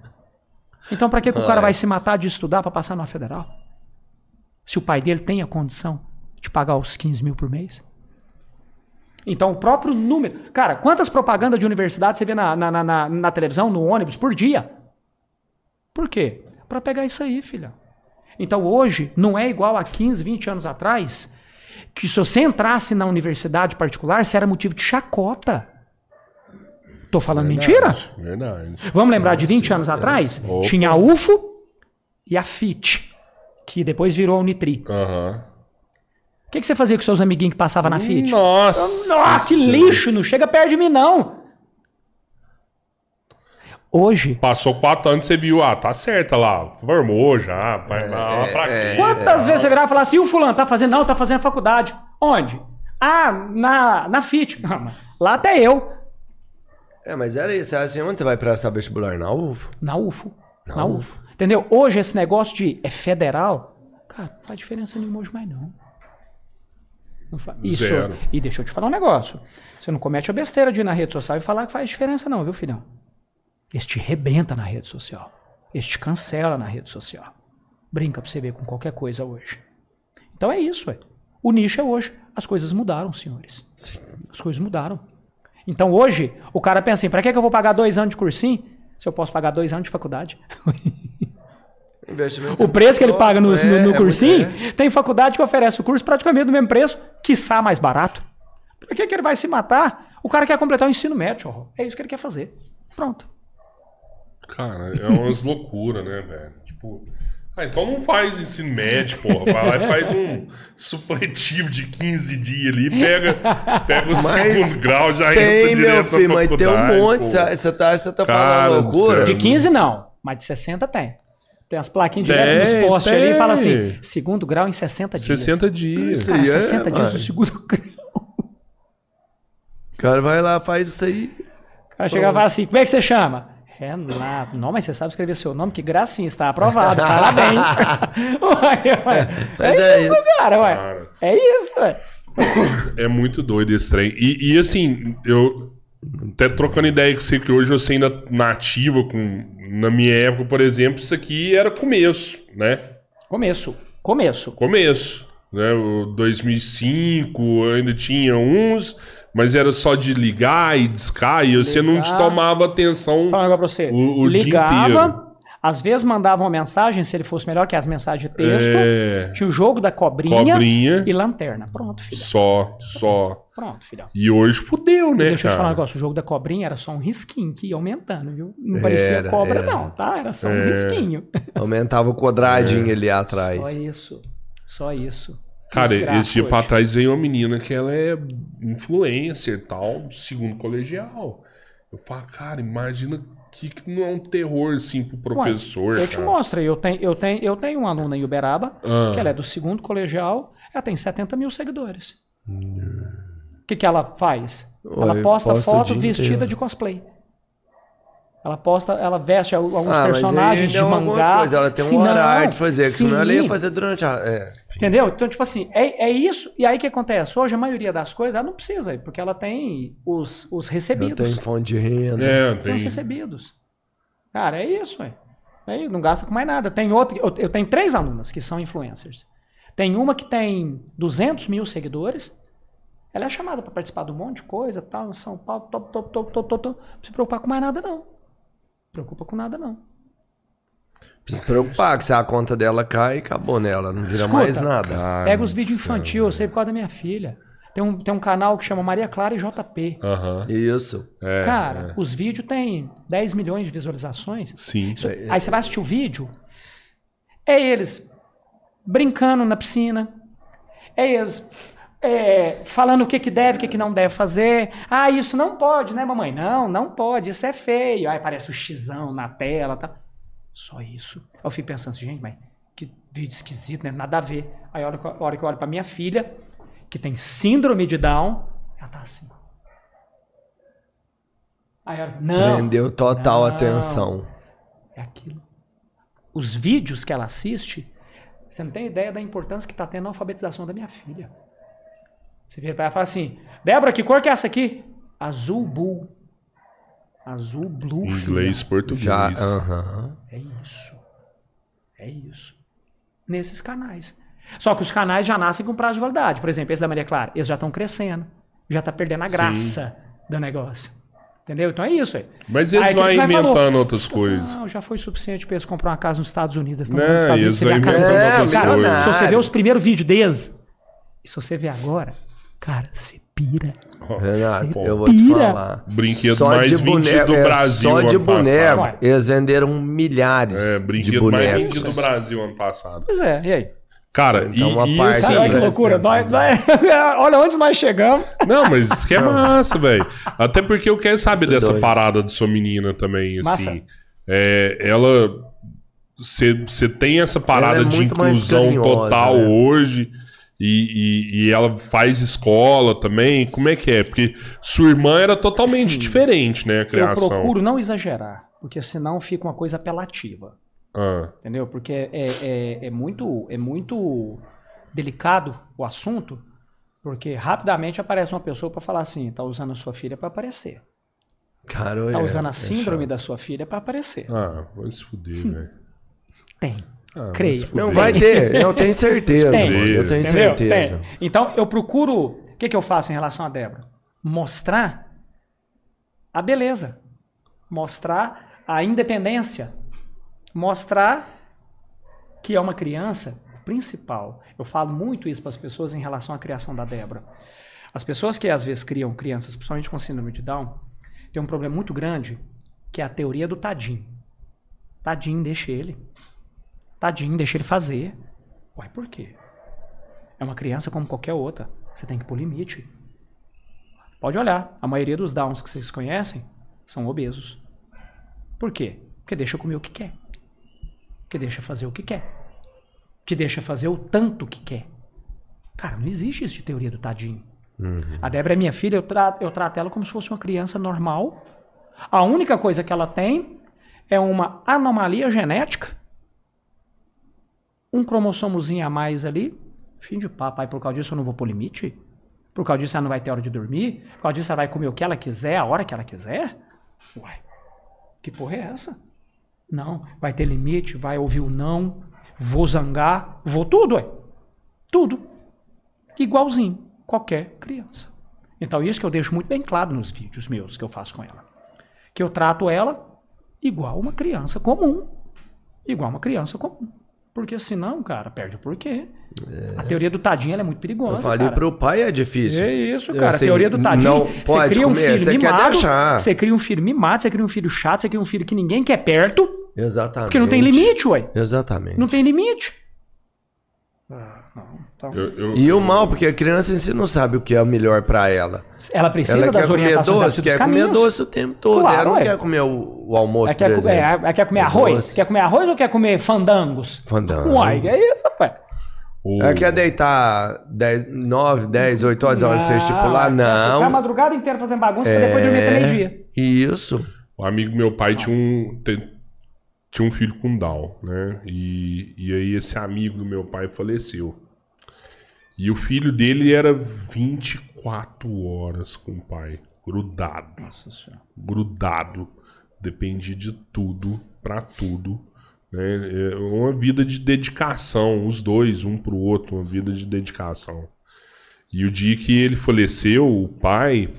então, para que, que o cara vai se matar de estudar para passar numa federal? Se o pai dele tem a condição de pagar pagar os 15 mil por mês? Então, o próprio número. Cara, quantas propagandas de universidade você vê na, na, na, na- televisão, no ônibus, por dia? Por quê? Para pegar isso aí, filha. Então, hoje, não é igual a 15, 20 anos atrás, que se você entrasse na universidade particular, você era motivo de chacota. Tô falando mentira? Verdade. Vamos lembrar de 20 anos atrás? Opa. Tinha a UFO e a FIT, que depois virou a Unitri. Aham. O que, que você fazia com seus amiguinhos que passavam na FIT? Nossa. Nossa, que Senhora. lixo! Não chega perto de mim, não! Hoje, Passou quatro anos, você viu, ah, tá certa lá. Formou já. Vai lá pra quê? quantas vezes você virava e falava assim, e o fulano tá fazendo? Não, tá fazendo faculdade. Onde? Ah, na, na FIT. Mas lá até eu. É, mas era isso. Era assim, onde você vai prestar vestibular? Na UFO? Na UFO. Na, Na UFO. Entendeu? Hoje esse negócio de é federal, cara, não faz diferença nenhuma hoje mais não. Isso. Zero. E deixa eu te falar um negócio. Você não comete a besteira de ir na rede social e falar que faz diferença não, viu, filhão? Este rebenta na rede social. Este cancela na rede social. Brinca pra você ver com qualquer coisa hoje. Então é isso, ué. O nicho é hoje. As coisas mudaram, senhores. As coisas mudaram. Então hoje, o cara pensa assim, pra que, que eu vou pagar dois anos de cursinho se eu posso pagar dois anos de faculdade? Investimento O preço que ele paga no, próximo, no- é, no é cursinho, muito- é. tem faculdade que oferece o curso praticamente do mesmo preço, quiçá mais barato. Por que, que ele vai se matar? O cara quer completar o ensino médio, ó. é isso que ele quer fazer. Pronto. Cara, é umas loucuras, né, velho? Tipo. Ah, então não faz ensino médio, porra. Vai lá e faz um supletivo de 15 dias ali, pega, pega o Mas segundo grau, já Tem, entra direto meu filho, na mas tem um faculdade, monte. pô. Você tá, você tá Cara falando do loucura? De 15 não, mas de 60 tem. Tem as plaquinhas direto Tem, nos postes ali e tem. fala assim, segundo grau em 60 dias. 60 dias. Isso Cara, aí é, 60 dias do segundo grau. O cara vai lá, faz isso aí. O cara chega e fala assim, como é que você chama? Renato. Não, mas você sabe escrever seu nome, que gracinha, está aprovado. Parabéns. ué, ué. Mas É, é isso, isso. cara, ué. Cara. É isso, ué. É muito doido esse trem. E, e, assim, eu até trocando ideia com você que hoje você ainda nativa com. Na minha época, por exemplo, isso aqui era começo, né? Começo. Começo. Começo. Né? O 2005 ainda tinha uns, mas era só de ligar e discar e você não te tomava atenção. Vou falar um negócio pra você. O- o dia Ligava, inteiro. Às vezes mandava uma mensagem, se ele fosse melhor que as mensagens de texto. É, Tinha o jogo da cobrinha, cobrinha, e lanterna. Pronto, filha. só, só. Pronto, filhão. E hoje fudeu, né, Deixa eu te falar um cara? negócio. O jogo da cobrinha era só um risquinho que ia aumentando, viu? Não parecia Era, cobra, era. não, tá? Era só um É. risquinho. Aumentava o quadradinho ali Só atrás. isso. Só isso. Cara, esse dia hoje. pra trás veio uma menina que ela é influencer e tal, do segundo colegial. Eu falo, cara, imagina que, que não é um terror assim pro professor. Ué, eu te mostro aí. Eu tenho, eu, tenho, eu tenho uma aluna em Uberaba, Ah. que ela é do segundo colegial, ela tem 70 mil seguidores. O que, que ela faz? Ela Oi, posta foto vestida inteiro. de cosplay. Ela posta, ela veste al- alguns Ah, personagens de mangá. coisa, Ela tem um horário de fazer, que senão ela ia fazer durante a. É. Entendeu? Então, tipo assim, é, é isso. E aí o que acontece? Hoje a maioria das coisas ela não precisa, porque ela tem os, os Ela recebidos. tem fonte de renda. É, Tem tem. os recebidos. Cara, é isso, ué. Aí não gasta com mais nada. Tem outro, eu, eu tenho três alunas que são influencers. Tem uma que tem 200 mil seguidores. Ela é chamada para participar de um monte de coisa, tal, em São Paulo, top, top, top, top, top, top. Não se preocupar com mais nada, não. Preocupa com nada, não. Precisa se preocupar, que se a conta dela cai, acabou nela. Não vira Escuta. mais nada. Cara Pega os vídeos infantil, eu sei por causa da minha filha. Tem um, tem um canal que chama Maria Clara e JP. Aham. Isso. É, Cara, é. os vídeos têm 10 milhões de visualizações. Sim. Isso- aí você vai assistir o vídeo, é eles brincando na piscina, é eles é, falando o que, que deve, o que, que não deve fazer. Ah, isso não pode, né, mamãe? Não, não pode, isso é feio. Aí aparece o xizão na tela, tá? Só isso. Aí eu fico pensando assim, gente, mas que vídeo esquisito, né? Nada a ver. Aí a hora que eu- a hora que eu olho pra minha filha, que tem síndrome de Down, ela tá assim. Aí ela, não. Prendeu total Não. atenção. É aquilo. Os vídeos que ela assiste, você não tem ideia da importância que está tendo a alfabetização da minha filha. Você vira para ela e fala assim: Débora, que cor que é essa aqui? Azul Bull. Azul Blue. Inglês, filha. português. Já. aham. É isso. É isso. Nesses canais. Só que os canais já nascem com prazo de validade. Por exemplo, esse da Maria Clara, eles já estão crescendo. Já tá perdendo a graça do negócio. Entendeu? Então é isso aí. Mas eles Aí, vão inventando falou, outras coisas. Não, já foi suficiente pra eles comprar uma casa nos Estados Unidos. Eles estão nos Estados Unidos. eles Você vê a casa É, outras Cara, coisas. se você vê os primeiros vídeos deles, e se você vê agora, cara, você pira. Renato, eu vou te pira. falar. Brinquedo Só mais de vendido boneco, do é, Brasil Só de ano passado. boneco, Ué. eles venderam milhares É, de brinquedo mais bonecos. vendido do Brasil ano passado. Pois é, e aí? Cara, Então, e, uma e parte assim, Sim, Olha que loucura. pensa, Nós- nós- olha onde nós chegamos. Não, mas isso que é massa, velho. Até porque eu quero saber Tô dessa doido. parada de sua menina também, Massa. assim. É, ela. Você tem essa parada é de inclusão total né? hoje. E, e- e ela faz escola também. Como é que é? Porque sua irmã era totalmente Sim. diferente, né? A Eu criação. procuro não exagerar, porque senão fica uma coisa apelativa. Ah, Entendeu? Porque é, é, é muito, é muito delicado o assunto, porque rapidamente aparece uma pessoa para falar assim: tá usando a sua filha para aparecer. Cara, Tá é, usando a é síndrome da sua filha para aparecer. ah, vai se fuder, velho. Tem. Ah, Creio. Não, vai ter. Eu tenho certeza, Tem. Eu tenho Entendeu? certeza. Tem. Então, eu procuro. O que, que eu faço em relação a Débora? Mostrar a beleza. Mostrar a independência. Mostrar que é uma criança principal. Eu falo muito isso para as pessoas em relação à criação da Débora. As pessoas que às vezes criam crianças, principalmente com síndrome de Down, tem um problema muito grande, que é a teoria do tadinho. Tadinho, deixa ele. Tadinho, deixa ele fazer. Uai, por quê? É uma criança como qualquer outra. Você tem que pôr limite. Pode olhar. A maioria dos downs que vocês conhecem são obesos. Por quê? Porque deixa comer o que quer. Porque deixa fazer o que quer. Que deixa fazer o tanto que quer. Cara, não existe isso de teoria do tadinho. A Débora é minha filha, eu, tra eu trato ela como se fosse uma criança normal. A única coisa que ela tem é uma anomalia genética um cromossomozinho a mais ali, fim de papo. Aí por causa disso eu não vou pôr limite? Por causa disso ela não vai ter hora de dormir? Por causa disso ela vai comer o que ela quiser, a hora que ela quiser? Uai, que porra é essa? Não, vai ter limite, vai ouvir o não, vou zangar, vou tudo, ué. Tudo. Igualzinho, qualquer criança. Então isso que eu deixo muito bem claro nos vídeos meus que eu faço com ela. Que eu trato ela igual uma criança comum. Igual uma criança comum. Porque senão, cara, perde o porquê. A teoria do tadinho é muito perigosa. Eu falei cara. pro pai é difícil. É isso, cara. assim, a teoria do tadinho. não você pode cria um comer, filho você quer mimado. deixar. Você cria um filho mimado, você cria um filho chato, você cria um filho que ninguém quer perto. Exatamente. Porque não tem limite, ué. Exatamente. Não tem limite. Não. Então, Eu- eu- E o mal, porque a criança em si não sabe o que é o melhor pra ela. ela precisa Ela quer das comer orientações doce, dos quer caminhos. comer doce o tempo todo. Claro, ela não ué. quer comer o, o almoço, Ela quer, por co- exemplo. é, ela quer comer O arroz? doce. Quer comer arroz ou quer comer fandangos? Fandangos. Uai, é isso, rapaz. o- Ela quer deitar 10, 9, 10, 8 horas a hora de você estipular? quer Ficar a Não. madrugada inteira fazendo bagunça pra depois dormir até meio-dia. É, Isso. O amigo do meu pai tinha um, tinha um filho com Down, né? E, e aí esse amigo do meu pai faleceu. E o filho dele era 24 horas com o pai, grudado, Nossa senhora. grudado. Dependia de tudo, pra tudo. Né? É uma vida de dedicação, os dois, um pro outro, uma vida de dedicação. E o dia que ele faleceu, o pai,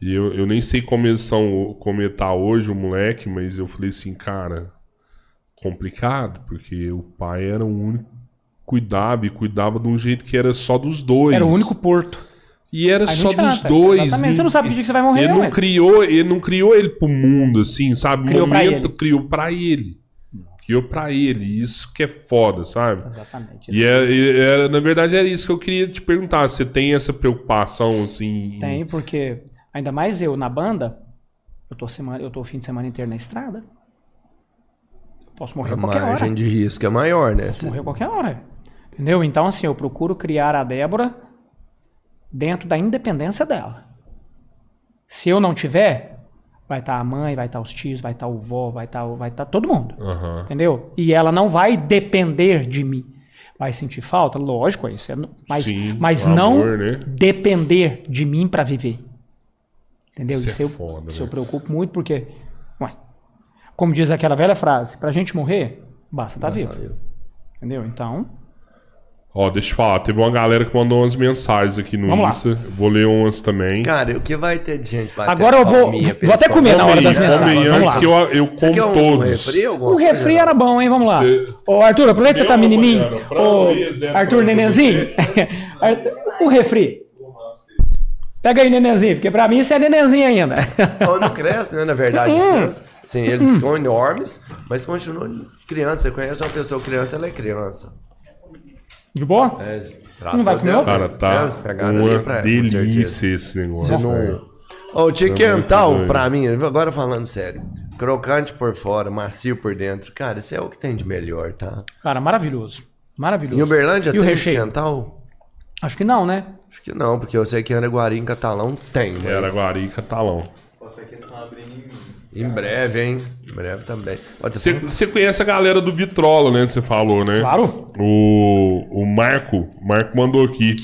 eu, eu nem sei como eles são, como ele tá hoje, o moleque, mas eu falei assim, cara, complicado, porque o pai era o único cuidava e cuidava de um jeito que era só dos dois. Era o único porto. E era só dos dois. exatamente. e- Você não sabe que dia que você vai morrer, Ele não ué. criou, ele não criou ele pro mundo, assim, sabe? Criou pra momento ele. criou pra ele. Criou pra ele. Isso que é foda, sabe? Exatamente. E é, e era- na verdade era isso que eu queria te perguntar. Você tem essa preocupação, assim? em- Tem, porque ainda mais eu na banda, eu tô, semana, eu tô o fim de semana inteiro na estrada. Posso morrer A a qualquer hora. margem de risco é maior, né? Posso morrer a qualquer hora. Entendeu? Então, assim, eu procuro criar a Débora dentro da independência dela. Se eu não tiver, vai estar a mãe, vai estar os tios, vai estar o vó, vai estar vai estar todo mundo. Aham. Entendeu? E ela não vai depender de mim. Vai sentir falta? Lógico, isso é, mas, Sim, mas não amor, né? depender de mim para viver. Entendeu? Isso Isso, é eu, foda, isso eu né? preocupo muito porque, ué, como diz aquela velha frase, pra gente morrer, basta estar vivo. Entendeu? Então, Ó, deixa eu falar, teve uma galera que mandou umas mensagens aqui no Vamos lá. Insta. Vou ler umas também. Cara, o que vai ter de gente batendo Agora eu vou- vou até comer na hora das mensagens. antes lá. que eu, eu Você como um todos. refri? Coisa, refri era bom, hein? Vamos lá. Você- Ô, Arthur, aproveita que você tá menininho. Ô, Arthur Nenenzinho. O refri. Pega aí, Nenenzinho, porque pra mim isso é Nenenzinho ainda. Ou não cresce, né? Na verdade, as crianças, sim, eles são enormes, mas continuam criança. Você conhece uma pessoa criança, ela é criança. De boa? É, Não vai comer outra? Cara, tá ali uma pra- delícia esse Se negócio. não... Ô, o É Tiquental, muito pra mim, agora falando sério, crocante por fora, macio por dentro, cara, isso é o que tem de melhor, tá? Cara, maravilhoso. Maravilhoso. Em Uberlândia E o tem recheio? Tiquental? Acho que não, né? Acho que não, porque eu sei que Araguari em Catalão tem, mas Era Guari e Catalão. em breve, hein? Em breve também. Você, conhece a galera do Vitrola, né? Você falou, né? Claro. O, o Marco, o Marco mandou aqui.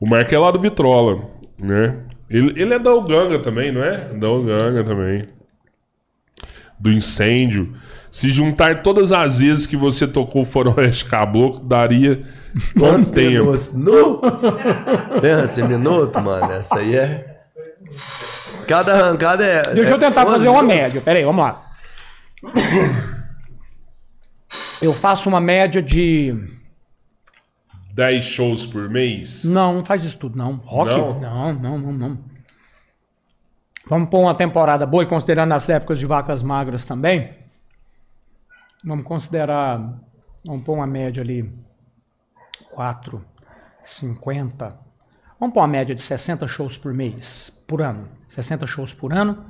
O Marco é lá do Vitrola, né? Ele, ele é da Uganga também, não é? Da Uganga também. Do incêndio. Se juntar todas as vezes que você tocou o Faroeste Caboclo, daria Quantos quanto tempo? minutos? Nu! Esse minuto, mano, essa aí é. Cada arrancada é. Deixa eu é tentar quantos fazer uma minutos? média. Pera aí, vamos lá. Eu faço uma média de. 10 shows por mês? Não, não faz isso tudo, não. Rock? Não? Não, não, não, não. Vamos pôr uma temporada boa e considerando as épocas de vacas magras também. Vamos considerar. Vamos pôr uma média ali. 4, 50. Vamos pôr uma média de 60 shows por mês, por ano. 60 shows por ano.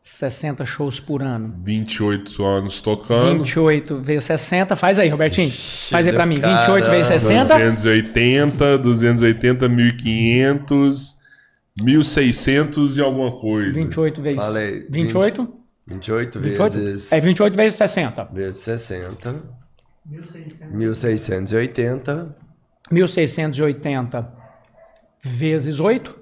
60 shows por ano. 28 anos tocando. 28 vezes 60. Faz aí, Robertinho. Faz aí pra mim. 28 vezes Caramba. 60. 280, 280, 1500, 1600 e alguma coisa. 28 vezes. Falei, 28? 28 28? vezes. É 28 vezes 60. Vezes 60. 1.600. 1680. 1680 vezes 8.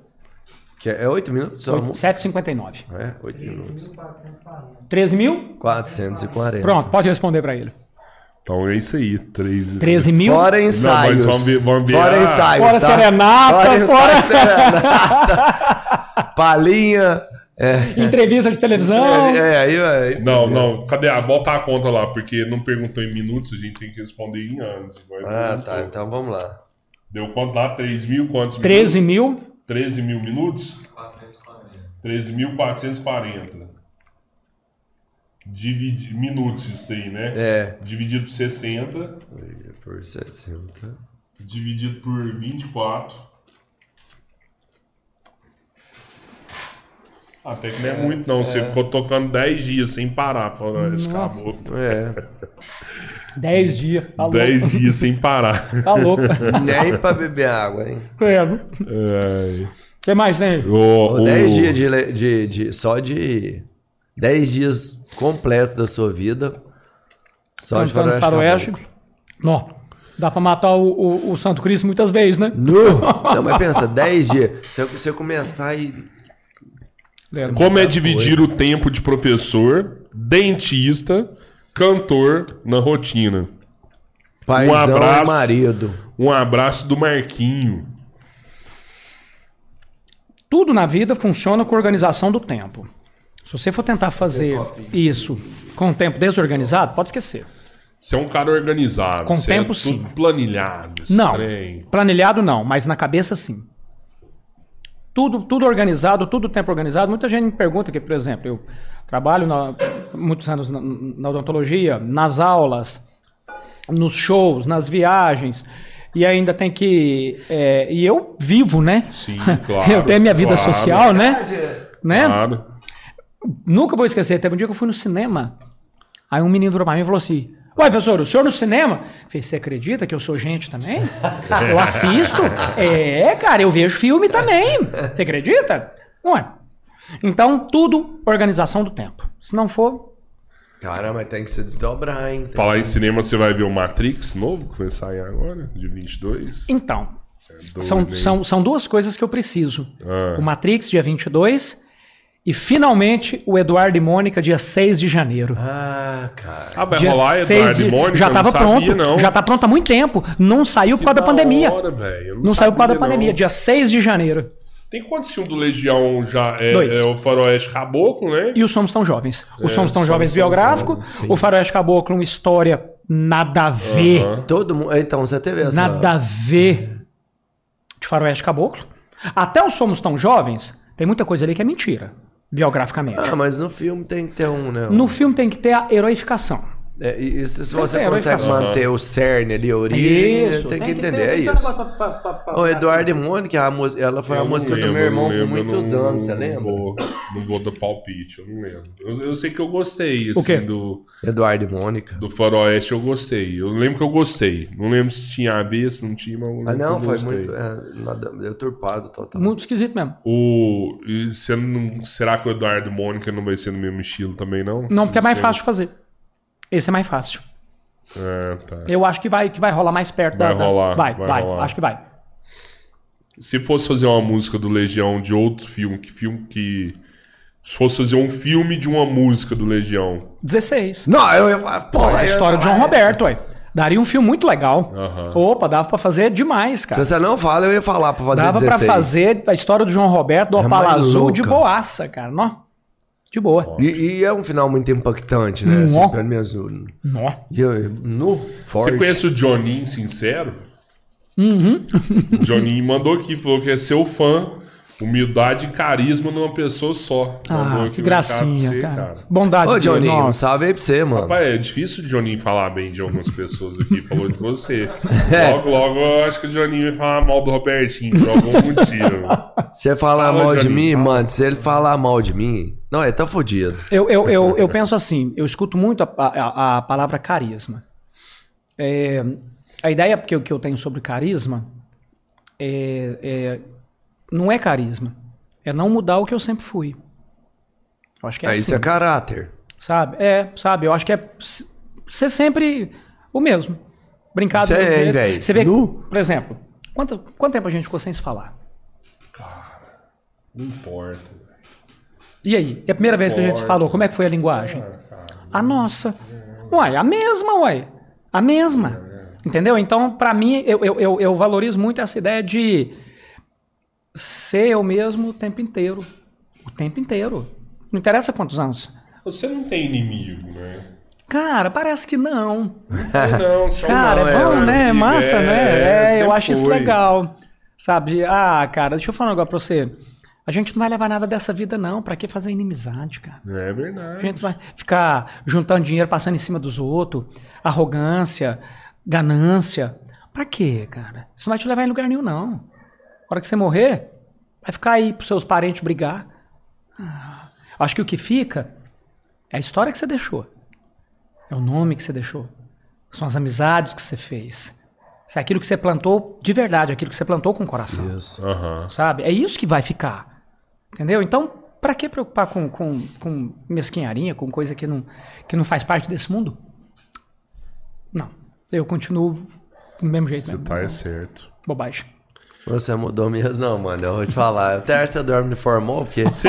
Que é 8 minutos só? almoço? 759. É, 8 minutos. 1.440. 13 mil? 440. Pronto, pode responder pra ele. Então é isso aí. 13, 13 mil? Fora ensaios. vamos ver- vamos ver Fora a- ensaios. Fora tá? serenata, Fora fora- serenata. Palinha. É. Entrevista de televisão. É, é, aí, aí. Não, não. Cadê? a Bota a conta lá, porque não perguntou em minutos, a gente tem que responder em anos. Ah, perguntou. tá. Então vamos lá. Deu quanto lá? 3 mil quantos 13 mil. minutos? 13 mil minutos? 13.440. Dividi... Minutos isso aí, né? É. Dividido por 60, Por 60. dividido por 24. Até que não é muito, não. Você ficou tocando 10 dias sem parar. Falando, esse Nossa. acabou. É. 10 dias. Tá louco. 10 dias sem parar. Tá louco. Nem pra beber água, hein? Credo. Ai. O que mais tem? O- 10 dias de, de, de- Só de. 10 dias completos da sua vida. Só de Cantando faroeste. faroeste. caboclo. Não. Dá pra matar o, o, o Santo Cristo muitas vezes, né? Nu! Não, mas pensa, 10 dias. Se eu, se eu começar e. Como é dividir o tempo de professor, dentista, cantor na rotina? Paizão abraço. e marido. Um abraço do Marquinho. Tudo na vida funciona com organização do tempo. Se você for tentar fazer isso com o tempo desorganizado, pode esquecer. Você é um cara organizado. Com você tempo, é tudo sim. planilhado. Não. trem. Planilhado não, mas na cabeça sim. Tudo, tudo organizado, tudo tempo organizado. Muita gente me pergunta que, por exemplo, eu trabalho na- muitos anos na, na odontologia, nas aulas, nos shows, nas viagens, e ainda tem que. é, e eu vivo, né? Sim, claro. eu tenho minha vida claro, social, né? né? Claro. Nunca vou esquecer, teve um dia que eu fui no cinema. Aí um menino virou pra mim e falou assim: Ué, professor, o senhor no cinema? Eu falei, você acredita que eu sou gente também? Eu assisto? É, cara, eu vejo filme também. Você acredita? Ué. Então, tudo organização do tempo. Se não for, Cara, mas tem que se desdobrar, hein? Tem- Falar em cinema, você vai ver o Matrix novo, que vai sair agora, de 22. então. Doido, São, hein? são, são duas coisas que eu preciso. Ah. O Matrix, dia 22, E finalmente o Eduardo e Mônica, dia 6 de janeiro. Ah, cara. Ah, vai Dia rolar 6 Eduardo de- e Mônica? Já não estava sabia, pronto. Não. Já está pronto há muito tempo. Não saiu por Que causa da da pandemia. hora. Eu não saiu por causa da sabia, pandemia. não. Dia 6 de janeiro. Tem quantos filmes do Legião já? É, Dois. é o Faroeste Caboclo, né? E o Somos Tão Jovens. O Somos Tão Somos Jovens Tão biográfico. Jovens, sim. o Faroeste Caboclo, uma história nada a ver. Aham. Todo mundo. Então, você teve essa. Nada a ver de Faroeste Caboclo. Até o Somos Tão Jovens, tem muita coisa ali que é mentira, biograficamente. Ah, mas no filme tem que ter um, né? No filme tem que ter a heroificação. É, e, e se se você vai consegue manter o cerne ali, a origem, Isso, tem que entender, é que isso. pra- pra- pra- pra- O Eduardo e Mônica, a música, ela foi Eu a música do lembro, meu irmão por muitos não- anos, você lembra? Vou, não vou dar palpite, eu não lembro. Eu, eu sei que eu gostei, O quê? assim, do, Eduardo e Mônica. do Faroeste eu gostei. Eu lembro que eu gostei. Não lembro se tinha a ver, se não tinha, mas Ah, não, foi gostei. muito. É, nada, deturpado total. Muito esquisito mesmo. O, e você não- será que o Eduardo e Mônica não vai ser no mesmo estilo também, não? Não, porque é mais Sei. fácil de fazer. Esse é mais fácil. É, tá. Eu acho que vai, que vai rolar mais perto Vai da. da- rolar, vai, vai vai, rolar. Acho que vai. Se fosse fazer uma música do Legião de outro filme, que filme que. Se fosse fazer um filme de uma música do Legião. 16. Não, eu ia falar, pô, a ia história do falar João essa. Roberto, ué. Daria um filme muito legal. Aham. Opa, dava pra fazer demais, cara. Se você não fala, eu ia falar pra fazer Dava 16. pra fazer a história do João Roberto do É Opala Azul de boaça, cara. Nó. De boa. E, e é um final muito impactante, né? Assim, Nó. pelo menos no, Nó. e eu- no forte. Você conhece o Johnny Sincero? Uhum. O Johnny mandou aqui, falou que é seu fã. Humildade e carisma numa pessoa só. Mandou Ah, aqui que gracinha, você, cara. Bondade Ô, Johnny, um nossa. salve aí pra você, mano. Rapaz, é difícil o Johnny falar bem de algumas pessoas aqui. Falou de você. É. Logo, logo, eu acho que o Johnny vai falar mal do Robertinho por algum motivo. Você falar Fala, mal de Johnny, mim, fala. mano, se ele falar mal de mim. Não, ele tá fudido. Eu, eu, eu, eu penso assim, eu escuto muito a, a, a palavra carisma. É, a ideia que eu, que eu tenho sobre carisma é, é- não é carisma. É não mudar o que eu sempre fui. Eu acho que é Aí assim. isso é caráter. Sabe? É, sabe? Eu acho que é ser sempre o mesmo. Brincar do Cê mesmo é, véi. Você vê, Nu. por exemplo, quanto, quanto tempo a gente ficou sem se falar? Não importa. E aí? É a primeira vez que a gente se falou, como é que foi a linguagem? A nossa. Uai, a mesma, uai. A mesma. Entendeu? Então, pra mim, eu, eu, eu, valorizo muito essa ideia de ser eu mesmo o tempo inteiro. O tempo inteiro. Não interessa quantos anos. Você não tem inimigo, né? Cara, parece que não. É, não, só Cara, não, é bom, meu né? amigo, Massa, né? É, eu acho isso foi. legal. Sabe? Ah, cara, deixa eu falar um negócio pra você. A gente não vai levar nada dessa vida, não. Pra que fazer inimizade, cara? É A verdade. gente vai ficar juntando dinheiro, passando em cima dos outros, arrogância, ganância. Pra quê, cara? Isso não vai te levar em lugar nenhum, não. A hora que você morrer, vai ficar aí pros seus parentes brigar. Ah, acho que o que fica é a história que você deixou. É o nome que você deixou. São as amizades que você fez. É aquilo que você plantou de verdade, aquilo que você plantou com o coração Isso. Aham. sabe? É isso que vai ficar. Entendeu? Então, pra que preocupar com, com, com mesquinharia, com coisa que não, que não faz parte desse mundo? Não. Eu continuo do mesmo jeito Você mesmo. tá é certo. Bobagem. Você mudou mesmo, não, mano. Eu vou te falar. Até você dorme de formol, porque Você,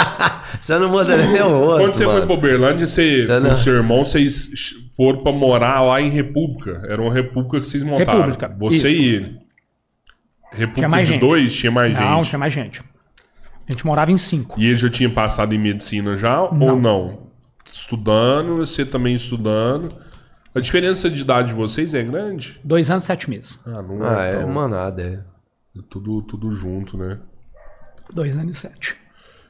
você não muda nem o rosto, quando você foi mano. pra Uberlândia, você, Você com não- o seu irmão, vocês foram pra morar lá em República. Era uma república que vocês montaram. República, Você isso. e ele. República Tinha mais de gente. dois, tinha mais não, gente. tinha mais gente. A gente morava em cinco. E ele já tinha passado em medicina já ou não? Estudando, você também estudando. A diferença de idade de vocês é grande? Dois anos e sete meses. Ah, não Ah, é, é tão- manada, é. Tudo, tudo junto, né? Dois anos e sete.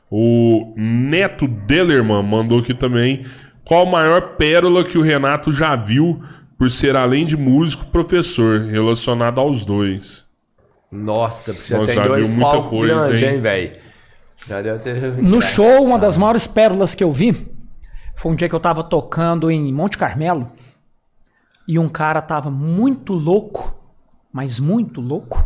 O Neto Dellerman mandou aqui também. Qual a maior pérola que o Renato já viu por ser, além de músico, professor, relacionado aos dois? Nossa, porque você Nossa, tem já dois viu muita palcos coisa, grandes, hein? hein, velho? Já deu. No show, uma das maiores pérolas que eu vi foi um dia que eu tava tocando em Monte Carmelo e um cara tava muito louco, mas muito louco.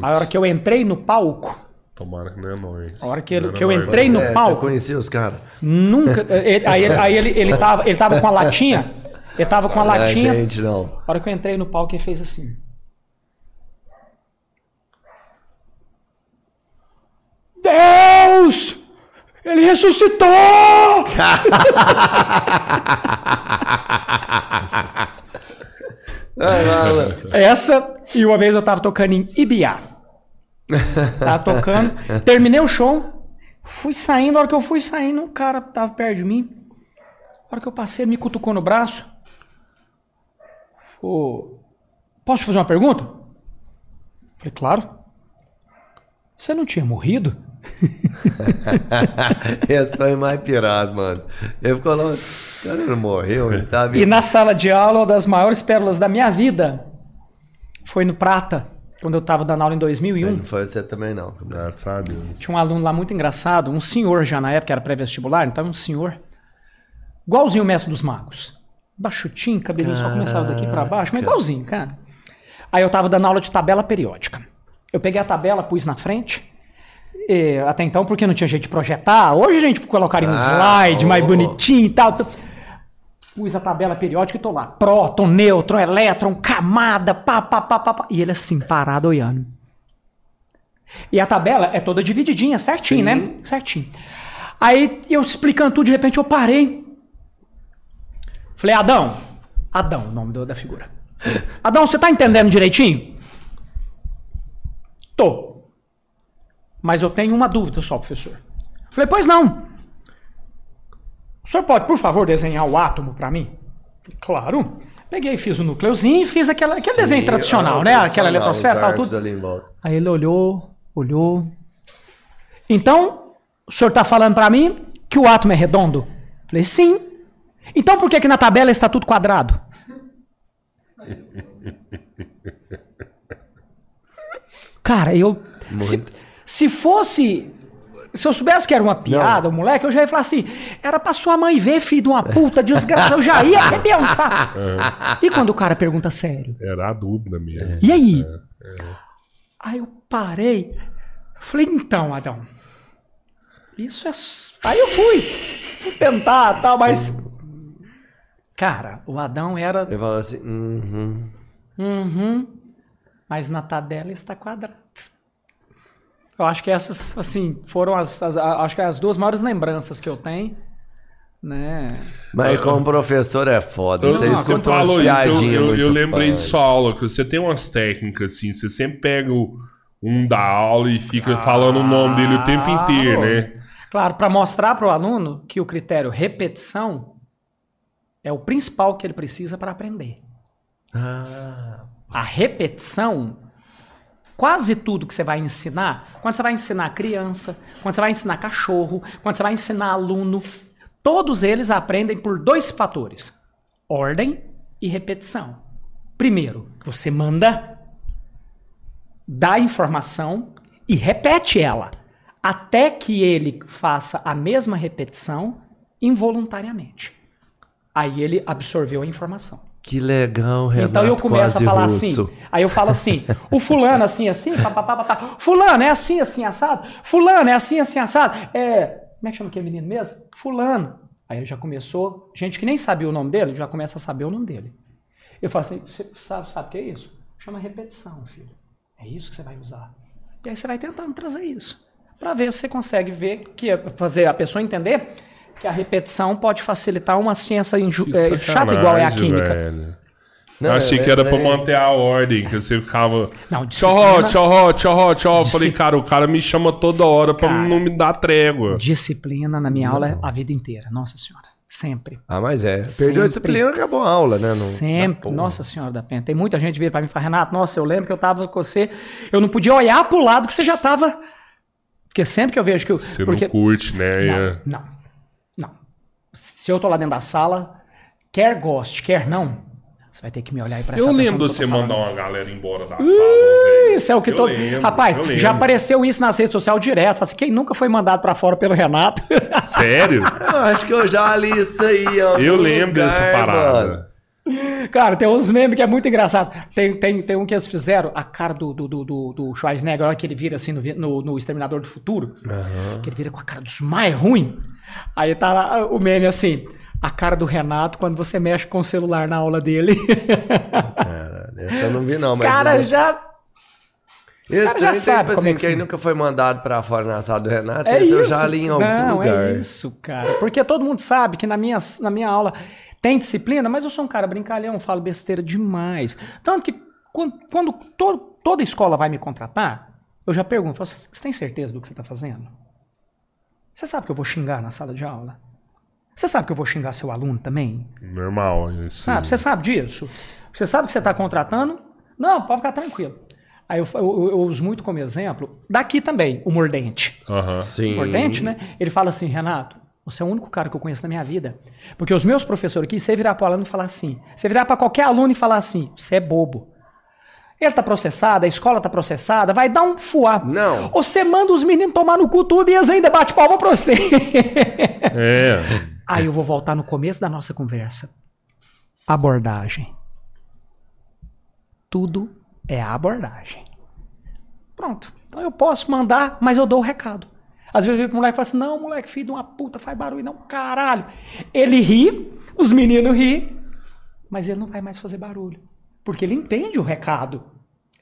A hora que eu entrei no palco, Tomara que não é nós. A hora que ele- é que eu entrei no É, palco. Você conhecia os caras? nunca. ele- aí ele, aí ele, ele, tava, ele tava com a latinha. Ele tava com a Não é latinha. gente, não. A hora que eu entrei no palco, ele fez assim. Deus! Ele ressuscitou! Essa, e uma vez eu tava tocando em Ibiá. Tava tocando, terminei o show, fui saindo, na hora que eu fui saindo, um cara tava perto de mim. Na hora que eu passei, me cutucou no braço. Ô, posso te fazer uma pergunta? Falei, claro. Você não tinha morrido? Esse foi mais pirado, mano. Ele ficou lá. Esse cara não morreu, sabe? E na sala de aula, uma das maiores pérolas da minha vida foi no Prata, quando eu tava dando aula em 2001. Não foi você também, não. Graças a Deus. Tinha um aluno lá muito engraçado, um senhor já na época, era pré-vestibular, então um senhor. Igualzinho o mestre dos magos. Baixutinho, cabelinho só começava daqui pra baixo, mas igualzinho, cara. Aí eu tava dando aula de tabela periódica. Eu peguei a tabela, pus na frente. E, até então, porque não tinha jeito de projetar. Hoje a gente colocaria um Ah, slide mais oh. bonitinho e tal. Pus a tabela periódica e tô lá. Próton, nêutron, elétron, camada, pá, pá, pá, pá, pá. E ele assim, parado olhando. E a tabela é toda divididinha, certinho, Sim. né? Certinho. Aí eu explicando tudo, de repente eu parei. Falei, Adão. Adão, o nome da figura. Adão, você tá entendendo direitinho? Tô. Mas eu tenho uma dúvida só, professor. Falei, pois não. O senhor pode, por favor, desenhar o átomo para mim? Claro. Peguei, fiz o núcleozinho e fiz aquela, aquele desenho Sim, tradicional, ah, né? tradicional, Aquela eletrosfera os e tal, tudo. Aí ele olhou, olhou. Então, o senhor está falando para mim que o átomo é redondo? Falei, sim. Então por que, que na tabela está tudo quadrado? Cara, eu. Se. Se fosse. Se eu soubesse que era uma piada, o moleque, eu já ia falar assim: era pra sua mãe ver, filho de uma puta, desgraça, eu já ia arrebentar. E quando o cara pergunta sério? Era a dúvida mesmo. E aí? Aí eu parei. Falei, então, Adão. Isso é. Aí eu fui. Fui tentar tal, mas. Cara, o Adão era. Ele falou assim, uhum. Uhum. Mas na tabela está quadrado. Eu acho que essas, assim, foram as, as- acho que as duas maiores lembranças que eu tenho, né? Mas como professor é foda. Eu, Você escuta umas falou isso, eu, eu, eu lembrei de sua aula, que você tem umas técnicas assim, você sempre pega o, um da aula e fica falando o nome dele o tempo inteiro, né? Claro, para mostrar para o aluno que o critério repetição é o principal que ele precisa para aprender. Ah, A repetição, quase tudo que você vai ensinar, quando você vai ensinar criança, quando você vai ensinar cachorro, quando você vai ensinar aluno, todos eles aprendem por dois fatores: ordem e repetição. Primeiro, você manda, dá informação e repete ela, até que ele faça a mesma repetição involuntariamente. Aí ele absorveu a informação. Que legal, Renato. Então eu começo a falar russo. assim. Aí eu falo assim: o fulano assim, assim, papapá, papá. Fulano é assim, assim, assado. Fulano é assim, assim, assado. É. Como é que chama aquele menino mesmo? Fulano. Aí ele já começou. Gente que nem sabia o nome dele, já começa a saber o nome dele. Eu falo assim: você sabe, sabe o que é isso? Chama repetição, filho. É isso que você vai usar. E aí você vai tentando trazer isso. Para ver se você consegue ver, que é fazer a pessoa entender que a repetição pode facilitar uma ciência é, chata igual é a química. velho. Não, eu achei eu que era pra lembrei. manter a ordem, que você ficava. Não, Tchau, disciplina- tchau, tchau, tchau. Eu Falei, Disci- cara, o cara me chama toda hora pra Cara. não me dar trégua. Disciplina na minha aula é a vida inteira. Nossa Senhora. Sempre. Ah, mas é. Sempre. Perdeu a disciplina, acabou a aula, né? Não- Sempre. Porra. Nossa Senhora da Penha. Tem muita gente vir para mim e falar, Renato, nossa, eu lembro que eu tava com você, eu não podia olhar pro lado que você já tava. Porque sempre que eu vejo que eu. Você porque... não curte, né? É. Não, não, não. Se eu tô lá dentro da sala, quer goste, quer não, você vai ter que me olhar e prestar Eu lembro você falando. mandar uma galera embora da sala. velho. Isso é o que Eu todo. lembro, Rapaz, já apareceu isso nas redes sociais direto. Assim, quem nunca foi mandado para fora pelo Renato? Sério? Eu acho que eu já li isso aí. Eu lembro lugar, dessa mano. Cara, tem uns memes que é muito engraçado. Tem, tem, tem um que eles fizeram, a cara do, do, do, do, Schwarzenegger, a hora que ele vira assim no, no, no Exterminador do Futuro, que ele vira com a cara dos mais ruim. Aí tá lá o meme assim, a cara do Renato quando você mexe com o celular na aula dele. Cara, essa eu não vi, não, mas. cara eu- já... Os caras já trem, sabem tipo como é assim, que quem nunca foi mandado pra fora na sala do Renato, É esse eu isso. já li em algum Não, lugar. é isso, cara. Porque todo mundo sabe que na minha, na minha aula tem disciplina, mas eu sou um cara brincalhão, falo besteira demais. Tanto que quando, quando to- toda escola vai me contratar, eu já pergunto, você tem certeza do que você está fazendo? Você sabe que eu vou xingar na sala de aula? Você sabe que eu vou xingar seu aluno também? Normal. Isso. Sabe? Você sabe disso? Você sabe que você está contratando? Não, pode ficar tranquilo. Aí eu, eu- eu uso muito como exemplo, daqui também, o mordente. Aham. Sim. Mordente, né? Ele fala assim, Renato, você é o único cara que eu conheço na minha vida. Porque os meus professores aqui, você virar para o aluno e falar assim, você virar para qualquer aluno e falar assim, você é bobo. Ele tá processado, a escola tá processada, vai dar um fuá. Não. Você manda os meninos tomar no cu tudo e eles ainda bate palma pra você. É. Aí eu vou voltar no começo da nossa conversa. Abordagem. Tudo é abordagem. Pronto. Então eu posso mandar, mas eu dou o recado. Às vezes pro moleque e falo assim: não, moleque, filho de uma puta, faz barulho, não, caralho. Ele ri, os meninos ri, mas ele não vai mais fazer barulho. Porque ele entende o recado.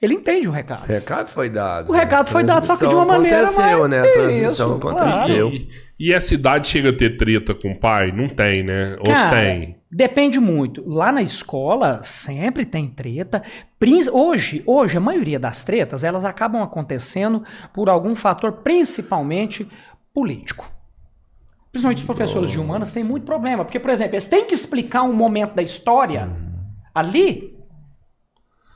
Ele entende o recado. O recado foi dado. O recado foi dado, só que de uma Transmissão maneira Aconteceu, né? A transmissão Isso, aconteceu. E, e a cidade chega a ter treta com o pai? Não tem, né? Ou Cara, tem? Depende muito. Lá na escola sempre tem treta. Hoje, hoje a maioria das tretas elas acabam acontecendo por algum fator principalmente político. Principalmente os professores de humanas têm muito problema, porque por exemplo, eles têm que explicar um momento da história ali.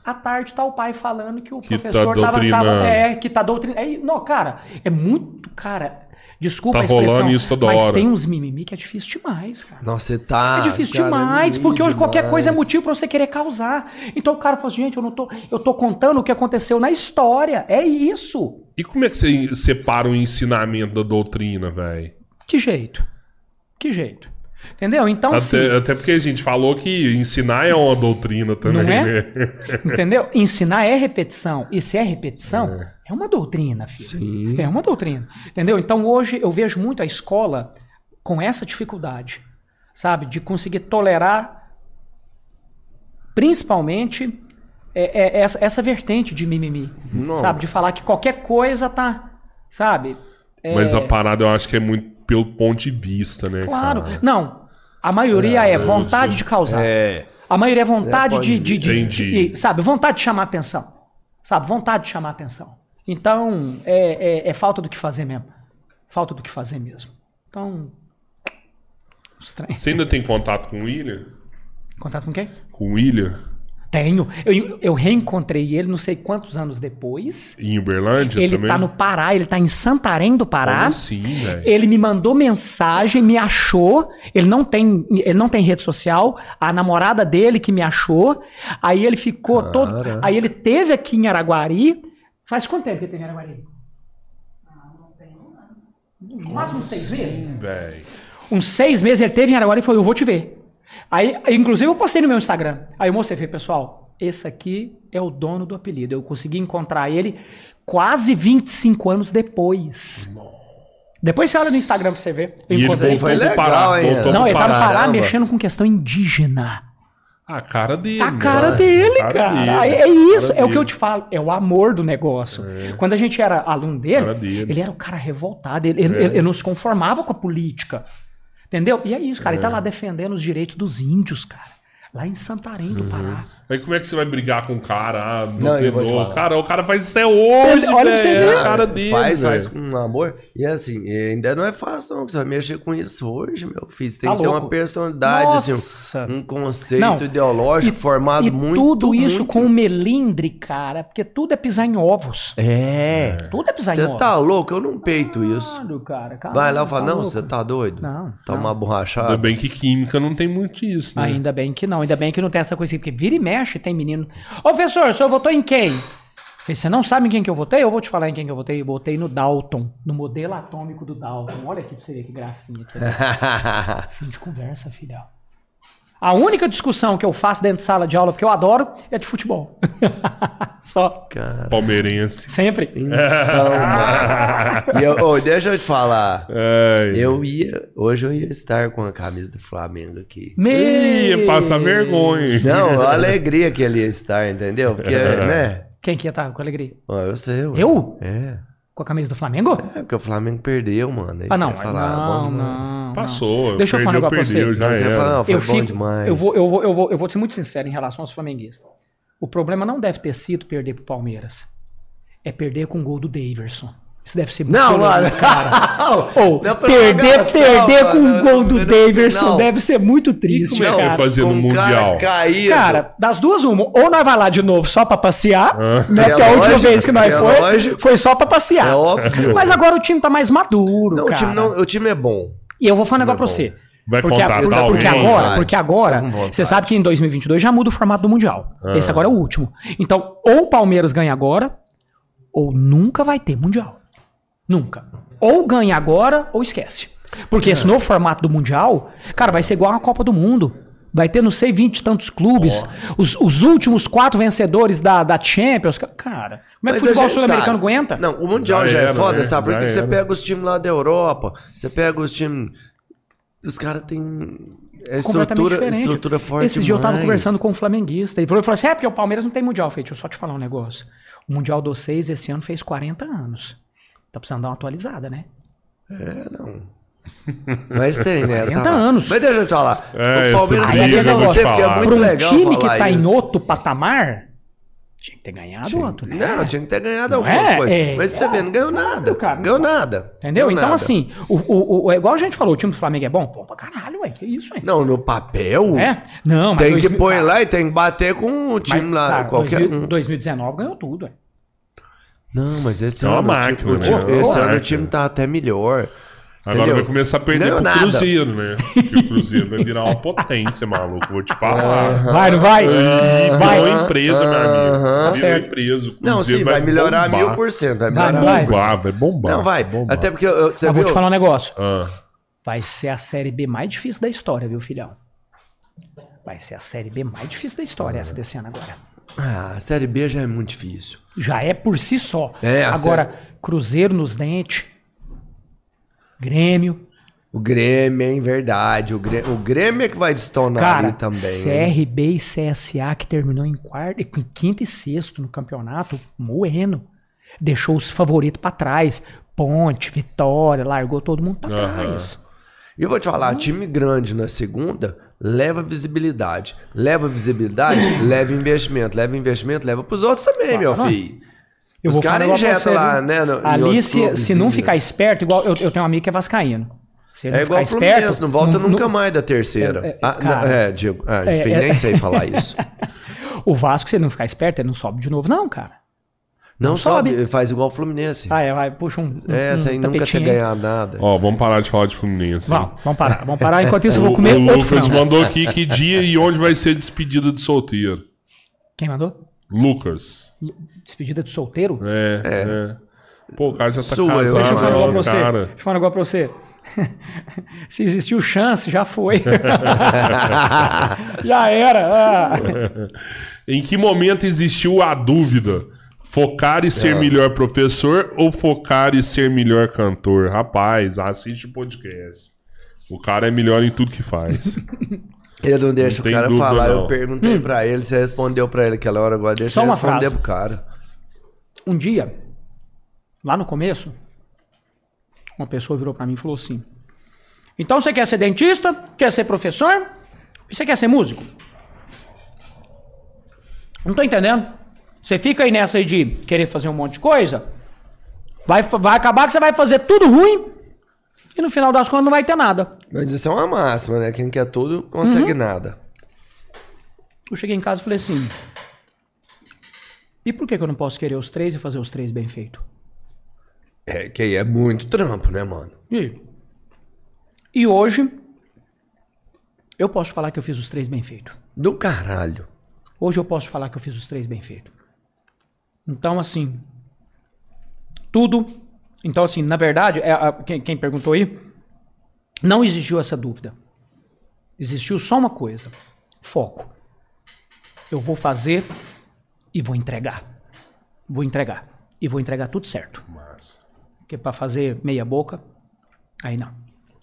À tarde tá o pai falando que o Que tá professor tava, tava- é, que tá doutrinando. É, não, cara, é muito, cara, desculpa Tá a expressão, rolando isso toda mas hora. tem uns mimimi que é difícil demais, cara. Nossa, você tá. É difícil cara, demais, é porque hoje qualquer demais. coisa é motivo pra você querer causar. Então o cara fala assim, gente, eu não tô, eu tô contando o que aconteceu na história. É isso. E como é que você separa o ensinamento da doutrina, velho? Que jeito? Que jeito? Entendeu? Então, assim, Até, até porque a gente falou que ensinar é uma doutrina também, Não é? né? entendeu? Ensinar é repetição. E se é repetição, é, uma doutrina, filho. Sim. É uma doutrina. Entendeu? Então hoje eu vejo muito a escola com essa dificuldade, sabe? De conseguir tolerar, principalmente, é- é essa, essa vertente de mimimi. Não. Sabe? De falar que qualquer coisa tá. Sabe? É, Mas a parada eu acho que é muito pelo ponto de vista, né? Claro. cara? Não. A maioria é vontade de causar. É. A maioria é vontade É, de, de, de- Entendi. de- Sabe? Vontade de chamar atenção. Sabe? Vontade de chamar atenção. Então, é, é- é falta do que fazer mesmo. Falta do que fazer mesmo. Então. Estranho. Você ainda tem contato com o William? Contato com quem? Com o William? Tenho. Eu, eu reencontrei ele não sei quantos anos depois. Em Uberlândia Ele também? tá no Pará, ele tá em Santarém do Pará. Como assim, velho? Ele me mandou mensagem, me achou. Ele não tem, ele não tem rede social. A namorada dele que me achou. Aí ele ficou todo. Cara. Aí ele teve aqui em Araguari. Faz quanto tempo que ele teve em Araguari? Quase uns seis meses. Velho. Uns seis meses ele teve em Araguari e falou: Eu vou te ver. Aí, inclusive, eu postei no meu Instagram. Aí eu mostrei, falei, pessoal, esse aqui é o dono do apelido. Eu consegui encontrar ele quase 25 anos depois. Depois você olha no Instagram pra você ver. Eu E ele Foi legal, Pará. hein? Não, ele tá no Pará. Mexendo com questão indígena. A cara dele. A cara né? dele, A cara. dele. É isso, cara é o que eu te falo. É o amor do negócio. Quando a gente era aluno dele, Cara dele. ele era o cara revoltado. Ele, ele, É. ele não se conformava com a política. Entendeu? E é isso, cara. Ele tá lá defendendo os direitos dos índios, cara. Lá em Santarém do Pará. Aí como é que você vai brigar com o cara? Ah, não. Cara, o cara faz isso até hoje, Olha pra você velho. ver. A cara dele, Faz, faz com amor. E assim, e ainda não é fácil, não. Você vai mexer com isso hoje, meu filho. Você tem Tá que ter louco. uma personalidade, Nossa. assim, um conceito Não. ideológico formado e muito. tudo isso muito- com o melindre, cara. Porque tudo é pisar em ovos. É. Tudo é pisar em Você ovos. tá louco? Eu não peito isso. Claro, cara. Vai lá e fala, tá não, você tá doido? Não, Tomar Ainda borrachada. bem que química não tem muito isso, né? Ainda bem que não, ainda bem que não tem essa coisa assim, porque vira e mexe, tem menino. Ô, professor, o senhor votou em quem? Você não sabe em quem que eu votei? Eu vou te falar em quem que eu votei. Eu votei no Dalton, no modelo atômico do Dalton. Olha aqui pra você ver que gracinha. Aqui. Fim de conversa, filha. A única discussão que eu faço dentro de sala de aula, porque eu adoro, é de futebol. Só. Cara. Palmeirense. Sempre. Então, mano. E eu, ô, deixa eu te falar. Ai. Eu ia. Hoje eu ia estar com a camisa do Flamengo aqui. Ih, passa vergonha. Não, a alegria que ele ia estar, entendeu? Porque, né? Quem que ia estar com alegria? Eu sei. ué. Eu? É. Com a camisa do Flamengo? É, porque o Flamengo perdeu, mano. Aí Ah, não. falar, não, não, não. Passou. Deixa eu falar um perdeu, negócio pra você. já Você não, foi eu bom fico, demais. Eu vou, eu, vou, eu, vou, eu vou ser muito sincero em relação aos flamenguistas. O problema não deve ter sido perder pro Palmeiras. É perder com o gol do Daverson. Isso deve ser muito Não, doloroso, mano. cara. Ou Não, perder, perder com o mano. gol do Não, Daverson não. deve ser muito triste, como é que vai cara. fazer no Um cara Mundial? caído. Cara, das duas, uma. Ou nós vai lá de novo só pra passear, Ah. né? É Porque a última vez que nós é foi, lógico. foi só pra passear. É óbvio. Mas agora o time tá mais maduro, Não, o cara. time, não, o time é bom. E eu vou falar um Time negócio pra é você. Vai Porque, contratar porque, agora, porque agora, com você sabe que em 2022 já muda o formato do Mundial. Ah. Esse agora é o último. Então, ou o Palmeiras ganha agora, ou nunca vai ter Mundial. Nunca. Ou ganha agora, ou esquece. Porque É. esse novo formato do Mundial, cara, vai ser igual a Copa do Mundo. Vai ter, não sei, 20 e tantos clubes. Os, os últimos quatro vencedores da, da Champions. Cara, como é que o Mas futebol sul-americano aguenta? Não, o Mundial Já já, era, é foda, né? sabe? Já Porque você era. pega os times lá da Europa, você pega os times. Os caras têm. É estrutura, diferente. estrutura forte. Esses dias eu tava conversando com um flamenguista. Ele falou, ele falou assim: é porque o Palmeiras não tem Mundial. Eu falei, deixa eu só te falar um negócio. O Mundial dos seis esse ano fez 40 anos. Tá precisando dar uma atualizada, né? É, não. Mas tem, né? 40 Tá lá. anos. Mas deixa eu te falar. É, o Palmeiras Aí te negócio, porque é falar. muito pra um legal time que falar tá isso. em outro patamar, tinha que ter ganhado Tinha- outro, né? Não, tinha que ter ganhado Não alguma é? coisa. É, Mas pra você ver, não ganhou nada. cara, Não ganhou nada. Entendeu? Ganhou Então, nada. assim, o, o, o, é igual a gente falou, o time do Flamengo é bom? Pô, pra caralho, ué. Que isso, ué? Não, no papel. É? Não, mas. Tem que 2000 pôr cara, lá e tem que bater com o time mas, lá, cara, qualquer 2000 um. 2019 ganhou tudo, ué. Não, mas esse É uma ano, o máquina, time, o né? É esse ano o time tá até melhor. Agora Entendeu? vai começar a perder Ganhou pro nada. Cruzeiro, né? Porque o Cruzeiro vai virar uma potência, maluco. Vou te falar. Vai, não vai? E vai. virou empresa, meu amigo. Virou empresa. Não, sim, vai melhorar bombar. mil por cento. Vai Vai, melhorar não vai? Bombar, vai bombar. Não, vai. bombar. Até porque eu- você vou viu? te falar um negócio. Ah, Vai ser a série B mais difícil da história, viu, filhão? Vai ser a série B mais difícil da história, essa desse ano agora. Ah, a Série B já é muito difícil. Já é por si só. É, a Agora, Cruzeiro nos dentes, Grêmio. O Grêmio, hein? Verdade. O Grêmio, o Grêmio é que vai destonar Cara, ali também. hein? CRB e CSA que terminou em quarto, em quinto e sexto no campeonato, moendo. Deixou os favoritos pra trás. Ponte, Vitória, largou todo mundo pra Aham. trás. E eu vou te falar, time grande na segunda leva visibilidade. Leva visibilidade, leva investimento. Leva investimento, leva pros outros também, meu Claro. filho. Eu Os caras injetam lá, né? no- Ali, se, se não ficar esperto, igual eu, eu tenho um amigo que é vascaíno. É igual o ficar Fluminense, esperto, não volta não- nunca não- mais da terceira. É, é, ah, cara, não, é, Diego, ah, é, enfim, é- nem sei falar isso. O Vasco, se ele não ficar esperto, ele não sobe de novo, não, cara. Não, Não sobe, sobe. faz igual o Fluminense. Ah, é, vai, puxa um. um é, um sem nunca ter tapetinho aí. ganhado nada. ó, vamos parar de falar de Fluminense. Vamos, vamos parar, vamos parar. Enquanto isso, eu O, vou comer o outro Lucas frango. mandou aqui que dia e onde vai ser despedida de solteiro. Quem mandou? Lucas. Despedida de solteiro? É, é. Pô, o cara já tá Sua, casado, Deixa eu falar um negócio né, pra você. cara. Deixa eu falar um negócio pra você. Se existiu chance, já foi. já era. ah. Em que momento existiu a dúvida? Focar e ser melhor professor ou focar e ser melhor cantor? Rapaz, assiste o podcast. O cara é melhor em tudo que faz. Ele não deixa Não o cara dúvida, falar. não. Eu perguntei pra ele, você respondeu pra ele aquela hora, agora deixa Só eu uma responder frase. pro cara. Um dia, lá no começo, uma pessoa virou pra mim e falou assim: Então você quer ser dentista? Quer ser professor? E você quer ser músico? Não tô entendendo. Você fica aí nessa aí de querer fazer um monte de coisa, vai, vai acabar que você vai fazer tudo ruim e no final das contas não vai ter nada. Mas isso é uma máxima, né? Quem quer tudo, consegue Uhum. nada. Eu cheguei em casa e falei assim: E por que, que eu não posso querer os três e fazer os três bem feito? É, que aí é muito trampo, né, mano? E, e hoje, eu posso falar que eu fiz os três bem feito. Do caralho. Hoje eu posso falar que eu fiz os três bem feito. Então, assim, tudo. Então, assim, na verdade, é, a- quem, quem perguntou aí, não existiu essa dúvida. Existiu só uma coisa: foco. Eu vou fazer e vou entregar. Vou entregar. E vou entregar tudo certo. Massa. Porque pra fazer meia boca, aí não.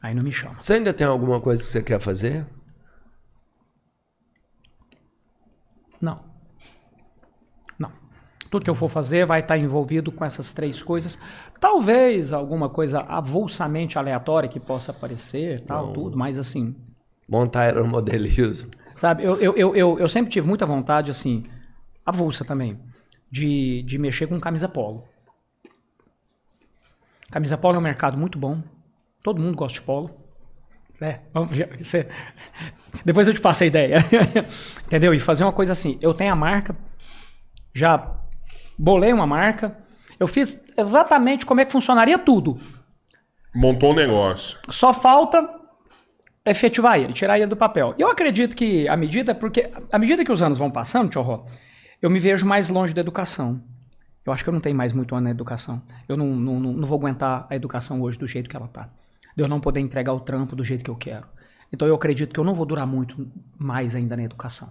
Aí não me chama. Você ainda tem alguma coisa que você quer fazer? Não. Tudo que eu for fazer vai estar envolvido com essas três coisas. Talvez alguma coisa avulsamente aleatória que possa aparecer, tal, tudo, mas assim, Montar aeromodelismo. Sabe, eu, eu, eu, eu, eu sempre tive muita vontade, assim, avulsa também, de, de mexer com camisa polo. Camisa polo é um mercado muito bom. Todo mundo gosta de polo. É, vamos, você- depois eu te passo a ideia. Entendeu? E fazer uma coisa assim. Eu tenho a marca, já bolei uma marca, eu fiz exatamente como é que funcionaria tudo. Montou um negócio. Só falta efetivar ele, tirar ele do papel. E eu acredito que à medida, porque à medida que os anos vão passando, Tio Ró, eu me vejo mais longe da educação. Eu acho que eu não tenho mais muito ano na educação. Eu não, não, não, não vou aguentar a educação hoje do jeito que ela tá. De eu não poder entregar o trampo do jeito que eu quero. Então eu acredito que eu não vou durar muito mais ainda na educação.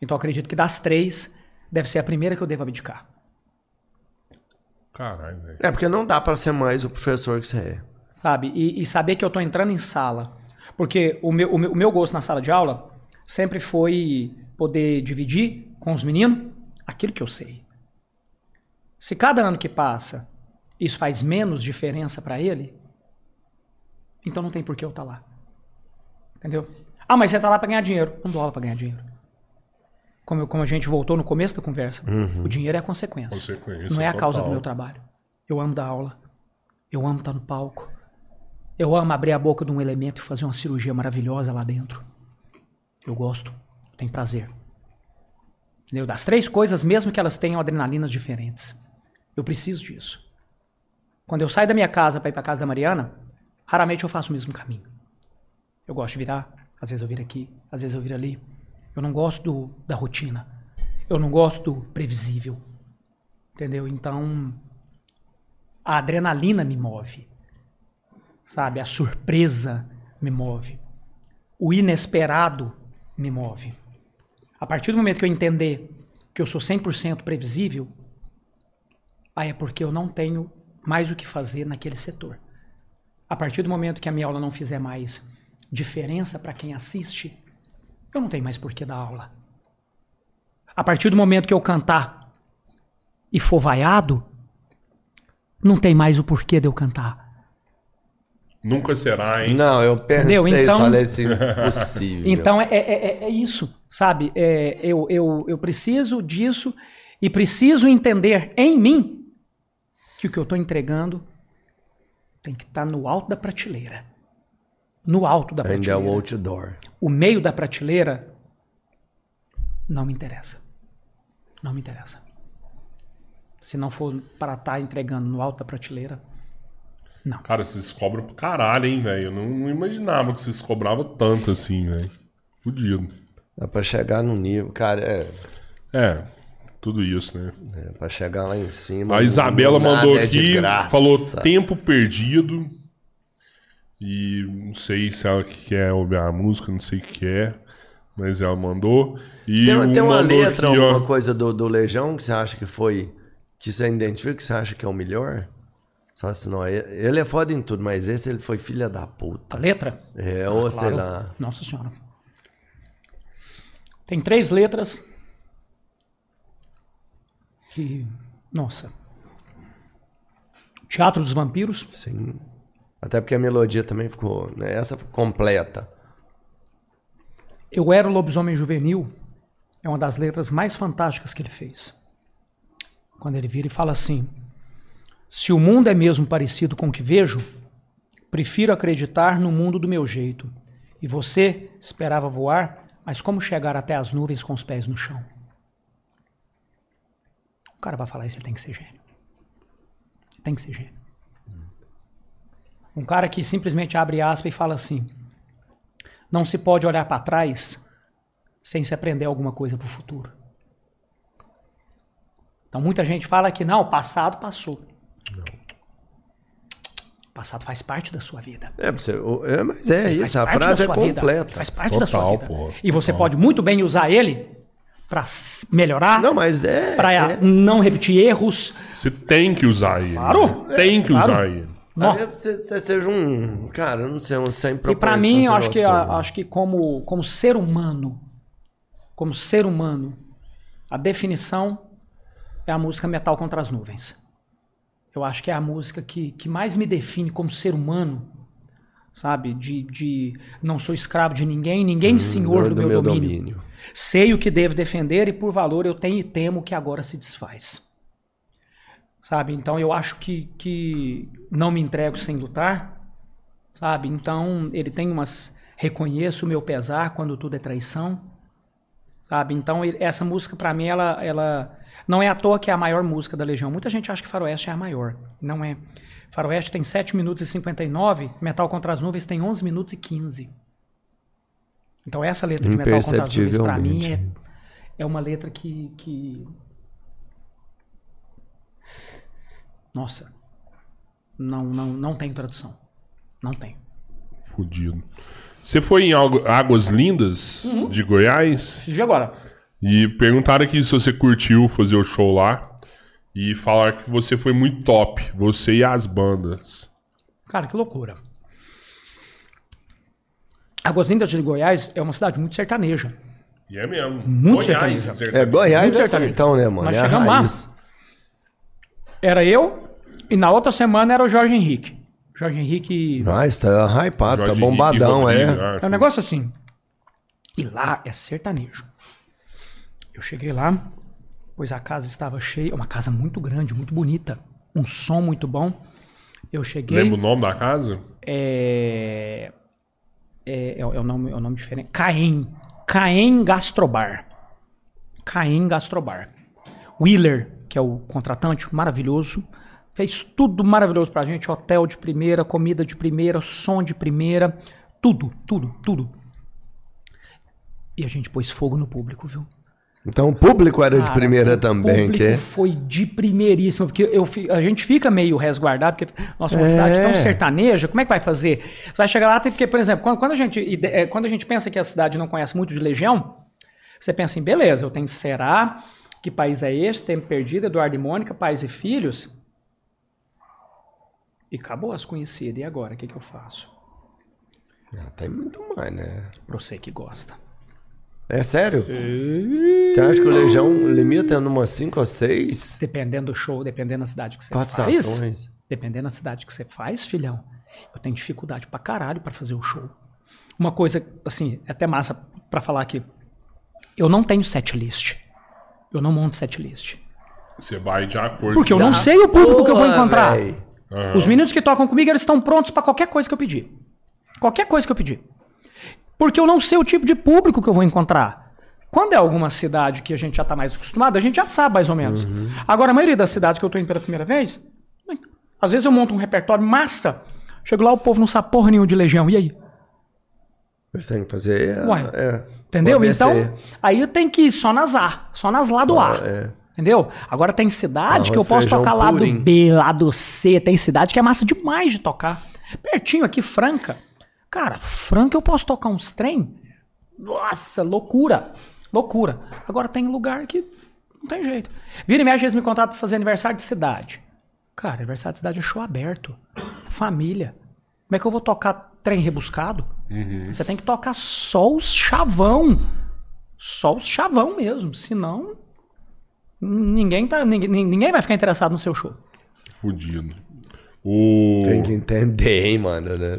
Então eu acredito que das três, deve ser a primeira que eu devo abdicar. Caralho, velho. É, porque não dá pra ser mais o professor que você é. sabe? E, e saber que eu tô entrando em sala. Porque o meu, o, meu, o meu gosto na sala de aula sempre foi poder dividir com os meninos aquilo que eu sei. Se cada ano que passa isso faz menos diferença para ele, então não tem por que eu estar lá. Entendeu? Ah, mas você tá lá para ganhar dinheiro. Não dou aula para ganhar dinheiro. Como, eu- como a gente voltou no começo da conversa, o dinheiro é a consequência. Consequência Não é a causa do total. meu trabalho. Eu amo dar aula. Eu amo estar no palco. Eu amo abrir a boca de um elemento e fazer uma cirurgia maravilhosa lá dentro. Eu gosto. Tenho prazer. Entendeu? Das três coisas, mesmo que elas tenham adrenalinas diferentes. Eu preciso disso. Quando eu saio da minha casa para ir para casa da Mariana, raramente eu faço o mesmo caminho. Eu gosto de virar, às vezes eu viro aqui, às vezes eu viro ali. Eu não gosto do- da rotina. Eu não gosto do previsível. Entendeu? Então, a adrenalina me move. Sabe? A surpresa me move. O inesperado me move. A partir do momento que eu entender que eu sou 100% previsível, aí é porque eu não tenho mais o que fazer naquele setor. A partir do momento que a minha aula não fizer mais diferença para quem assiste, eu não tenho mais por que dar aula. A partir do momento que eu cantar e for vaiado, não tem mais o porquê de eu cantar. Nunca será, hein? Não, eu pensei, Entendeu? Então- falei assim, impossível. Então é, é, é- é isso, sabe? É, eu, eu, eu preciso disso e preciso entender em mim que o que eu estou entregando tem que estar no alto da prateleira. No alto da Ainda é prateleira. o outdoor. O meio da prateleira não me interessa. Não me interessa. Se não for para estar entregando no alto da prateleira, não. Cara, vocês cobram pra caralho, hein, velho? Eu não, não imaginava que vocês cobravam tanto assim, velho. Fudido. Dá pra chegar no nível, cara, é, É, tudo isso, né? é pra chegar lá em cima. A Isabela mandou é aqui, graça. falou tempo perdido. E não sei se ela que quer ouvir a música, não sei o que é. Mas ela mandou. E Tem, um tem uma mandou letra, aqui, ó, alguma coisa do, do Legião que você acha que foi. Que você identifica que você acha que é o melhor? Só assim, não, ele é foda em tudo, mas esse ele foi filha da A puta. letra? É, ou sei Claro. lá. Nossa Senhora. Tem três letras que. Nossa. Teatro dos Vampiros. Sim. Até porque a melodia também ficou. Né, essa completa. Eu era o lobisomem juvenil. É uma das letras mais fantásticas que ele fez. Quando ele vira e fala assim: Se o mundo é mesmo parecido com o que vejo, prefiro acreditar no mundo do meu jeito. E você esperava voar, mas como chegar até as nuvens com os pés no chão? O cara vai falar isso, ele tem que ser gênio. Tem que ser gênio. Um cara que simplesmente abre aspas e fala assim: Não se pode olhar para trás sem se aprender alguma coisa para o futuro. Então muita gente fala que não, o passado passou. O passado faz parte da sua vida. É, você, o- é, mas é isso, a frase é sua vida. completa. Faz parte da sua Total, vida. porra, E você total. pode muito bem usar ele para melhorar, Não, mas é. para é. não repetir erros. Você tem que usar ele. Claro. Tem que Claro. usar ele. Vezes você, seja um. Cara, eu não sei, um sem E para mim, eu acho que, a- acho que como, como ser humano, como ser humano, a definição é a música Metal contra as Nuvens. Eu acho que é a música que, que mais me define como ser humano, sabe? De, de não sou escravo de ninguém, ninguém senhor do, meu, domínio. Sei o que devo defender e por valor eu tenho e temo que agora se desfaz. Sabe? Então eu acho que, que não me entrego sem lutar, sabe? Então ele tem umas reconheço o meu pesar quando tudo é traição, sabe? Então ele- essa música pra mim ela ela não é à toa que é a maior música da Legião. Muita gente acha que Faroeste é a maior, não é. Faroeste tem 7 minutos e 59, Metal contra as Nuvens tem 11 minutos e 15. Então essa letra de Metal contra as Nuvens pra mim é é uma letra que, que. Nossa. Não, não, não tem tradução. Não tem. Fudido. Você foi em Águ- Águas Lindas Uhum. de Goiás E agora? e perguntaram aqui se você curtiu fazer o show lá e falaram que você foi muito top, você e as bandas. Cara, que loucura. Águas Lindas de Goiás é uma cidade muito sertaneja. E é mesmo. Muito Goiás, sertanejo. sertanejo. É, Goiás Muito é sertanejo. sertão, né, mano? Nós é a chegamos lá. Era eu e na outra semana era o Jorge Henrique. Jorge Henrique Nós, tá hypado, tá Jorge bombadão, Henrique é. Rodrigues, É um negócio assim. E lá é sertanejo. Eu cheguei lá, pois a casa estava cheia, uma casa muito grande, muito bonita, um som muito bom. Eu cheguei. Lembra o nome da casa? É, é, é, o nome, é o nome diferente. Caem. Caem Gastrobar. Caem Gastrobar. Wheeler, que é o contratante, maravilhoso. Fez tudo maravilhoso pra gente. Hotel de primeira, comida de primeira, som de primeira. Tudo, tudo, tudo. E a gente pôs fogo no público, viu? Então o público era de Cara, primeira o também, público que é. foi de primeiríssima, porque eu, a gente fica meio resguardado, porque nossa, uma É. cidade tão sertaneja, como é que vai fazer? Você vai chegar lá, porque, por exemplo, quando, quando a gente, eh, quando a gente pensa que a cidade não conhece muito de Legião, você pensa em, beleza, eu tenho Será, que país é este? Tempo Perdido, Eduardo e Mônica, Pais e Filhos. E acabou as conhecidas, e agora, o que, que eu faço? Ah, tem muito mais, né? Pra você que gosta. É sério? Você acha que o Legião limita numa 5 ou 6 Dependendo do show, dependendo da cidade que você faz. participações? Dependendo da cidade que você faz, filhão, eu tenho dificuldade pra caralho pra fazer o show. Uma coisa, assim, é até massa pra falar aqui. Eu não tenho set list. Eu não monto set list. Você vai de acordo Porque eu não sei o público que eu vou encontrar. véi. Aham. Os meninos que tocam comigo, eles estão prontos pra qualquer coisa que eu pedir. Qualquer coisa que eu pedir. Porque eu não sei o tipo de público que eu vou encontrar. Quando é alguma cidade que a gente já tá mais acostumado, a gente já sabe mais ou menos. Agora, a maioria das cidades que eu tô indo pela primeira vez, às vezes eu monto um repertório massa, chego lá, o povo não sabe porra nenhuma de legião. E aí? Você tem que fazer. é, Ué, é, Entendeu? Então, aí tem que ir só nas A, só nas lá do A. é. Entendeu? Agora tem cidade que eu posso tocar lá do. B, lá do C. Tem cidade que é massa demais de tocar. Pertinho aqui, Franca. Cara, Franca eu posso tocar uns trem. Nossa, loucura. Loucura. Agora tem lugar que não tem jeito. Vira e mexe, eles me contratam pra fazer aniversário de cidade. Cara, aniversário de cidade é show aberto. Família. Como é que eu vou tocar trem rebuscado? Você tem que tocar só os chavão. Só os chavão mesmo. Senão, ninguém, tá, ninguém, ninguém vai ficar interessado no seu show. Fudido. O... Tem que entender, hein, mano, né?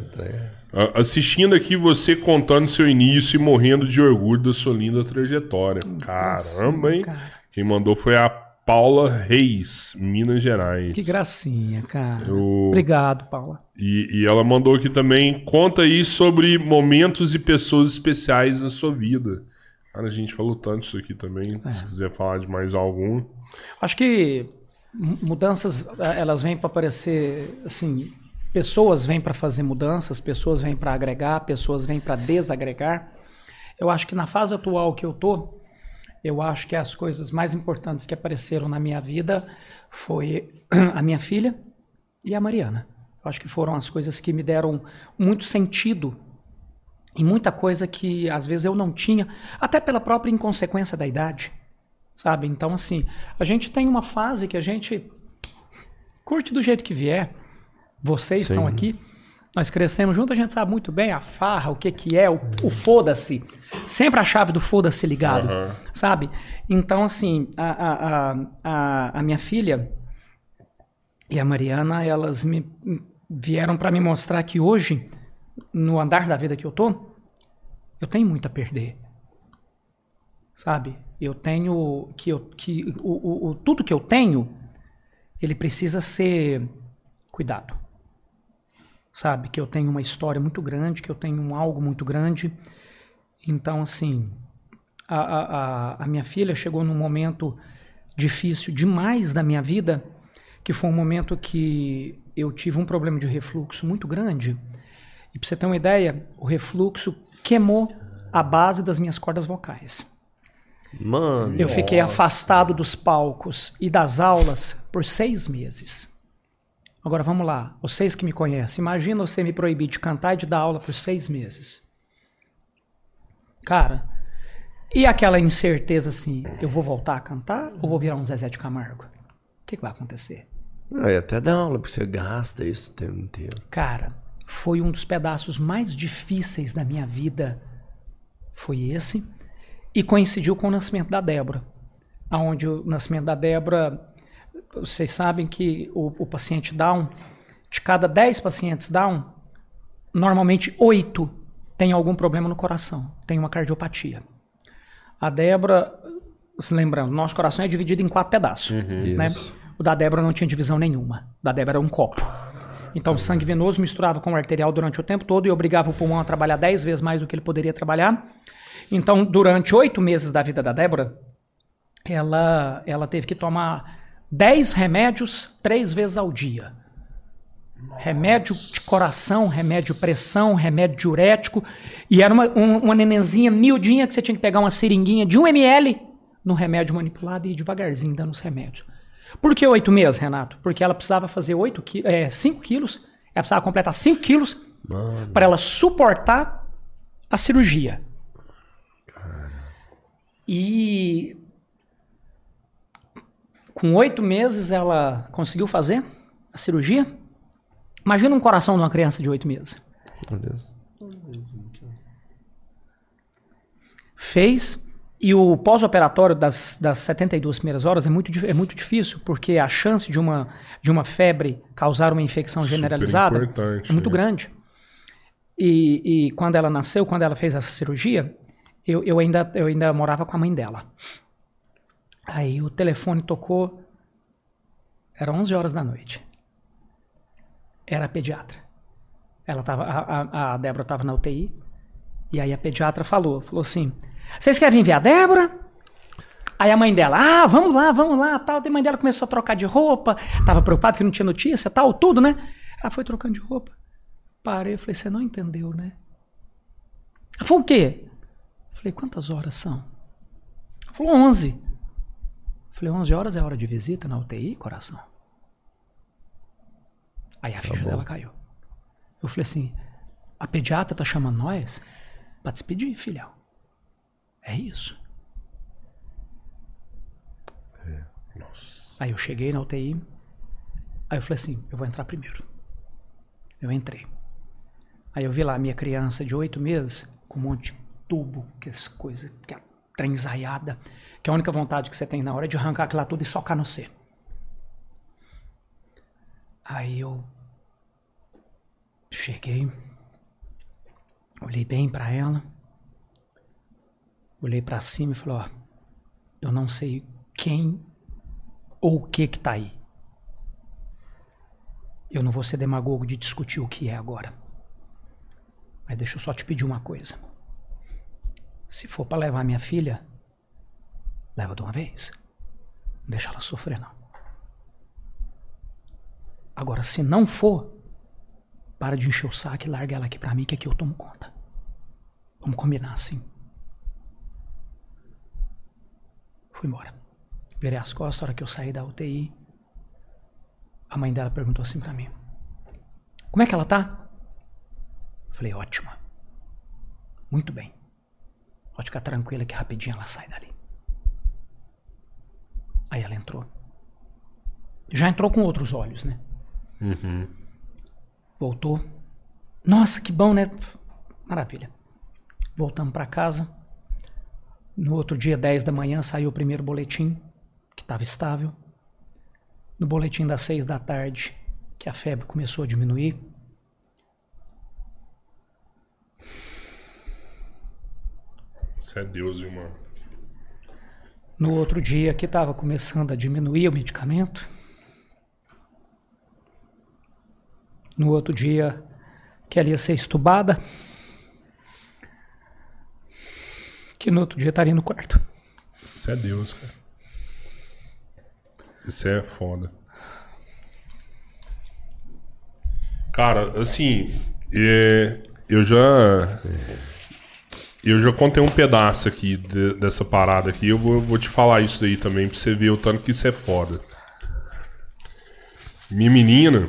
Assistindo aqui você contando seu início e morrendo de orgulho da sua linda trajetória. Caramba, hein? cara. Quem mandou foi a Paula Reis, Minas Gerais. Que gracinha, cara. Eu- Obrigado, Paula. E, e ela mandou aqui também, conta aí sobre momentos e pessoas especiais na sua vida. Cara, a gente falou tanto isso aqui também. É. Se quiser falar de mais algum. Acho que mu- mudanças, eh, elas vêm para aparecer, assim, pessoas vêm para fazer mudanças, pessoas vêm para agregar, pessoas vêm para desagregar. Eu acho que na fase atual que eu tô, eu acho que as coisas mais importantes que apareceram na minha vida foi a minha filha e a Mariana. Eu acho que foram as coisas que me deram muito sentido e muita coisa que às vezes eu não tinha, até pela própria inconsequência da idade sabe? Então, assim, a gente tem uma fase que a gente curte do jeito que vier. Vocês Sim. estão aqui, Nós crescemos juntos, a gente sabe muito bem a farra, o que que é, o, o foda-se. Sempre a chave do foda-se ligado, Aham. sabe? Então, assim, a, a, a, a, a minha filha e a Mariana, elas me vieram para me mostrar que hoje, no andar da vida que eu tô, eu tenho muito a perder. Sabe? Eu tenho que, eu, que o, o, o- tudo que eu tenho, ele precisa ser cuidado. Sabe? Que eu tenho uma história muito grande, que eu tenho um algo muito grande. Então, assim, a, a, a, minha filha chegou num momento difícil demais da minha vida, que foi um momento que eu tive um problema de refluxo muito grande. E pra você ter uma ideia, o refluxo queimou a base das minhas cordas vocais. Mano. Eu fiquei afastado dos palcos e das aulas por seis meses. Agora vamos lá, vocês que me conhecem, imagina você me proibir de cantar e de dar aula por seis meses. Cara, e aquela incerteza assim, eu vou voltar a cantar ou vou virar um Zezé de Camargo? O que, que vai acontecer? Eu até dá aula, porque você gasta isso o tempo inteiro. Cara, foi um dos pedaços mais difíceis da minha vida. Foi esse. E coincidiu com o nascimento da Débora. Onde o nascimento da Débora, vocês sabem que o, o paciente Down, de cada 10 pacientes Down, normalmente 8 têm algum problema no coração, tem uma cardiopatia. A Débora, se lembrando, nosso coração é dividido em quatro pedaços. Né? Isso. O da Débora não tinha divisão nenhuma. O da Débora era um copo. Então, o sangue venoso misturava com o arterial durante o tempo todo e obrigava o pulmão a trabalhar 10 vezes mais do que ele poderia trabalhar. Então, durante oito meses da vida da Débora, ela, ela teve que tomar 10 remédios três vezes ao dia. Remédio de coração, remédio de pressão, remédio diurético. E era uma, um- uma nenenzinha miudinha que você tinha que pegar uma seringuinha de 1 ml no remédio manipulado e ir devagarzinho dando os remédios. Por que oito meses, Renato? Porque ela precisava fazer 8 qui é, 5 quilos, ela precisava completar 5 quilos para ela suportar a cirurgia. E com oito meses ela conseguiu fazer a cirurgia. Imagina um coração de uma criança de oito meses. Meu Deus. Fez. E o pós-operatório das, das 72 primeiras horas é muito, é muito difícil, porque a chance de uma, de uma febre causar uma infecção generalizada é muito né? grande. E, e quando ela nasceu, quando ela fez essa cirurgia, eu, eu, ainda, eu ainda morava com a mãe dela. Aí o telefone tocou, era 11 horas da noite. Era a pediatra. Ela tava, a, a, a Débora estava na UTI, e aí a pediatra falou, falou assim, vocês querem ver a Débora? Aí a mãe dela, ah, vamos lá, vamos lá, tal. A mãe dela começou a trocar de roupa, tava preocupada que não tinha notícia, tal, tudo, né? Ela foi trocando de roupa. Parei, falei, você não entendeu, né? Ela falou, o quê? Falei, quantas horas são? Ela falou, 11. Eu falei, 11 horas é hora de visita na UTI, coração? Aí a ficha dela caiu. Eu falei assim, a pediatra tá chamando nós pra despedir, filhão. É isso. Aí eu cheguei na UTI. Aí eu falei assim, eu vou entrar primeiro. Eu entrei. Aí eu vi lá a minha criança de oito meses, com um monte de tubo, que as coisas, que a trem ensaiada, que a única vontade que você tem na hora é de arrancar aquilo tudo e socar no C. Aí eu cheguei, olhei bem pra ela, olhei pra cima e falei, ó, eu não sei quem ou o que que tá aí. Eu não vou ser demagogo de discutir o que é agora. Mas deixa eu só te pedir uma coisa. Se for pra levar minha filha, leva de uma vez. Não deixa ela sofrer, não. Agora, se não for, para de encher o saco e larga ela aqui pra mim, que aqui eu tomo conta. Vamos combinar assim. Fui embora. Virei as costas, a hora que eu saí da UTI, a mãe dela perguntou assim pra mim: Como é que ela tá? Eu falei: Ótima. Muito bem. Pode ficar tranquila que rapidinho ela sai dali. Aí ela entrou. Já entrou com outros olhos, né? Voltou, Nossa, que bom, né? Maravilha. Voltamos para casa. No outro dia, 10 da manhã, saiu o primeiro boletim, que estava estável. No boletim das 6 da tarde, que a febre começou a diminuir. Isso é Deus, irmão. No outro dia, que estava começando a diminuir o medicamento. No outro dia, que ela ia ser estubada. Que no outro dia estaria no quarto. Isso é Deus, cara. Isso é foda. Cara, assim, é, eu já. Eu já contei um pedaço aqui de- dessa parada aqui. Eu vou, vou te falar isso aí também pra você ver o tanto que isso é foda. Minha menina,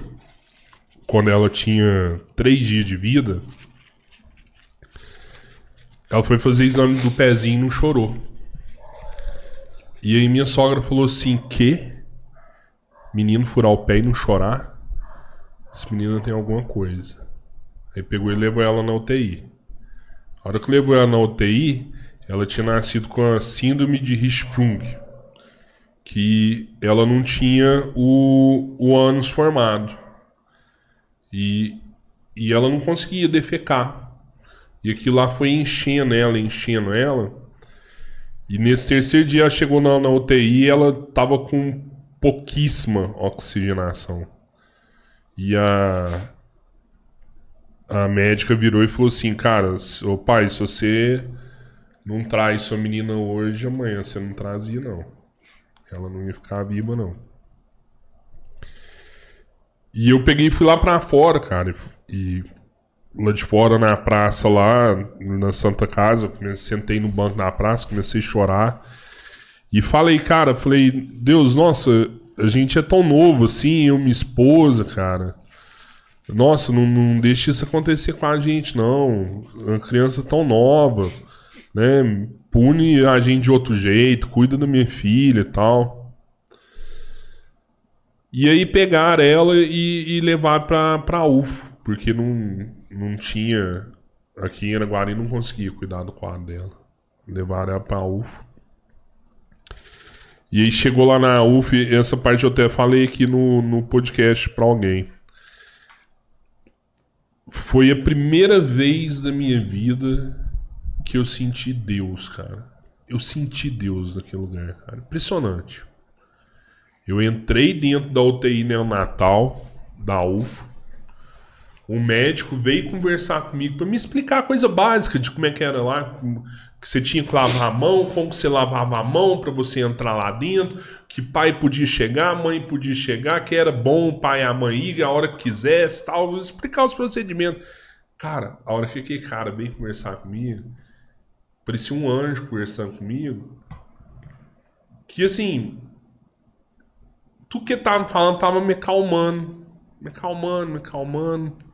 quando ela tinha três dias de vida, ela foi fazer exame do pezinho e não chorou. E aí minha sogra falou assim, que? Menino furar o pé e não chorar? Esse menino tem alguma coisa. Aí pegou e levou ela na UTI. A hora que levou ela na UTI, ela tinha nascido com a síndrome de Hirschsprung. Que ela não tinha o, o ânus formado. E, e ela não conseguia defecar. E aquilo lá foi enchendo ela, enchendo ela. E nesse terceiro dia ela chegou na, na UTI e ela tava com pouquíssima oxigenação. E a, a médica virou e falou assim, cara, ô pai, se você não traz sua menina hoje, amanhã você não trazia, não. Ela não ia ficar viva, não. E eu peguei e fui lá pra fora, cara. E lá de fora na praça lá, na Santa Casa, comecei, sentei no banco da praça, comecei a chorar. E falei, cara, falei, Deus, nossa, a gente é tão novo assim, eu, minha esposa, cara. Nossa, não, não deixa isso acontecer com a gente, não. Uma criança tão nova, né? Pune a gente de outro jeito, cuida da minha filha e tal. E aí pegaram ela e, e levaram pra, pra UFO, porque não, não tinha. Aqui em Araguari não conseguia cuidar do quadro dela. Levaram ela pra UFO. E aí chegou lá na UF, essa parte eu até falei aqui no, no podcast pra alguém. Foi a primeira vez da minha vida que eu senti Deus, cara. Eu senti Deus naquele lugar, cara. Impressionante. Eu entrei dentro da UTI neonatal da UFO. O médico veio conversar comigo para me explicar a coisa básica de como é que era lá, que você tinha que lavar a mão, como você lavava a mão para você entrar lá dentro, que pai podia chegar, mãe podia chegar, que era bom o pai e a mãe ir a hora que quisesse, tal, explicar os procedimentos. Cara, a hora que aquele cara veio conversar comigo, parecia um anjo conversando comigo, que assim, tudo que tava falando tava me calmando, me calmando, me calmando.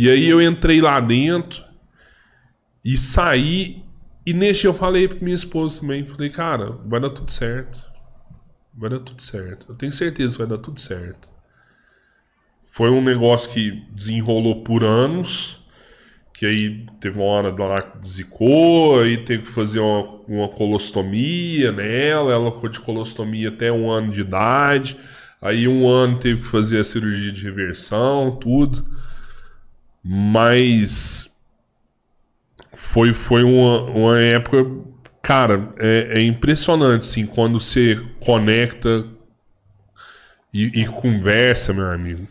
E aí eu entrei lá dentro e saí. E nesse eu falei pra minha esposa também. Falei, cara, vai dar tudo certo. Vai dar tudo certo. Eu tenho certeza que vai dar tudo certo. Foi um negócio que desenrolou por anos. Que aí teve uma hora lá que zicou, aí teve que fazer uma, uma colostomia nela. Ela ficou de colostomia até um ano de idade. Aí um ano teve que fazer a cirurgia de reversão, tudo. Mas foi, foi uma, uma época. Cara, é, é impressionante, assim, quando você conecta e, e conversa, meu amigo.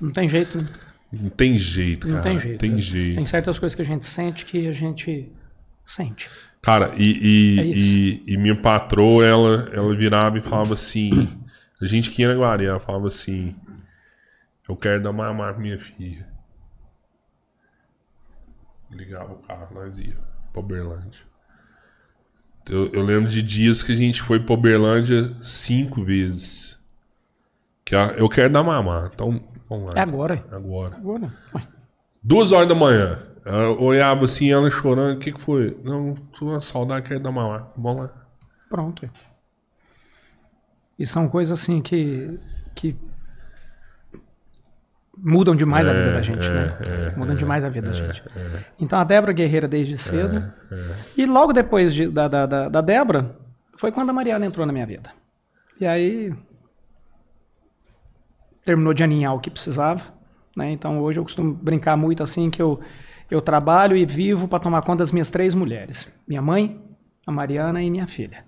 Não tem jeito. né? Não tem jeito, Não cara. tem jeito. Tem né? jeito. Tem certas coisas que a gente sente que a gente sente. Cara, e, e, É e, e minha patroa, ela, ela virava e falava assim. A gente aqui em Araguari, ela falava assim. Eu quero dar mamar pra minha filha. Ligava o carro, nós ia pra Uberlândia. Eu, eu lembro de dias que a gente foi pra Uberlândia cinco vezes. Que a- eu quero dar mamar. Então, vamos lá. É agora. Agora. Agora. Ué, Duas horas da manhã. Ela olhava assim, ela chorando. O que, que foi? Não, tô uma saudade, quero dar mamar. Vamos lá. pronto. E são coisas assim que. que mudam demais a vida da gente, né? mudam demais a vida da gente. Então a Débora guerreira desde cedo. E logo depois de- da, da, da, da Débora, foi quando a Mariana entrou na minha vida. E aí terminou de aninhar o que precisava. Né? Então hoje eu costumo brincar muito assim que eu, eu trabalho e vivo para tomar conta das minhas três mulheres. Minha mãe, a Mariana e minha filha.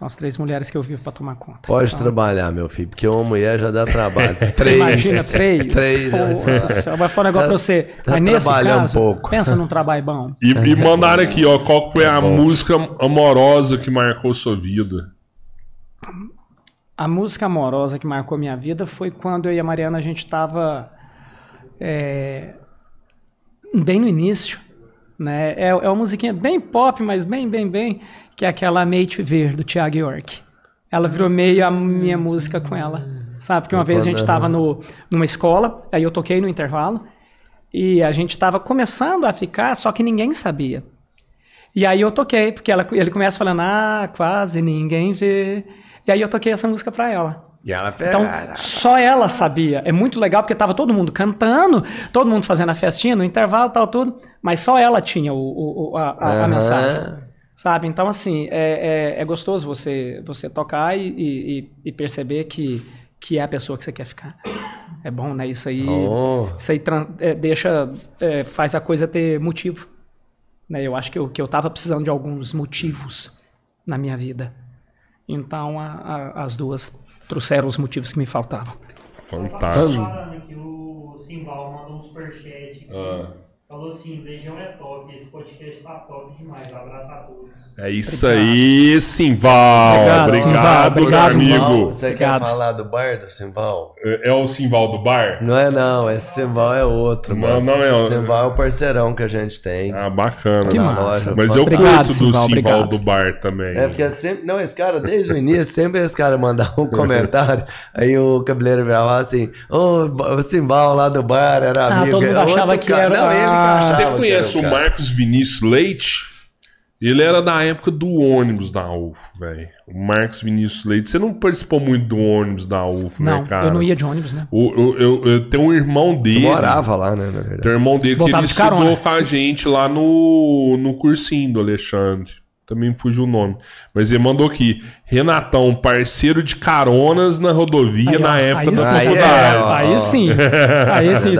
São as três mulheres que eu vivo para tomar conta. Pode Então, trabalhar, meu filho, porque uma mulher já dá trabalho. Três. Imagina, três. Três. Nossa senhora, vai falar um negócio pra você. tá Mas nesse caso, um pouco. pensa num trabalho bom. E, e mandaram aqui, ó, qual foi a bom. música amorosa que marcou sua vida? A música amorosa que marcou minha vida foi quando eu e a Mariana a gente estava bem no início. Né? É, é uma musiquinha bem pop, mas bem, bem, bem, que é aquela Mate Ver, do Thiago York. Ela virou meio a minha música com ela. Sabe? Porque uma vez a gente estava no, numa escola, aí eu toquei no intervalo, e a gente estava começando a ficar, só que ninguém sabia. E aí eu toquei, porque ela, ele começa falando, ah, quase ninguém vê. E aí eu toquei essa música pra ela. E ela fez. Então, só ela sabia. É muito legal porque tava todo mundo cantando, todo mundo fazendo a festinha no intervalo e tal, tudo, mas só ela tinha o, o- a, a- a mensagem. Sabe? Então, assim, é, é, é gostoso você, você tocar e, e- e perceber que, que é a pessoa que você quer ficar. É bom, né? Isso aí, Oh. isso aí é, deixa, é, faz a coisa ter motivo. Né? Eu acho que eu, que eu tava precisando de alguns motivos na minha vida. Então, a- a- as duas trouxeram os motivos que me faltavam. Fantástico. Falando aqui, o Simbal mandou um superchat. Ah. Falou assim, Legião é top, esse podcast tá top demais. Abraço a todos. É isso aí, Simval. Obrigado, Obrigado, Simval. Obrigado, meu Simval, amigo. Você Obrigado. quer falar do bar do Simval? É é o Simval do bar? Não é não, esse Simval é outro, Não, mano. não é o- Simval é o parceirão que a gente tem. Ah, bacana. Que massa. loja. Mas eu Obrigado, curto do Simval, Simval obrigado. do bar também. É porque sempre. Não, esse cara, desde o início, sempre esse cara mandava um comentário. aí o cabeleiro virava assim: Ô, o Simbal lá do bar era Ah, amigo. todo mundo Outro achava que cara- era- Não, ele Ah. Você conhece o. Marcos Vinícius Leite? Ele era da época do ônibus da UF, velho. O Marcos Vinícius Leite. Você não participou muito do ônibus da UF, Não, né, cara? eu não ia de ônibus, né? O, eu, eu, eu tenho um irmão Você dele. morava lá, né, na verdade. Tem um irmão dele que ele de estudou com a gente lá no, no cursinho do Alexandre. Também me fugiu o nome. Mas ele mandou aqui. Renatão, parceiro de caronas na rodovia Aí, ó, na época aí da sim, Aí é, faculdade. ó. Aí sim. Aí sim.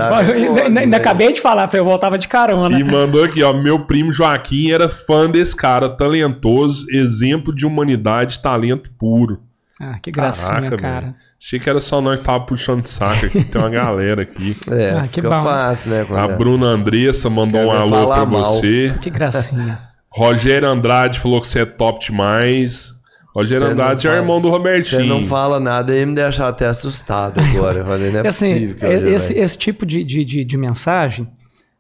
Ainda- acabei de falar, eu voltava de carona. E mandou aqui, ó. Meu primo Joaquim era fã desse cara, talentoso, exemplo de humanidade, talento puro. Ah, que gracinha, Caraca, cara. velho. Achei que era só nós que tava puxando saco aqui. Tem uma galera aqui. É, Ah, que fica bom. fácil, né? A é- Bruna Andressa mandou Quero um alô pra mal. você. Que gracinha. Rogério Andrade falou que você é top demais. Rogério Você Andrade é irmão do Você Robertinho. não fala nada e me deixa até assustado agora. Falei, não é E assim, possível esse, esse tipo de, de, de, de mensagem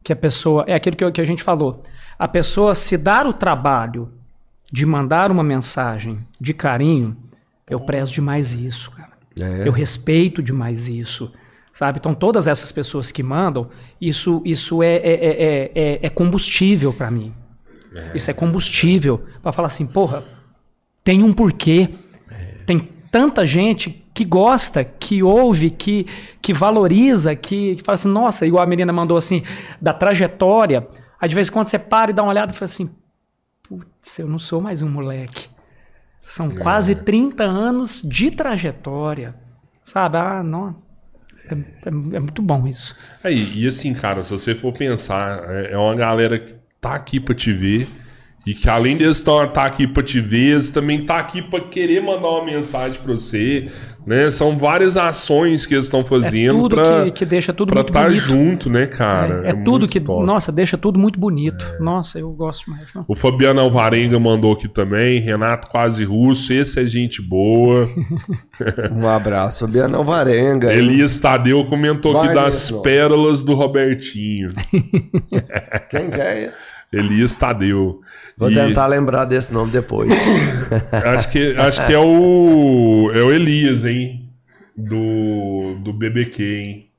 que a pessoa. É aquilo que, eu- que a gente falou. A pessoa se dar o trabalho de mandar uma mensagem de carinho, eu prezo demais isso, cara. É. Eu respeito demais isso. Sabe? Então, todas essas pessoas que mandam, isso, isso é, é, é, é, é combustível para mim. Isso é combustível para falar assim, porra, tem um porquê. Tem tanta gente que gosta, que ouve, que, que valoriza, que, que fala assim, nossa, igual a menina mandou assim, da trajetória. Aí de vez em quando você para e dá uma olhada e fala assim, putz, eu não sou mais um moleque. São quase 30 anos de trajetória. Sabe? Ah, não. É, é- é muito bom isso. Aí, e assim, cara, se você for pensar, é é uma galera que tá aqui pra te ver. E que além de estar tá aqui pra te ver, eles também tá aqui pra querer mandar uma mensagem pra você. Né? São várias ações que eles estão É fazendo tudo pra que, que deixa tudo pra muito estar bonito. junto, né, cara? É, é tudo muito que, top. nossa, deixa tudo muito bonito. Nossa, eu gosto demais. Não. O Fabiano Alvarenga mandou aqui também. Renato Quase Russo, esse é gente boa. Um abraço, Fabiano Alvarenga. Elias Tadeu comentou aqui Vai das nesse nome. pérolas do Robertinho. Quem que é esse? Elias Tadeu. Vou E tentar lembrar desse nome depois. acho, que, acho que é o, é o Elias, hein? Do, do BBQ, hein?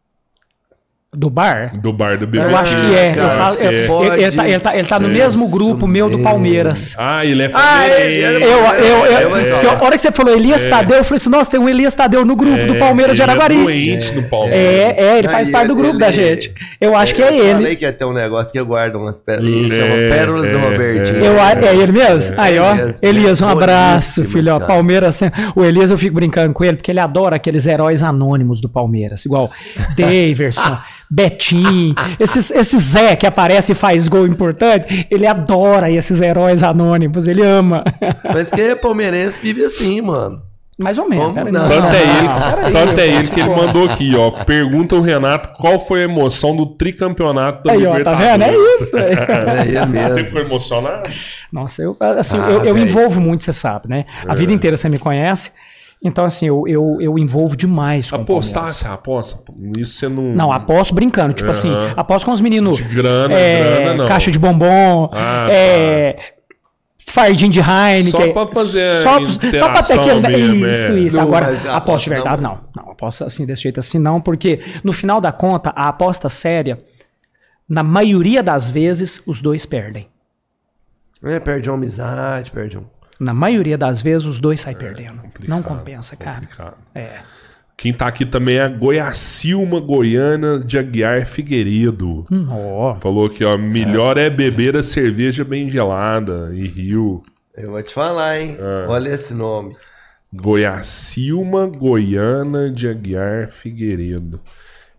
Do bar? Do bar do BBQ. Eu acho que é. Eu falo- acho que eu- é. Ele, ele tá, ele tá- ele tá no mesmo grupo meu do. Palmeiras. Ah, ele é Ah, palmeirense. Eu, eu, eu, Eu porque falar. a hora que você falou Elias Tadeu, eu falei assim, nossa, tem um Elias Tadeu no grupo do Palmeiras de ele Araguari. É doente do Palmeiras. É, é, ele faz parte do grupo ele- da gente. Eu acho que é Eu ele. falei que ia ter um negócio que eu guardo umas pérolas. É, chama Pérolas do é, Robertinho. Eu, é ele mesmo? Aí, ó. Elias, Elias, um abraço, filho. ó. Palmeiras. sempre- O Elias, eu fico brincando com ele, porque ele adora aqueles heróis anônimos do Palmeiras. Igual Daverson, Betim, esses, esses Zé que aparece e faz gol importante. Ele adora esses heróis anônimos, ele ama. Mas quem é palmeirense vive assim, mano. Mais ou menos. Como peraí, não? Tanto é ele, peraí, tanto é ele que ele mandou aqui, ó. Pergunta o Renato qual foi a emoção do tricampeonato da Aí, ó, tá vendo? É isso. é. É ele Você mesmo. ficou emocionado? Nossa, eu, assim, Ah, eu, eu envolvo muito, você sabe, né? A vida inteira você me conhece. Então, assim, eu, eu, eu envolvo demais com o Apostar, Palmeiras. você aposta? Isso você não. Não, aposto brincando. Tipo assim, Aham. aposto com os meninos. De grana, é, grana não. Caixa de bombom, Ah, é, fardinho de Heineken. Só pra fazer Só, só pra ter aquele. mesmo, é. isso, isso. Não, Agora, mas a aposto de aposta verdade, não. Não, aposto assim, desse jeito assim, não, porque no final da conta, a aposta séria, na maioria das vezes, os dois perdem. É, perde uma amizade, perde um. Na maioria das vezes, os dois saem perdendo. É complicado, Não compensa, cara. complicado. É. Quem tá aqui também é a Goiacilma Goiana de Aguiar Figueiredo. Hum, ó. Falou que ó, melhor é beber a cerveja bem gelada e rio. Eu vou te falar, hein? Ah. Olha esse nome. Goiacilma Goiana de Aguiar Figueiredo.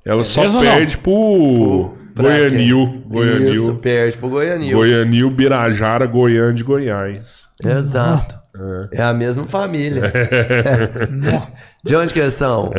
Ela só ou não? perde pro Goianil. quem? Isso, Goianil. perde pro Goianil. Goianil, Birajara, Goiânia de Goiás. Exato. É a mesma família. De onde que eles são?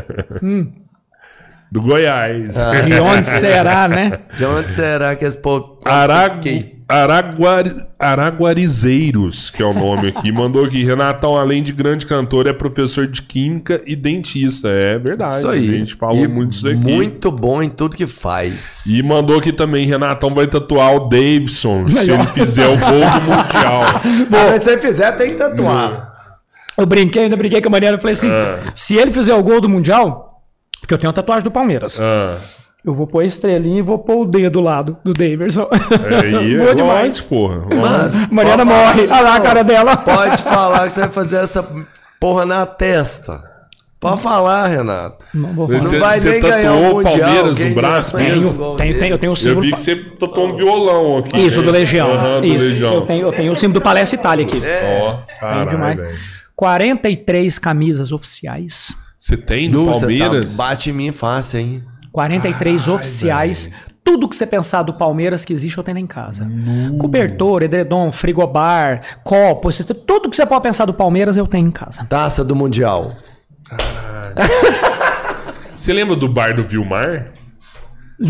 Do Goiás. Ah. De onde será, né? De onde será que esse povo... Aragu... Araguari... Araguarizeiros, que é o nome aqui, mandou aqui. Renatão, além de grande cantor, é professor de química e dentista. É verdade. Isso aí. A gente falou E muito disso aqui. Muito bom em tudo que faz. E mandou aqui também, Renatão vai tatuar o Davidson se ele fizer o gol do Mundial. Ah, mas se você fizer, tem que tatuar. Eu brinquei, ainda brinquei com a Mariana. Eu falei assim: Ah. se ele fizer o gol do Mundial, porque eu tenho uma tatuagem do Palmeiras, Ah, eu vou pôr a estrelinha e vou pôr o dedo do lado do Daverson. aí Boa é demais. lógico, porra. Mano, Mariana morre. Olha lá a cara dela. Pode falar que você vai fazer essa porra na testa. Pode falar, Renato. Não vou Você- falar. Não vai você nem ganhar o Mundial. Palmeiras no braço? ganha Tenho, tenho, tenho, eu tenho o Eu símbolo. vi que você tatuou um violão aqui. Isso, né? do Legião. Aham, do Isso. Legião. Eu, tenho, eu tenho o símbolo do Palestra Itália aqui. Ó, Tenho caralho, demais. velho. 43 camisas oficiais. Você tem do Nossa, Palmeiras? tá- bate em mim fácil, hein? 43 oficiais. Tudo que você pensar do Palmeiras que existe, eu tenho lá em casa. Cobertor, edredom, frigobar, copo, tudo que você pode pensar do Palmeiras, eu tenho em casa. Taça do Mundial. Você lembra do bar do Vilmar?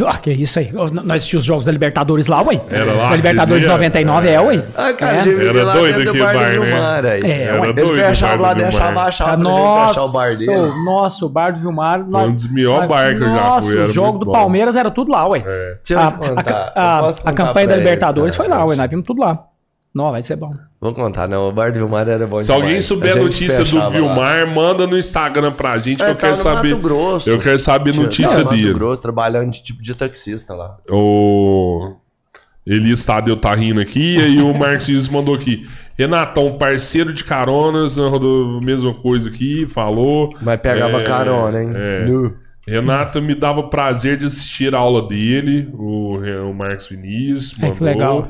Ah, que isso aí. Nós assistimos os jogos da Libertadores lá, ué. Era lá Da Libertadores de vocês iam? 99 é, ué. Ah, cara, É. a gente vive Era lá doido dentro do aquele bar né? Vilmar aí. É, Era ué. doido Ele o fechava lá, deixava pra Nossa, gente fechar o bar dele. o nosso, o bar do Vilmar. Nós- um dos melhores bar que eu já Nossa, fui, era o jogo do bom. Palmeiras era tudo lá, ué. Deixa eu A, te contar, a- a- a campanha da Libertadores cara, foi lá, ué. Nós vimos tudo lá. Não, vai ser bom. Vou contar, não. O bar do Vilmar era bom Se alguém demais. souber a notícia do fechava lá. Vilmar, manda no Instagram pra gente que É, eu tá quero no saber. Mato Grosso. Eu quero saber notícia Mato dele. Grosso, trabalhando de tipo de taxista lá. O Elias Tadeu tá rindo aqui, e aí o Marcos Vinícius mandou aqui. Renatão, parceiro de caronas, né, rodou a mesma coisa aqui, falou. Mas pegava É, carona, hein? é. Nu. Renato me dava prazer de assistir a aula dele, o, o Marcos Vinícius. É, que legal.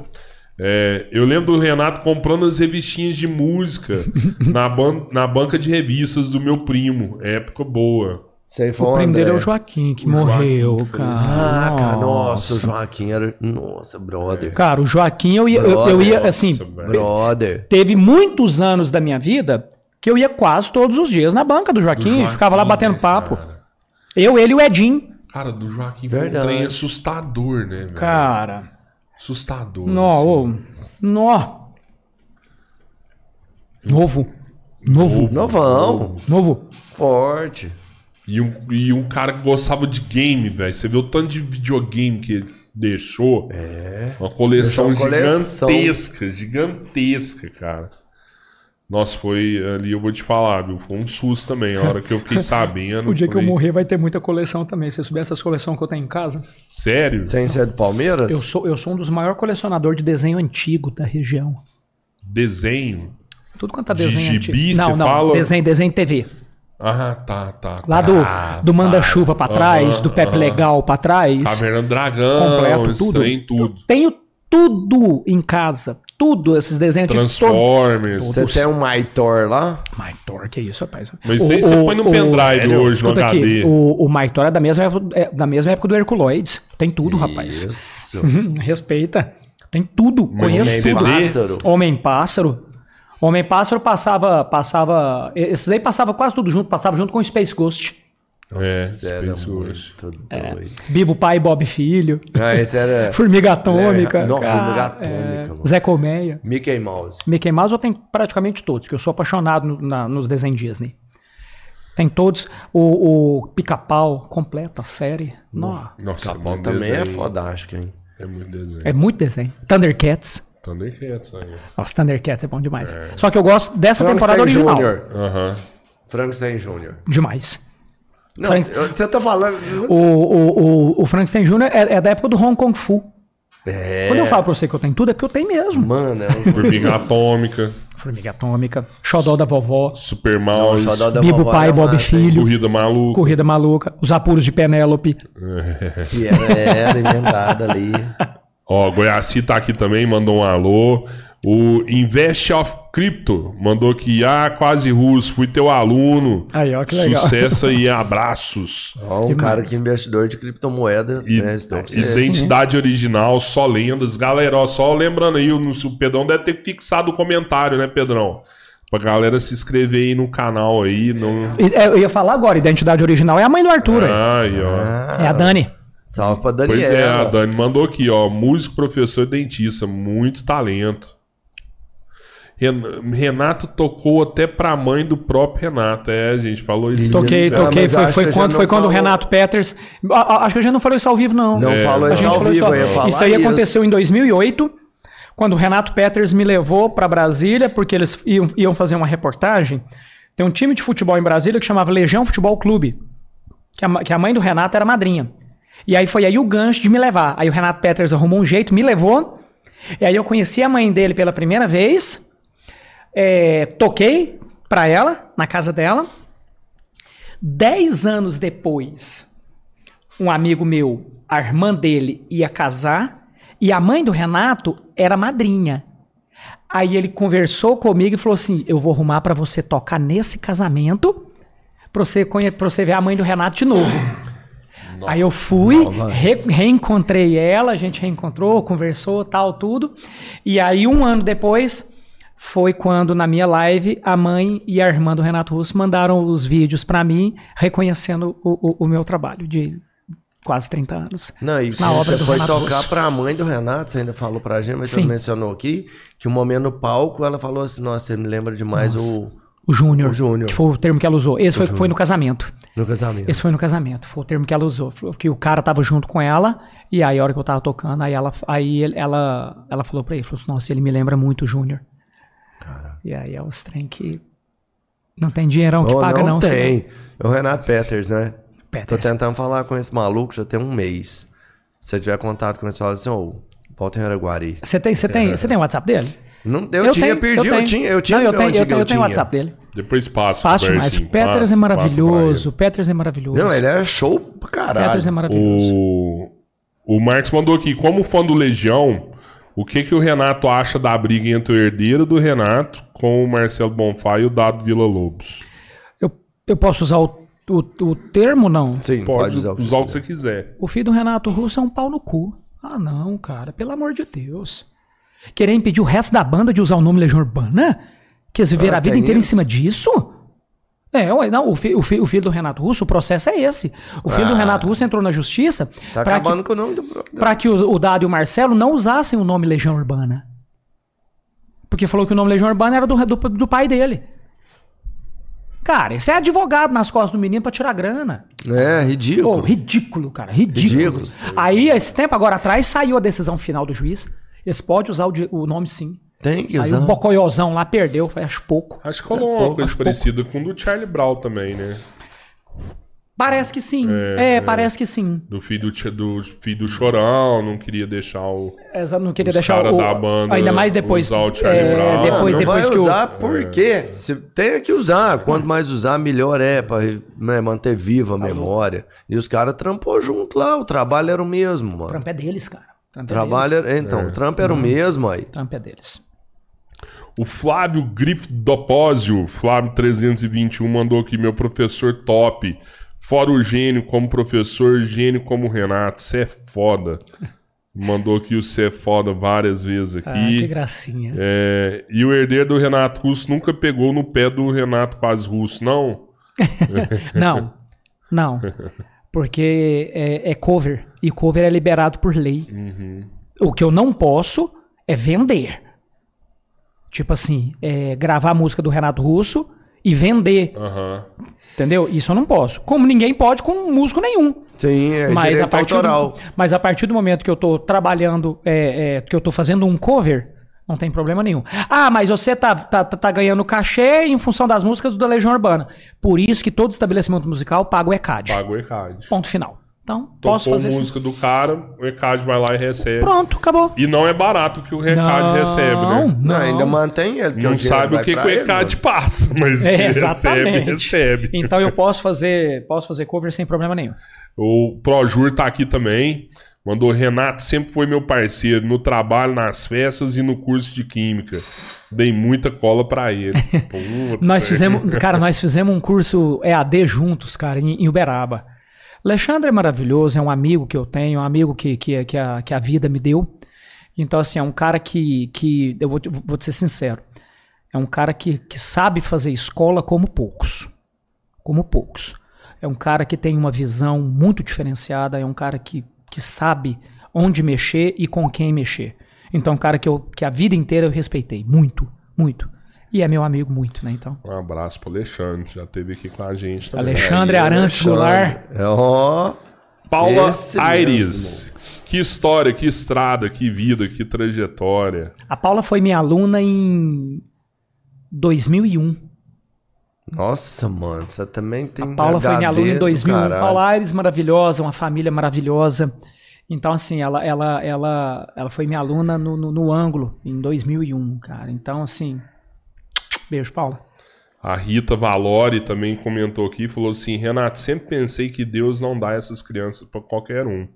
É, eu lembro do Renato comprando as revistinhas de música na, ban na banca de revistas do meu primo. Época boa. Foi O o primo dele é o Joaquim, que O Joaquim morreu, foi cara. Ah, cara, nossa, o Joaquim era... Nossa, brother. Cara, o Joaquim, eu ia, eu, eu ia Brother, assim, Nossa. Brother. teve muitos anos da minha vida que eu ia quase todos os dias na banca do Joaquim, Do Joaquim, ficava lá batendo papo. cara? Eu, ele e o Edinho. Cara, do Joaquim foi um Verdade. trem assustador, né, velho? Cara, Assustador. nó, assim. ô, nó. Novo. Novo. Novão. Novo. Forte. E um, e um cara que gostava de game, velho. Você vê o tanto de videogame que ele deixou. É. Uma coleção Deixou uma coleção. gigantesca, gigantesca, cara. Nossa, foi ali, eu vou te falar, viu? Foi um susto também, a hora que eu fiquei sabendo. O dia que eu falei, morrer vai ter muita coleção também. Se você souber essas coleções que eu tenho em casa. Sério? Sem ser do Palmeiras? Eu sou, eu sou um dos maiores colecionadores de desenho antigo da região. Desenho? Tudo quanto é De desenho gibi, antigo. Não, não. fala? Desenho, desenho TV. Ah, tá, tá. Lá do, do Manda-Chuva pra trás, do Pepe Legal pra trás. Caverna do Dragão, completo, tudo. tudo. Tenho tudo em casa. Tudo, esses desenhos. Transformers. Você tem um Maitor lá? Maitor, que isso, rapaz? Mas isso aí você põe no pendrive sério? hoje, no HD. aqui, o, o Maitor é da mesma época, é da mesma época do Herculoides. Tem tudo, rapaz. Isso. Uhum, Respeita. Tem tudo. Mas Conheço tudo. CD? Pássaro. Homem-Pássaro. Homem-Pássaro passava, passava... Esses aí passava quase tudo junto. Passava junto com o Space Ghost. É, Isso era muito doido. Bibo Pai e Bob Filho. Ah, esse era Formiga Atômica. É, não, cara, Formiga Atômica, é, mano. Zé Colmeia. Mickey Mouse. Mickey Mouse eu tenho praticamente todos, que eu sou apaixonado no- na- nos desenhos Disney. Tem todos. O, o Pica-Pau, completo, a série. Nossa, Capão muito também é desenho. fodástico, hein? É muito desenho. é muito desenho. Thundercats. Thundercats aí. Nossa, Thundercats é bom demais. Só que eu gosto dessa temporada Frankenstein original. Jr. Frankenstein Jr. Demais. Não, Frank- você tá falando... O, o, o, o Frankenstein Jr. É, é da época do Hong Kong Fu. É, Quando eu falo pra você que eu tenho tudo, é porque eu tenho mesmo. mano, é um... Formiga Atômica, Formiga Atômica, Xodó da Vovó, Super Mouse, da Bibo vovó Pai, era Bob? Filho, Corrida Maluca. Corrida Maluca, Os Apuros de Penélope. Que era, era inventada ali. Ó, Goiaci tá aqui também, mandou um alô. O Invest of Crypto mandou aqui, ah, quase russo, fui teu aluno. Aí, ó, que legal. Sucesso aí, abraços. Ó, um Que cara massa. que é investidor de criptomoeda, E, né? Deve ser- identidade original, só lendas. Galera, ó, só lembrando aí, o, o Pedrão deve ter fixado o comentário, né, Pedrão? Pra galera se inscrever aí no canal aí. No... E, é, Eu ia falar agora, identidade original é a mãe do Arthur. aí. Aí, ó. É a Dani. Salve pra Pois Daniela. é, a Dani mandou aqui, ó. Músico, professor e dentista. Muito talento. Ren- Renato tocou até pra mãe do próprio Renato. É, a gente falou isso. Toquei, toquei. mas Foi, foi quando, foi quando o. Renato Peters. a- a- Acho que a gente não falou isso ao vivo, não. Não É, falou A isso gente ao falou vivo, isso, isso aí aconteceu em 2008, quando o Renato Peters me levou para Brasília, porque eles iam, iam fazer uma reportagem. Tem um time de futebol em Brasília que chamava Legião Futebol Clube, que a, que a mãe do Renato era madrinha. E aí foi aí o gancho de me levar. Aí o Renato Peters arrumou um jeito, me levou. E aí eu conheci a mãe dele pela primeira vez. É, toquei pra ela, na casa dela. Dez anos depois, um amigo meu, a irmã dele, ia casar. E a mãe do Renato era madrinha. Aí ele conversou comigo e falou assim: Eu vou arrumar pra você tocar nesse casamento pra você, pra você ver a mãe do Renato de novo. Aí eu fui, re- reencontrei ela, a gente reencontrou, conversou, tal, tudo. E aí, um ano depois, foi quando na minha live a mãe e a irmã do Renato Russo mandaram os vídeos pra mim, reconhecendo o, o- o meu trabalho de quase 30 anos. Não, e Na obra você do foi Renato tocar Russo. pra mãe do Renato, você ainda falou pra gente, mas você Sim. mencionou aqui, que um momento no palco ela falou assim, nossa, você me lembra demais o, O Júnior. O Júnior. Que foi o termo que ela usou. Esse foi, foi no casamento. no casamento. Esse foi no casamento. Foi o termo que ela usou. Que o cara tava junto com ela. E aí, a hora que eu tava tocando, aí ela, aí ela, ela falou pra ele: falou assim, Nossa, ele me lembra muito o Júnior. E aí é os trem que. Não tem dinheirão que Oh, paga, não. filho. tem. É o Renato Peters, né? Tô Peters. tentando falar com esse maluco já tem um mês. Se você tiver contato com ele, você fala assim, ô, volta em Araguari. Você tem, você tem, você tem o WhatsApp dele? Não, eu, tinha, perdi, eu, tenho. tinha, eu tinha Não, eu tenho, eu tenho, eu tenho o. WhatsApp dele. Depois passa. Pro demais. O Peters passa, é passa maravilhoso. O Peters é maravilhoso. Não, ele é show pra caralho. Peters é maravilhoso. O, o Marcos mandou aqui, como fã do Legião, o que, que o Renato acha da briga entre o herdeiro do Renato com o Marcelo Bonfá e o Dado Vila Lobos? Eu, eu posso usar o, o, o termo, não? Sim, pode, Pode, usar o que usar o que você quiser. O filho do Renato Russo é um pau no cu. Ah, não, cara. Pelo amor de Deus. Querer impedir o resto da banda de usar o nome Legião Urbana? Que eles viveram Ah, a vida inteira isso? em cima disso? É, não, o, fi- o fi- o filho do Renato Russo, o processo é esse. O filho do Ah. Renato Russo entrou na justiça Tá para que, com o nome do pra que o, o Dado e o Marcelo não usassem o nome Legião Urbana. Porque falou que o nome Legião Urbana era do, do, do pai dele. Cara, esse é advogado nas costas do menino pra tirar grana. É, ridículo. Pô, ridículo, cara, ridículo. Ridículo. Aí, esse tempo agora atrás, saiu a decisão final do juiz. Eles podem usar o, o nome sim. Tem que Aí usar. o Bocoiozão lá perdeu, acho pouco. Acho que rolou uma pouco, coisa parecida com o do Charlie Brown também, né? Parece que sim. É, parece que sim. Do filho do, do filho do Chorão, não queria deixar o. Essa não queria deixar cara o. da banda ainda mais depois. usar o Charlie é, Brown. depois, não, não depois vai que o- usar por quê? Se tem que usar. Quanto mais usar, melhor é pra né, manter viva a memória. E os caras trampou junto lá. O trabalho era o mesmo, O mano. Trump é deles, cara. O Trump O é trabalho deles. era... Então, o trampo era o mesmo aí. O Trump é deles. O Flávio Grifdopósio, Flávio 321, mandou aqui, meu professor top. Fora o gênio como professor, gênio como Renato. Você é foda. Mandou aqui o Você é foda várias vezes aqui. Ah, que gracinha. É, e o herdeiro do Renato Russo nunca pegou no pé do Renato Paz Russo, não? Não, não. Porque é, é cover. E cover é liberado por lei. Uhum. O que eu não posso é vender. Tipo assim, é, gravar a música do Renato Russo e vender. Aham. Entendeu? Isso eu não posso. Como ninguém pode com músico nenhum. Sim, é mas, a partir autoral. do, mas a partir do momento que eu tô trabalhando, é, é, que eu tô fazendo um cover, não tem problema nenhum. Ah, mas você tá, tá, tá, tá ganhando cachê em função das músicas da Legião Urbana. Por isso que todo estabelecimento musical paga o ECAD. Paga o ECAD. Ponto final. Então, Tocou posso fazer assim. música do cara, o ECAD vai lá e recebe. Pronto, acabou. E não é barato que o ECAD recebe, né? Não, ainda mantém ele. Não o sabe o que, que o ECAD mano. passa, mas É, que recebe, recebe. Então eu posso fazer, posso fazer cover sem problema nenhum. O Projur tá aqui também. Mandou, Renato sempre foi meu parceiro no trabalho, nas festas e no curso de química. Dei muita cola pra ele. Nós fizemos, cara, nós fizemos um curso EAD juntos, cara, em, em Uberaba. Alexandre é maravilhoso, é um amigo que eu tenho, um amigo que, que, que, a, que a vida me deu. Então, assim, é um cara que, que eu vou, vou ser sincero, é um cara que, que sabe fazer escola como poucos. Como poucos. É um cara que tem uma visão muito diferenciada, é um cara que, que sabe onde mexer e com quem mexer. Então, é um cara que, eu, que a vida inteira eu respeitei, muito, muito. E é meu amigo muito, né? Então. Um abraço pro Alexandre, já esteve aqui com a gente também. Alexandre Aí, Arantes. Goulart. É, ó. Paula Esse Aires. Que história, que estrada, que vida, que trajetória. A Paula foi minha aluna em 2001. Nossa, mano, você também tem. A Paula foi minha aluna em do 2001. caralho. Paula Aires, maravilhosa, uma família maravilhosa. Então, assim, ela, ela, ela, ela foi minha aluna no, no, no ângulo em 2001, cara. Então, assim, beijo, Paula. A Rita Valori também comentou aqui, falou assim: Renato, sempre pensei que Deus não dá essas crianças pra qualquer um.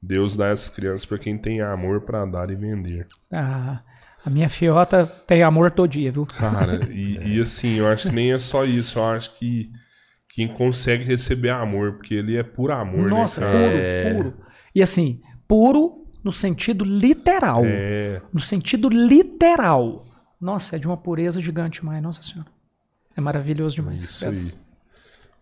Deus dá essas crianças pra quem tem amor pra dar e vender. Ah, a minha fiota tem amor todo dia, viu? Cara, e, e assim, eu acho que nem é só isso. Eu acho que quem consegue receber amor, porque ele é por amor, Nossa, né, puro, cara? puro. E assim, puro no sentido literal. É. No sentido literal. Nossa, é de uma pureza gigante demais, nossa senhora. É maravilhoso demais. Isso aí.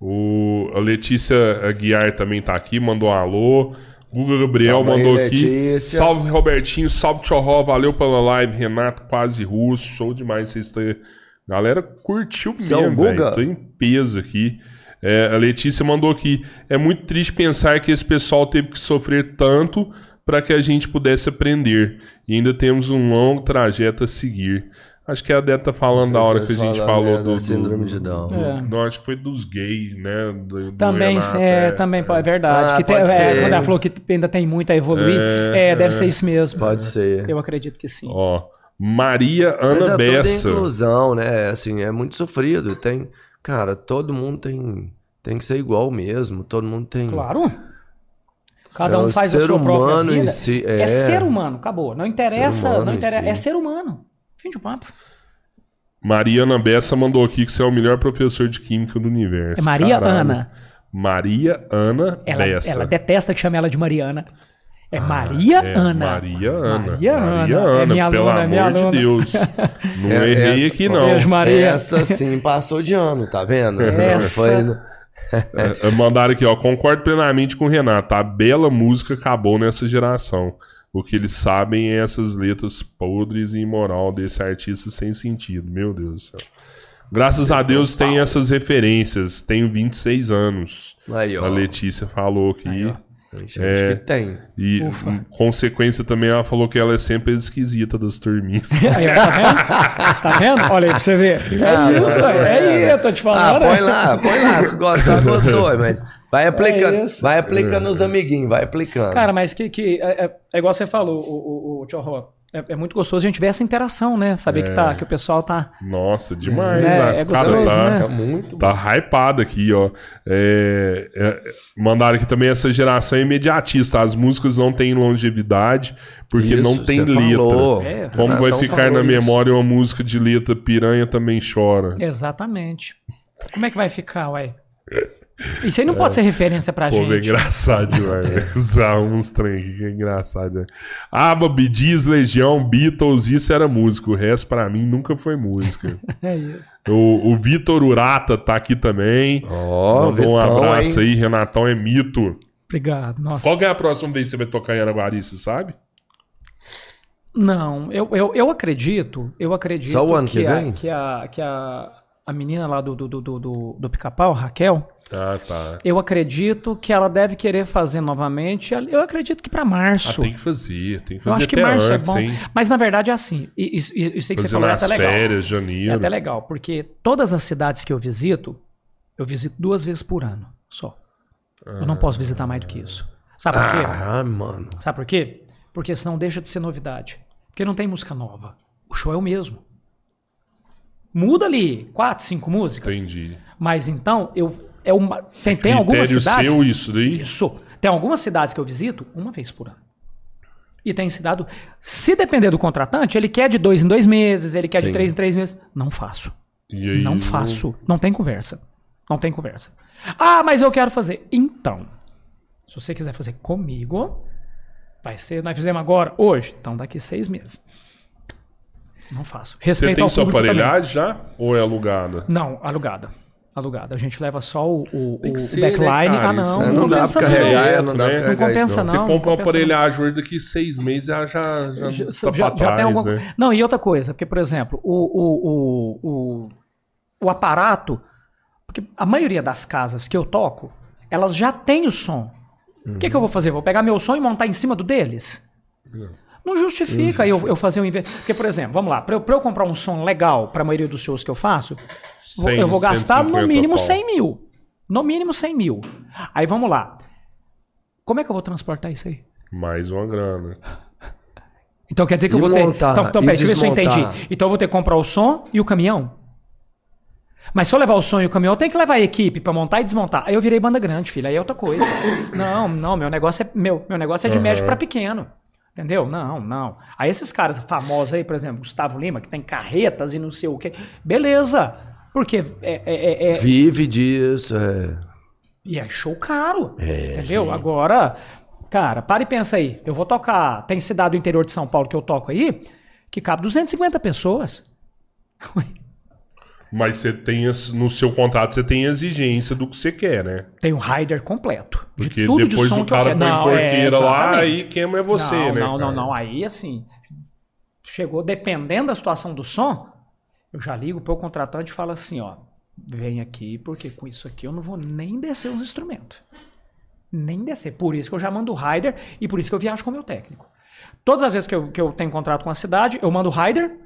O, a Letícia Aguiar também tá aqui, mandou um alô. Guga Gabriel Salve aí, mandou aqui. Letícia. Salve Robertinho, salve Tchorró, valeu pela live. Renato quase russo, show demais. Vocês estão... Galera curtiu Você é o mesmo, velho. Guga? Tô em peso aqui. É, a Letícia mandou aqui. É muito triste pensar que esse pessoal teve que sofrer tanto para que a gente pudesse aprender. E ainda temos um longo trajeto a seguir. Acho que a Deta tá falando da hora que a gente falou do, da síndrome do- de Down. do- É. Não, acho que foi dos gays, né? Do, do Também, Renato, é, também é verdade. Ah, que tem- é, ser. quando ela falou que ainda tem muito a evoluir, É, é, deve ser isso mesmo. Pode ser. Eu acredito que sim. Ó, Maria Mas Ana é tudo Bessa. inclusão, né? Assim, é muito sofrido. Tem, cara, todo mundo tem, tem que ser igual mesmo. Todo mundo tem. Claro. Cada É um o faz a ser sua própria humano em vida. si, é. é. ser humano, acabou. Não interessa, humano não interessa. si. É ser humano. Fim de papo. Maria Ana Bessa mandou aqui que você é o melhor professor de química do universo. É Maria Caralho. Ana. Maria Ana Ela, Bessa. ela detesta que chame ela de Mariana. É Maria É, Ana. Maria Ana. Maria Ana. Maria É Ana, minha pelo aluna, é minha amor de aluna. Deus. Não É, errei essa- aqui, não. Beijo, Maria. Essa sim passou de ano, tá vendo? Essa- Foi, É, Mandaram aqui, ó. Concordo plenamente com o Renato. A bela música acabou nessa geração. O que eles sabem é essas letras podres e imoral desse artista sem sentido. Meu Deus do céu. Graças a Deus tem essas referências. Tenho 26 anos. aí, ó. A Letícia falou aqui. Aí, Tem gente que tem. E, Ufa. consequência, também ela falou que ela é sempre esquisita das turminhas. Aí, ó, tá vendo? Tá vendo? Olha aí pra você ver. É Ah, isso, é aí, eu tô te Ah, falando. põe lá, põe lá. Se gostar, gostou. Mas vai aplicando. É vai aplicando os amiguinhos, vai aplicando. Cara, mas que, que é, é- é igual você falou, o, o, o é, é muito gostoso a gente ver essa interação, né? Saber que, tá, que o pessoal tá. Nossa, demais. É, a é cara gostoso, tá, né? Fica muito Tá hypado aqui, ó. É, é, mandaram aqui também essa geração é imediatista. As músicas não têm longevidade porque Isso, não tem letra. falou. É. Como vai Renatão ficar na isso. memória uma música de letra Piranha também chora? Exatamente. Como é que vai ficar, ué? Isso aí não pode ser referência pra Pô, é gente. engraçado demais. né? Usar uns trem aqui que é engraçado. Né? ABBA, Bee Gees, Legião, Beatles, isso era música. O resto pra mim nunca foi música. É isso. o, o Vitor Urata tá aqui também. Ó, Mandou um abraço hein? aí, Renatão é mito. Obrigado. Nossa. Qual que é a próxima vez que você vai tocar em Araguari, você sabe? Não, eu, eu, eu acredito, eu acredito Só o ano que a, vem? que a, que a, a menina lá do, do, do, do, do, pica-pau, Raquel, Ah, tá. eu acredito que ela deve querer fazer novamente. Eu acredito que pra Ah, março. tem que fazer, tem que eu fazer acho que março antes, é bom. hein? Mas na verdade é assim. E, eu sei que você Fazer falou é até legal. férias, É janeiro. até legal, porque todas as cidades que eu visito, eu visito duas vezes por ano só. Eu não posso visitar mais do que isso. Sabe por quê? Ah, mano. Sabe por quê? Porque senão deixa de ser novidade. Porque não tem música nova. O show é o mesmo. Muda ali quatro, cinco músicas. Entendi. Mas então, eu é uma tem, tem algumas cidades. seu isso daí? Isso. Tem algumas cidades que eu visito uma vez por ano. E tem cidade. Se depender do contratante, ele quer de dois em dois meses, ele quer de Sim. três em três meses. Não faço. E aí, Não faço. Não tem conversa. Não tem conversa. Ah, mas eu quero fazer. Então, se você quiser fazer comigo, vai ser. Nós fizemos agora, hoje. Então, daqui seis meses. Não faço. Você Respeito tem ao sua também. aparelhagem já? Ou é alugada? Não, alugada. Alugada. A gente leva só o, o, Tem que o ser, né, backline. cara? ah, não. Isso não, É, não dá compensa pra não. carregar, Direto, não dá né? pra Não carregar isso. compensa, não. Você não. compra uma aparelhagem hoje daqui seis meses, ela já, já, Já, tá já- pra já trás, tem alguma né? Não, e outra coisa, porque, por exemplo, o, o, o, o, o aparato. Porque a maioria das casas que eu toco, elas já têm o som. O que, que eu vou fazer? Vou pegar meu som e montar em cima do deles? Não justifica eu, eu fazer um investimento. Porque, por exemplo, vamos lá, para eu, pra eu comprar um som legal para a maioria dos shows que eu faço, vou- 100, eu vou gastar no 150 mínimo pau. 100 mil. No mínimo 100 mil. Aí vamos lá. Como é que eu vou transportar isso aí? Mais uma grana. Então quer dizer que E eu vou ter. montar, Então, então e peraí, deixa eu ver se eu entendi. Então eu vou ter que comprar o som e o caminhão? Mas se eu levar o som e o caminhão, eu tenho que levar a equipe pra montar e desmontar. Aí eu virei banda grande, filho. Aí é outra coisa. não, não, meu negócio é meu, meu negócio é de Aham. médio pra pequeno. Entendeu? Não, não. Aí esses caras famosos aí, por exemplo, Gustavo Lima, que tem carretas e não sei o quê. Beleza. Porque é, é- é- é- Vive disso, é. e é show caro. entendeu? Agora, cara, para e pensa aí. Eu vou tocar. Tem cidade do interior de São Paulo que eu toco aí, que cabe 250 pessoas. Mas você tem, no seu contrato, você tem a exigência do que você quer, né? Tem um rider completo. De Porque tudo depois de som o que eu cara põe Não, porqueira é, lá e queima é você, não, né? Não, não, não. Aí, assim, chegou, dependendo da situação do som, eu já ligo pro contratante e falo assim, ó, vem aqui, porque com isso aqui eu não vou nem descer os instrumentos. Nem descer. Por isso que eu já mando o rider e por isso que eu viajo com o meu técnico. Todas as vezes que eu, que eu tenho contrato com a cidade, eu mando o rider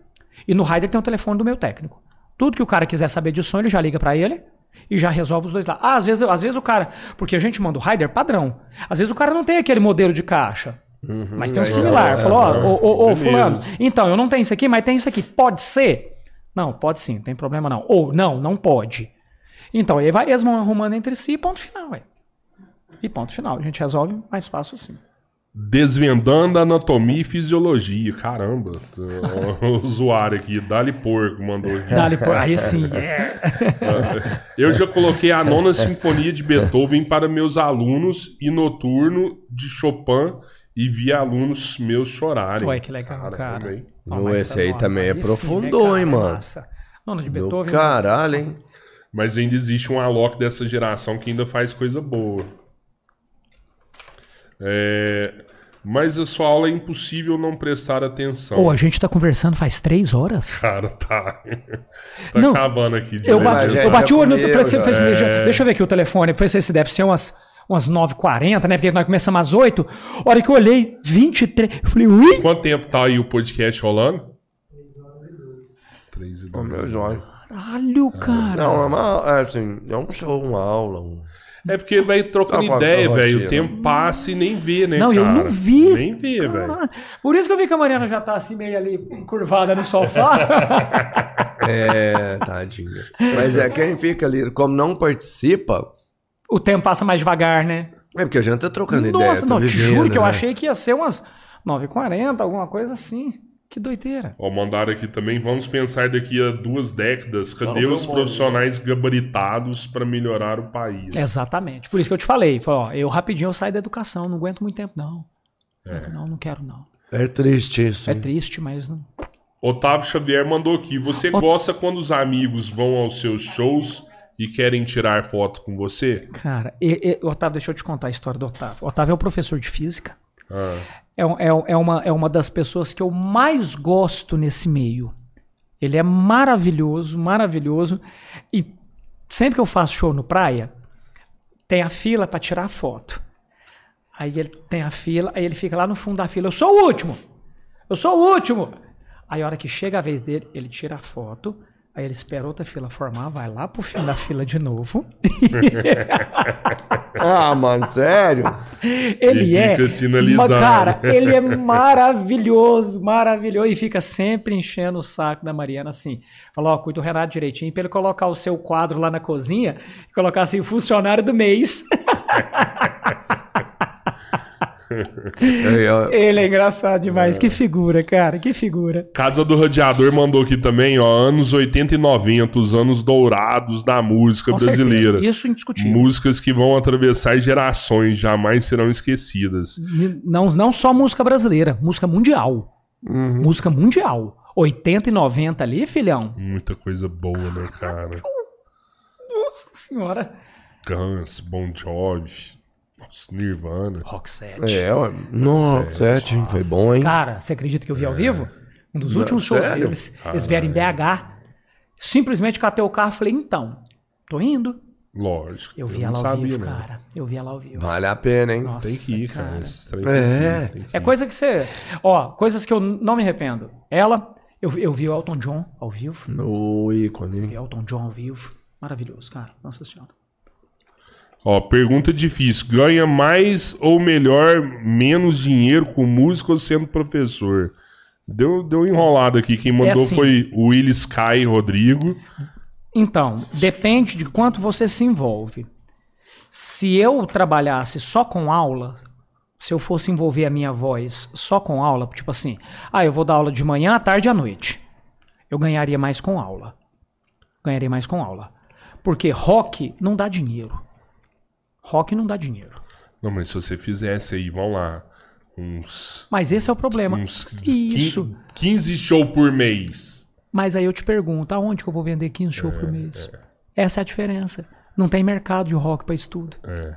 e no rider tem o telefone do meu técnico. Tudo que o cara quiser saber de som, ele já liga pra ele e já resolve os dois lá. Ah, às vezes, às vezes o cara. Porque a gente manda o rider padrão. Às vezes o cara não tem aquele modelo de caixa. mas tem um aí, similar. é, Falou, ó, é, ô, ô, fulano, então, eu não tenho isso aqui, mas tem isso aqui. Pode ser? Não, pode sim, não tem problema não. Ou, não, não pode. Então, aí vai, eles vão arrumando entre si e ponto final, ué. E ponto final. A gente resolve mais fácil assim. Desvendando anatomia e fisiologia. Caramba. O usuário aqui, Dali Porco, mandou aqui. Dali, por- aí sim, é. Eu já coloquei a nona sinfonia de Beethoven para meus alunos e noturno de Chopin e vi alunos meus chorarem. Ué, que legal, cara. Ó, No mas esse aí ó, também é aprofundou, cara, hein, mano? massa. Nona de Do Beethoven. caralho, hein? Mas ainda existe um Alok dessa geração que ainda faz coisa boa. É, Mas a sua aula é impossível não prestar atenção. Ô, a gente tá conversando faz três horas? Cara, tá. tá Não, acabando aqui. de Eu bati, já- eu bati o olho deixa, É. deixa eu ver aqui o telefone. Assim, se deve ser umas, umas 9h40, né? Porque nós começamos às 8. A hora que eu olhei, 23. Eu falei, ui! Quanto tempo tá aí o podcast rolando? 3 e Ô, 2. meu jóio. Caralho, cara. Não, é uma. É assim, é um show, uma aula. Um... É porque vai trocando Tá ideia, velho. O tempo passa e nem vê, né, Não, cara? eu não vi. Nem vê, velho. Por isso que eu vi que a Mariana já tá assim, meio ali, encurvada no sofá. É, tadinha. Mas é quem fica ali, como não participa, o tempo passa mais devagar, né? é porque a gente tá trocando ideia. Nossa, tá não, te vivendo, juro que eu né? achei que ia ser umas 9h40, alguma coisa assim. Que doideira. Ó, mandaram aqui também. Vamos pensar daqui a duas décadas. Cadê Não, os profissionais gabaritados para melhorar o país? Exatamente. Por isso que eu te falei. Ó, eu rapidinho eu saio da educação, não aguento muito tempo, não. É. Não, não quero, não. É triste isso. É hein? triste, mas não. Otávio Xavier mandou aqui. Você gosta quando os amigos vão aos seus shows e querem tirar foto com você? Cara, e, e- Otávio, deixa eu te contar a história do Otávio. Otávio é o professor de física. Ah, É, é, é uma, é uma das pessoas que eu mais gosto nesse meio. Ele é maravilhoso, maravilhoso. E sempre que eu faço show no praia, tem a fila para tirar foto. Aí ele tem a fila, aí ele fica lá no fundo da fila. Eu sou o último! Eu sou o último! Aí a hora que chega a vez dele, ele tira a foto. Aí ele espera outra fila formar, vai lá pro fim da fila de novo. Ah, mano, sério? Ele E é. fica sinalizando. ma- Cara, ele é maravilhoso, maravilhoso. E fica sempre enchendo o saco da Mariana assim. Falou, ó, cuida do Renato direitinho pra ele colocar o seu quadro lá na cozinha e colocar assim, funcionário do mês. É, ele é engraçado demais. Que figura, cara, que figura. Casa do Radiador mandou aqui também, ó. Anos 80 e 90, os anos dourados da música Com brasileira. certeza. Isso é indiscutível. Músicas que vão atravessar gerações, jamais serão esquecidas. Não, não só música brasileira, música mundial. uhum. Música mundial. 80 e 90 ali, filhão. Muita coisa boa, né, cara? Nossa senhora. Guns, Bon Jovi, Nirvana. Rock 7. É, ó. Hein? Foi bom, hein? Cara, você acredita que eu vi ao vivo? Um dos Não, últimos shows sério? deles. Eles vieram em BH. Simplesmente catei o carro e falei, então, tô indo. Lógico. Eu vi ela ao sabia, vivo, não. cara. Eu vi ela ao vivo. Vale a pena, hein? Nossa, Tem que ir, cara. cara. É. que ir, É coisa que você. Ó, coisas que eu não me arrependo. Ela, eu, eu vi o Elton John ao vivo. No ícone. Vi Elton John ao vivo. Maravilhoso, cara. Nossa senhora. Ó, pergunta difícil. Ganha mais ou melhor, menos dinheiro com música ou sendo professor? Deu, deu enrolado aqui. Quem mandou assim. foi o Will Sky Rodrigo. Então, depende de quanto você se envolve. Se eu trabalhasse só com aula, se eu fosse envolver a minha voz só com aula, tipo assim, ah, eu vou dar aula de manhã, à tarde e à noite. Eu ganharia mais com aula. Ganharia mais com aula. Porque rock não dá dinheiro. Rock não dá dinheiro. Não, mas se você fizesse aí, vamos lá, uns, Mas esse é o problema. uns Isso. 15 shows por mês. Mas aí eu te pergunto, aonde que eu vou vender 15 shows por mês? Essa é a diferença. Não tem mercado de rock para estudo. É.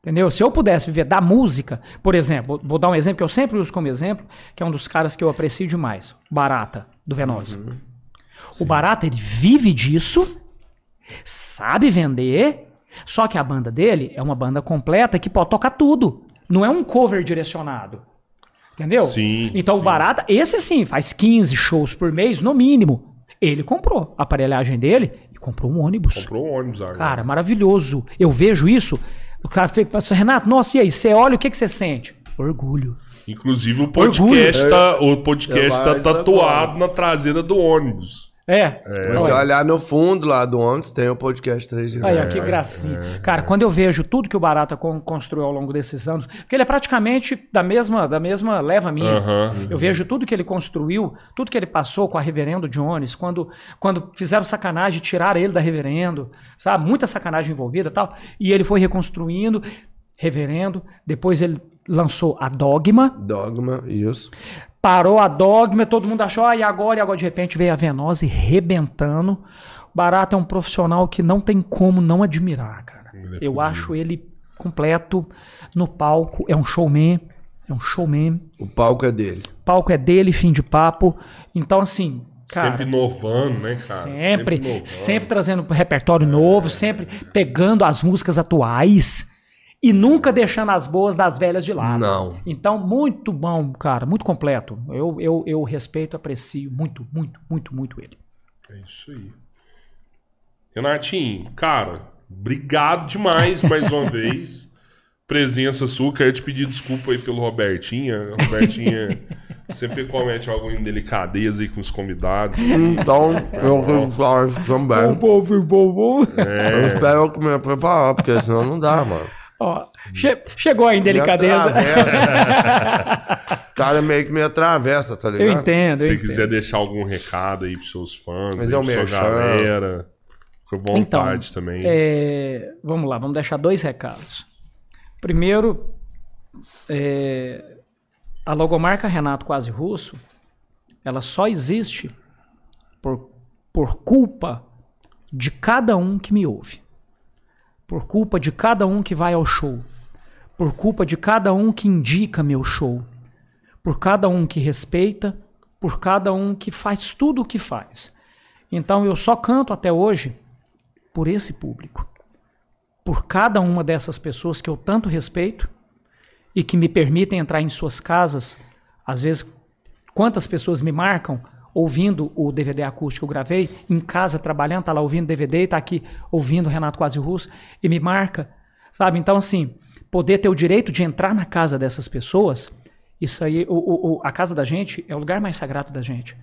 Entendeu? Se eu pudesse viver da música, por exemplo, vou dar um exemplo que eu sempre uso como exemplo, que é um dos caras que eu aprecio demais, Barata, do Venosa. O Barata, ele vive disso, sabe vender, só que a banda dele é uma banda completa que pode tocar tudo. Não é um cover direcionado. Entendeu? Sim, Então sim. o Barata, esse sim, faz 15 shows por mês, no mínimo. Ele comprou a aparelhagem dele e comprou um ônibus. Comprou um ônibus agora. Cara, maravilhoso. Eu vejo isso. O cara fica assim, Renato, nossa, e aí? Você olha, o que, que você sente? Orgulho. Inclusive o podcast, Orgulho. tá, o podcast Eu tá tatuado agora. na traseira do ônibus. É. Mas se olhar no fundo lá do ônibus, tem o podcast 3 de Aí, ó, novo. que gracinha. Cara, quando eu vejo tudo que o Barata con- construiu ao longo desses anos, porque ele é praticamente da mesma, da mesma leva minha. Eu vejo tudo que ele construiu, tudo que ele passou com a Reverendo Jones, quando, quando fizeram sacanagem, tiraram ele da Reverendo, sabe? Muita sacanagem envolvida e tal. E ele foi reconstruindo, Reverendo. Depois ele lançou a Dogma, Dogma, isso. Parou a Dogma, todo mundo achou, ah, e agora? E agora de repente veio a Venose rebentando. O Barata é um profissional que não tem como não admirar, cara. É Eu acho ele completo no palco, é um showman, é um showman. O palco é dele. O palco é dele, fim de papo. Então, assim, cara. sempre inovando, né, cara? Sempre, inovando. sempre trazendo repertório novo, sempre pegando as músicas atuais e nunca deixando as boas das velhas de lado. Não. Então, muito bom, cara, muito completo. Eu, eu, eu respeito, aprecio muito, muito, muito, muito ele. É isso aí. Renatinho, cara, obrigado demais mais uma vez. Presença sua, quero te pedir desculpa aí pelo Robertinha. Robertinha sempre comete alguma indelicadeza aí com os convidados. Então, eu vou falar também. bom, bom, bom. Eu espero que me preparar, porque senão não dá, mano. Ó, che- chegou a indelicadeza. O cara meio que me atravessa, tá ligado? Eu entendo, Se eu você entendo. quiser deixar algum recado aí pros seus fãs, Mas aí, é o pra sua galera. Com vontade Então, também. É, vamos lá, vamos deixar dois recados. Primeiro, é, a logomarca Renato Quase Russo, ela só existe por, por culpa de cada um que me ouve. Por culpa de cada um que vai ao show. Por culpa de cada um que indica meu show. Por cada um que respeita. Por cada um que faz tudo o que faz. Então eu só canto até hoje por esse público. Por cada uma dessas pessoas que eu tanto respeito e que me permitem entrar em suas casas. Às vezes, quantas pessoas me marcam ouvindo o DVD acústico que eu gravei, em casa trabalhando, tá lá ouvindo DVD e tá aqui ouvindo Renato Quase Russo e me marca, sabe? Então, assim, poder ter o direito de entrar na casa dessas pessoas, isso aí, o, o- o- a casa da gente é o lugar mais sagrado da gente.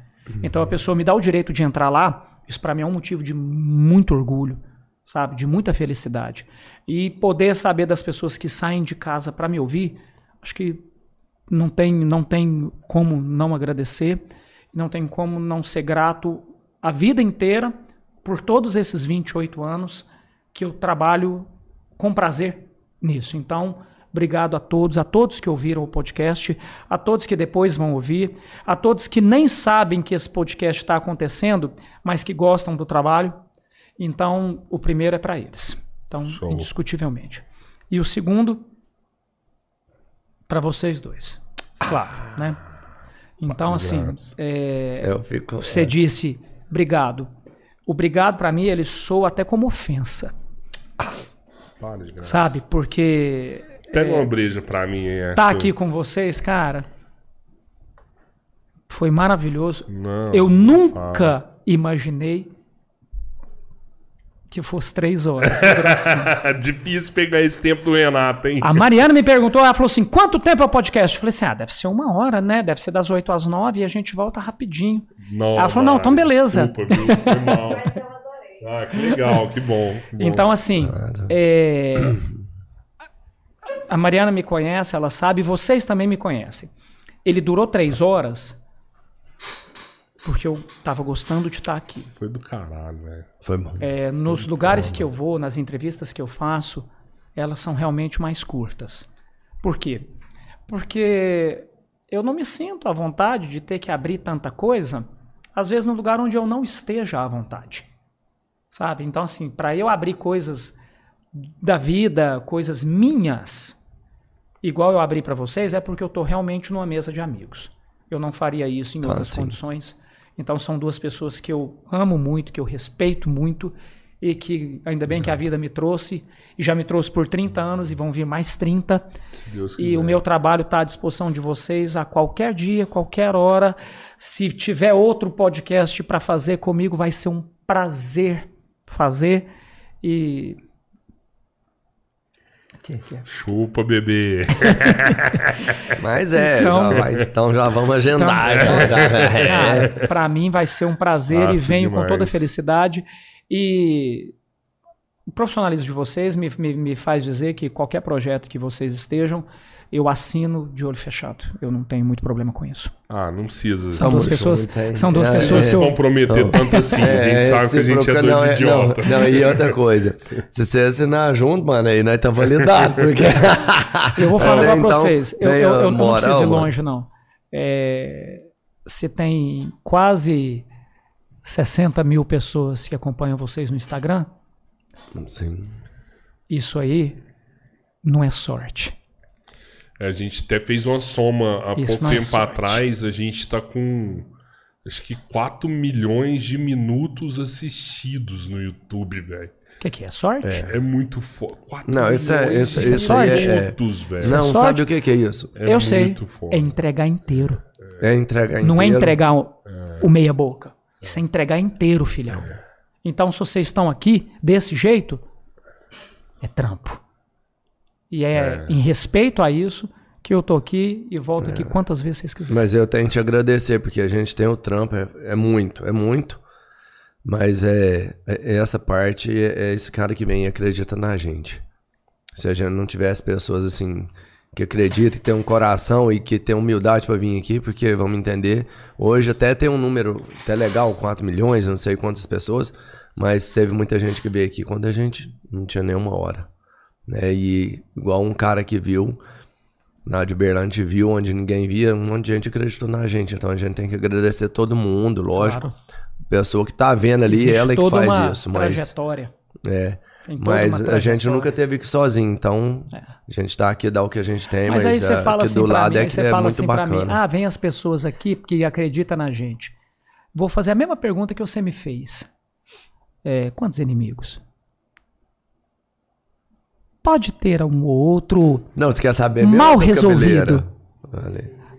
Então, a pessoa me dá o direito de entrar lá, isso para mim é um motivo de muito orgulho, sabe? De muita felicidade. E poder saber das pessoas que saem de casa para me ouvir, acho que não tem, não tem como não agradecer, não tem como não ser grato a vida inteira por todos esses 28 anos que eu trabalho com prazer nisso. Então, obrigado a todos, a todos que ouviram o podcast, a todos que depois vão ouvir, a todos que nem sabem que esse podcast está acontecendo, mas que gostam do trabalho. Então, o primeiro é para eles. Então, Show. indiscutivelmente. E o segundo, para vocês dois. Claro, né? Então, assim, é, Eu fico. você disse obrigado. Obrigado, para mim, ele soa até como ofensa, Para sabe? Porque Pega uma breja pra mim aí. tá aqui com vocês, cara, foi maravilhoso. Não, Eu nunca imaginei que fosse três horas. fala. Difícil pegar esse tempo do Renato, hein? A Mariana me perguntou, ela falou assim: quanto tempo é o podcast? Eu falei assim: ah, deve ser uma hora, né? Deve ser das 8 às 9 e a gente volta rapidinho. Não, Ela falou, não, então beleza. Desculpa, viu? Foi mal. Mas eu adorei. Ah, que legal, que bom. que bom. Então, assim, é, a Mariana me conhece, ela sabe, vocês também me conhecem. Ele durou três horas porque eu tava gostando de estar aqui. Foi do caralho, velho. Foi bom. É, nos lugares que eu vou, nas entrevistas que eu faço, elas são realmente mais curtas. Por quê? Porque eu não me sinto à vontade de ter que abrir tanta coisa, às vezes no lugar onde eu não esteja à vontade. Sabe? Então, assim, para eu abrir coisas da vida, coisas minhas, igual eu abri para vocês, é porque eu estou realmente numa mesa de amigos. Eu não faria isso em Ah, outras sim. condições. Então são duas pessoas que eu amo muito, que eu respeito muito e que ainda bem que a vida me trouxe e já me trouxe por 30 anos e vão vir mais 30. Se Deus E quiser. o meu trabalho está à disposição de vocês a qualquer dia, qualquer hora. Se tiver outro podcast para fazer comigo, vai ser um prazer fazer. E. Que, que é? Chupa, bebê. Mas é, Então- já vai, então já vamos agendar. Então, já, já, é. Cara, para mim vai ser um prazer e Massa venho com toda demais. felicidade. E o profissionalismo de vocês me, me, me faz dizer que qualquer projeto que vocês estejam, eu assino de olho fechado. Eu não tenho muito problema com isso. Ah, não precisa. São duas Tamo pessoas, são duas É, pessoas se que eu, comprometer tanto assim, a gente sabe que a se gente é dois não, é- idiotas. Não, não, e outra coisa. Se você assinar junto, mano, aí nós tá validado, porque... eu vou falar Então, para vocês. Eu, eu, eu não moral, preciso ir mano. longe, não. É, se tem quase 60 mil pessoas que acompanham vocês no Instagram, Sim. isso aí não é sorte. A gente até fez uma soma há Isso pouco é tempo sorte. atrás. A gente tá com acho que 4 milhões de minutos assistidos no YouTube, velho. que, que é? Sorte? É muito foda. Não, isso é- isso- isso é isso sorte. é- minutos, velho. Não, sorte? sabe o que que é isso? É Eu sei. foda. É entregar inteiro. É entregar Não é inteiro. entregar o, o meia boca. Isso é entregar inteiro, filhão. Então, se vocês estão aqui desse jeito, é trampo. E é, em respeito a isso que eu tô aqui e volto aqui quantas vezes vocês quiserem. Mas eu tenho que te agradecer, porque a gente tem o trampo, é, é muito, é muito. Mas é, é- é essa parte, é, é esse cara que vem e acredita na gente. Se a gente não tivesse pessoas assim que acreditam, que tem um coração e que tem humildade pra vir aqui, porque vamos entender, hoje até tem um número até legal, 4 milhões, não sei quantas pessoas, mas teve muita gente que veio aqui quando a gente não tinha nenhuma hora. Né? E igual um cara que viu, na de Berlante viu onde ninguém via, um monte de gente acreditou na gente. Então a gente tem que agradecer todo mundo, lógico. Claro. Pessoa que tá vendo ali, Existe ela é que faz uma isso. Mas, trajetória. é, mas a gente nunca teve que ir sozinho, então É. a gente tá aqui, dá o que a gente tem, Mas mas, aí você é, fala assim do lado mim, é que você é fala muito assim pra mim, bacana. ah, vem as pessoas aqui porque acreditam na gente. Vou fazer a mesma pergunta que você me fez. É, quantos inimigos? Pode ter um ou outro, Não, você quer saber mesmo? Mal resolvido.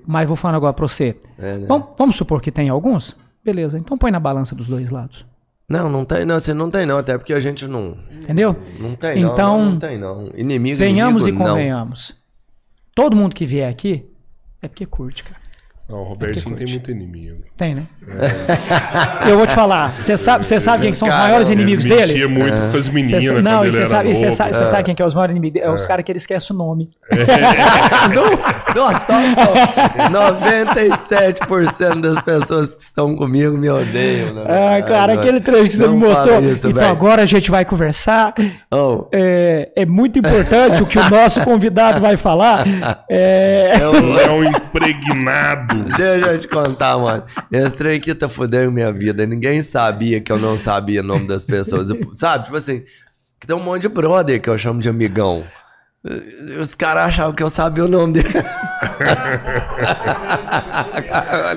Mas vou falar agora pra você. É, né? Vamos, vamos supor que tem alguns? Beleza, então põe na balança dos dois lados. Não, não tem, não, você não tem não, até porque a gente não, Entendeu? não tem não, Então, não, não tem não. Inimigo, Venhamos inimigo, e não. convenhamos. Todo mundo que vier aqui é porque curte, cara. Não, o Robertinho tem muito inimigo. Tem, né? Eu vou te falar. Você sabe, você sabe quem que são os maiores ele inimigos ele dele? mexia muito com as Cê meninas quando não, e ele você sabe, cê sabe, cê sabe quem que é os maiores inimigos? É os caras que ele esquece o nome. Nossa, só, só 97% das pessoas que estão comigo me odeiam. né? Ah, cara, Agora, aquele trecho que você não me mostrou. Isso, então velho. agora a gente vai conversar. Oh, É, é muito importante o que o nosso convidado vai falar. É, eu, É um impregnado. Deixa eu te contar, mano. Esse trem aqui tá fudendo minha vida. Ninguém sabia que eu não sabia o nome das pessoas. Sabe, tipo assim, que tem um monte de brother que eu chamo de amigão. Os caras achavam que eu sabia o nome dele.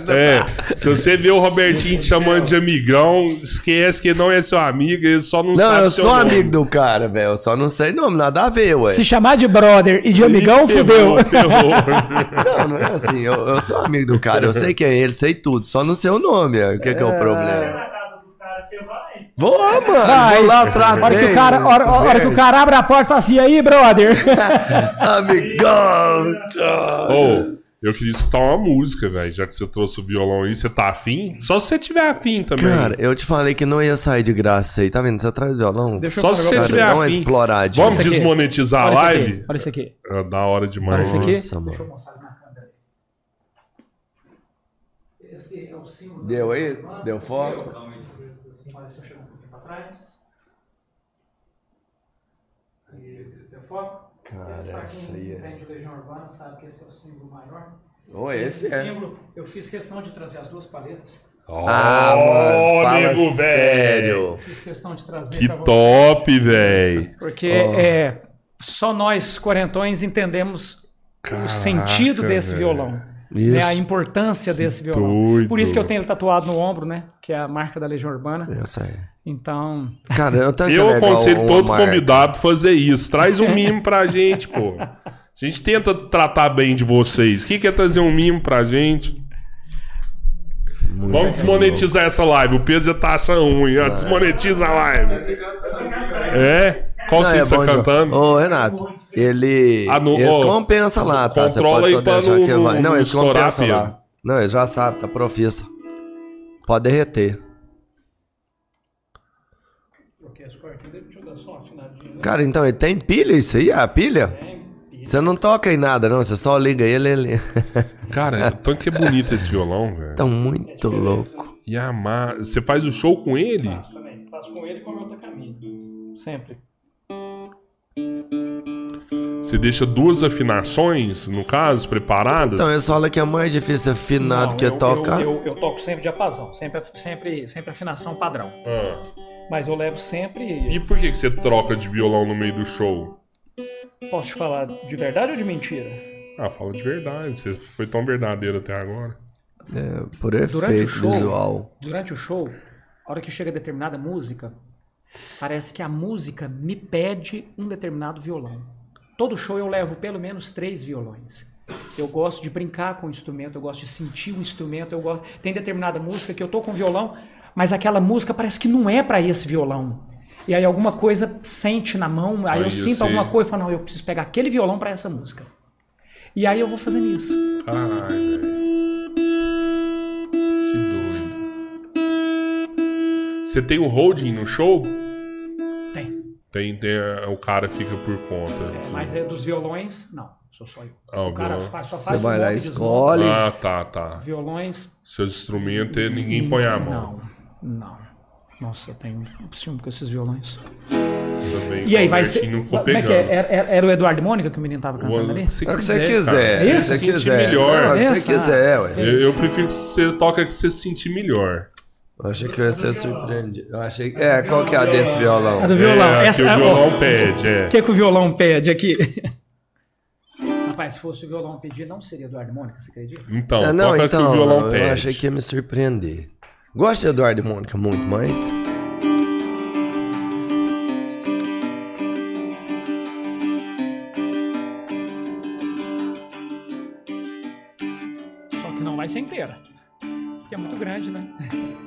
É, se você vê o Robertinho te chamando de amigão, esquece que não é seu amigo, ele só não, Não, sabe eu seu sou nome. amigo do cara, velho. Eu só não sei nome, nada a ver, ué. se chamar de brother e de amigão, Ih, fudeu. ferrou, ferrou. Não, não é assim. Eu, eu sou amigo do cara. Eu sei quem é ele, sei tudo. Só não sei o nome. ó. O que, que é o problema? Na casa dos caras, você vai. Vou, mano. Vai. Vou lá atrás A hora que o cara, hora, hora que o cara abre a porta e fala assim, e aí, brother? Amigão. Ô, eu queria escutar uma música, velho. Já que você trouxe o violão aí, você tá afim? Só se você tiver afim também. Cara, eu te falei que não ia sair de graça isso aí. Tá vendo? Você traz o violão. Deixa eu Só se você tiver afim. Vamos desmonetizar a Olha live? olha isso aqui. É da hora demais. Olha isso aqui. Nossa, mano. Deixa eu mostrar na câmera. Esse é o símbolo. Deu aí? Deu foco? é o- Olha, se eu chegar um pouquinho pra trás. Aí, Deu foco? Cara, Esse pra essa quem aí é- entende Legião Urbana sabe que esse é o símbolo maior. Ô, esse é. símbolo, eu fiz questão de trazer as duas paletas. Ah, mano, fala nego, sério. Fiz questão de trazer Que pra vocês. top, velho. Porque Ó. é, só nós quarentões entendemos o sentido desse velho. violão. Isso. Né, a importância desse violão. doido. Por isso que eu tenho ele tatuado no ombro, né? Que é a marca da Legião Urbana. Essa é. Então, Cara, eu é Eu aconselho todo marca. convidado fazer isso. Traz um mimo pra gente, pô. A gente tenta tratar bem de vocês. O que que é trazer um mimo pra gente? Muito Vamos desmonetizar essa live. O Pedro já tá achando ruim. ó. Desmonetiza a live. É? Qual Não, é você bom está cantando? Ô, Renato, ele. Ah, no- eles ô, compensam lá, tá? Você controla pode aí só pra deixar não- não- vai. Não, eles compensam lá. Não, eles já sabem, tá profissa. Pode derreter. porque as cortinhas, deixa eu dar só uma afinadinha. né? Cara, então ele tem pilha isso aí? A pilha? Você não toca em nada, não. Você só liga ele ele. Cara, tanto que é bonito esse violão, velho. Tão muito louco. E a ma- Você faz o show com ele? Faço também. Faço com ele e com o outro caminho. Sempre. Você deixa duas afinações, no caso, preparadas? Então, eles falam que é mais difícil afinar do que eu, tocar. Eu, eu, eu toco sempre diapasão, sempre, sempre, sempre afinação padrão. Ah. Mas eu levo sempre. E por que, que você troca de violão no meio do show? Posso te falar de verdade ou de mentira? Ah, fala de verdade. Você foi tão verdadeiro até agora. É, por Durante o efeito show, visual. Durante o show, a hora que chega determinada música, Parece que a música me pede um determinado violão. Todo show eu levo pelo menos três violões. Eu gosto de brincar com o instrumento, eu gosto de sentir o instrumento, eu gosto. Tem determinada música que eu tô com violão, mas aquela música parece que não é para esse violão. E aí alguma coisa sente na mão, aí, Aí eu eu sinto sei. alguma coisa e falo, não, eu preciso pegar aquele violão para essa música. E aí eu vou fazendo isso. Ai, velho. Que doido. Você tem um holding no show? Tem. Tem, é, o cara que fica por conta. É, mas é dos violões, não, sou só eu. Ah, o o cara faz, só Você faz vai o lá, e escolhe. Ah, tá, tá. Violões. Seus instrumentos, é- ninguém põe a mão. Não, não. Nossa, eu tenho ciúme com esses violões. Também, E aí, vai ser. Como é que é? Era, era- o Eduardo e Mônica que o menino tava cantando ali? Se É o que você quiser. Se Isso, você sentir quiser. melhor. É o que você quiser, ué. Eu, eu prefiro que você toque que você se sentir melhor. Eu achei que eu ia ser surpreendido. Eu achei. É, qual que é a desse violão? A do violão. É, Essa, que o ó, violão pede, é. O que, que o violão pede aqui? Rapaz, se fosse o violão pedir, não seria Eduardo e Mônica, você acredita? Então, Ah, não, então, que o violão pede. eu achei que ia me surpreender. Gosto de Eduardo e Mônica muito, mas... Só que não vai ser inteira. Porque é muito grande, né?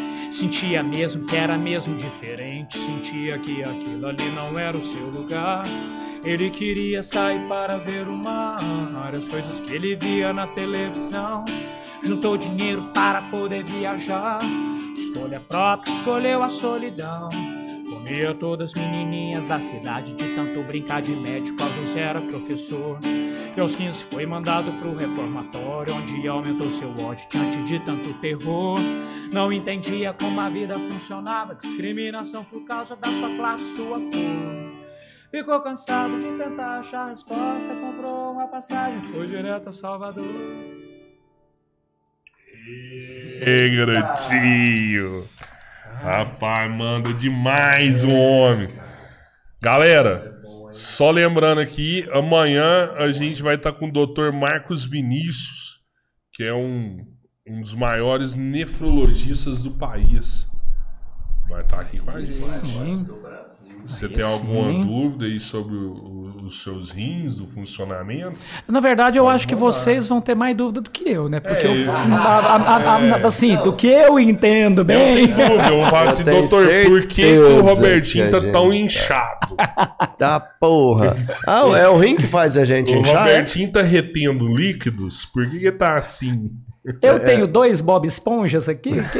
Sentia mesmo que era mesmo diferente, sentia que aquilo ali não era o seu lugar. Ele queria sair para ver o mar, as coisas que ele via na televisão. Juntou dinheiro para poder viajar. Escolha própria, escolheu a solidão. Comia todas as menininhas da cidade de tanto brincar de médico, aos 11 era professor. E aos 15 foi mandado pro reformatório, onde aumentou seu ódio diante de tanto terror. Não entendia como a vida funcionava, discriminação por causa da sua classe, sua cor. Ficou cansado de tentar achar resposta, comprou uma passagem, foi direto a Salvador. Ei, garotinho. Rapaz, manda demais o homem. Galera, só lembrando aqui, amanhã a gente vai estar com o Dr. Marcos Vinícius, que é um, um dos maiores nefrologistas do país. Vai estar aqui com a gente. Sim. Você tem alguma sim. dúvida aí sobre o- o- os seus rins, do funcionamento? Na verdade, eu acho que vocês vão ter mais dúvida do que eu, né? Porque É, eu, a- a- a- a- assim, do que eu entendo bem. Dúvida, eu vou falar assim, tenho doutor, por que, o Robertinho que tá tão tá. inchado? Tá porra. Ah, é o rim que faz a gente O inchar, é? Robertinho tá retendo líquidos? Por que que tá assim? Eu tenho dois Bob Esponjas aqui. que-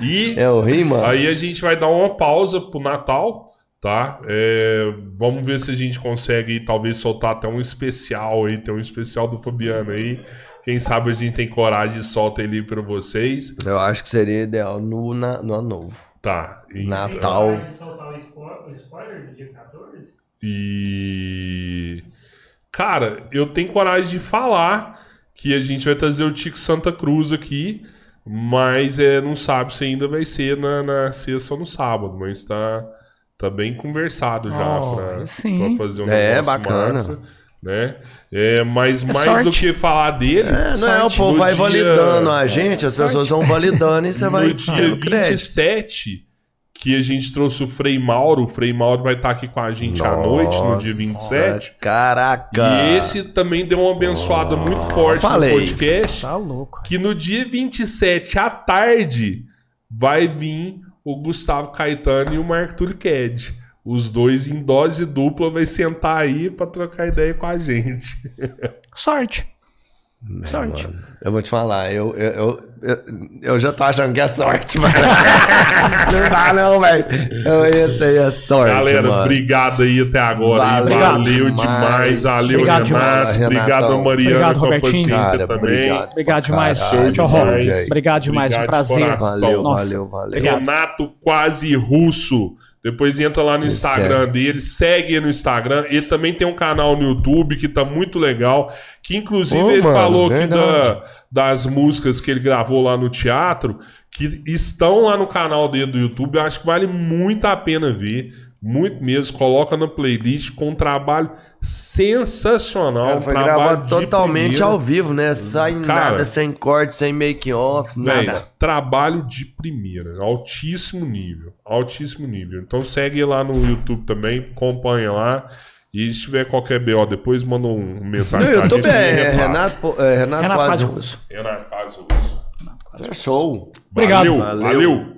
E É o rim, mano? aí a gente vai dar uma pausa pro Natal, tá? É, vamos ver se a gente consegue talvez soltar até um especial aí, tem um especial do Fabiano aí. Quem sabe a gente tem coragem e solta ele pra vocês. Eu acho que seria ideal no, na- no ano novo. Tá. E, Natal. Tem coragem de soltar o spo- o spoiler do dia 14? E. Cara, eu tenho coragem de falar que a gente vai trazer o Tico Santa Cruz aqui, mas é, não sabe se ainda vai ser na, na sexta ou no sábado, mas tá, tá bem conversado já Oh, pra, sim. pra fazer um É, negócio bacana. massa, né? É, mas mais sorte. do que falar dele. É, não é, o povo no vai dia- validando a gente, as pessoas vão validando e você vai no dia dando crédito. 27, que a gente trouxe o Frei Mauro, o Frei Mauro vai estar aqui com a gente à noite, no dia Nossa, 27. Caraca. E esse também deu uma abençoada muito forte falei. no podcast. Tá louco. Que no dia 27 à tarde vai vir o Gustavo Caetano e o Marco Turqued. Os dois em dose dupla vai sentar aí pra trocar ideia com a gente. Sorte. Sorte. Mano, eu vou te falar, eu, eu, eu, eu, eu já tô achando que é sorte, mano. não dá, não, velho. Eu- Esse aí é sorte. Galera, mano. obrigado aí até agora. Valeu Valeu, demais. demais. Valeu, Obrigado Renato. demais. Obrigado, Renatão. Mariana, Obrigado, com a Robertinho. paciência Cara, também. obrigado. Obrigado demais. Caralho, demais. Obrigado demais. Obrigado um prazer. Valeu, Nossa. valeu, valeu. Renato Quase Russo. Depois entra lá no Instagram é. dele, segue no Instagram. Ele também tem um canal no YouTube que tá muito legal. Que inclusive ele mano, falou da- das músicas que ele gravou lá no teatro, que estão lá no canal dele do YouTube. Eu acho que vale muito a pena ver. Muito mesmo. Coloca na playlist com um trabalho sensacional. Cara, foi trabalho gravado de totalmente primeira. ao vivo, né? Sem Cara. nada, sem corte, sem make-off, Véi, nada. trabalho de primeira, altíssimo nível, altíssimo nível. Então segue lá no YouTube também, acompanha lá. E se tiver qualquer BO depois, manda um No mensagem pra YouTube gente. é. Renato, é, Renato, Renato Quase Quase Russo. Renato Caso Russo. É show. Obrigado. Valeu, Valeu. valeu.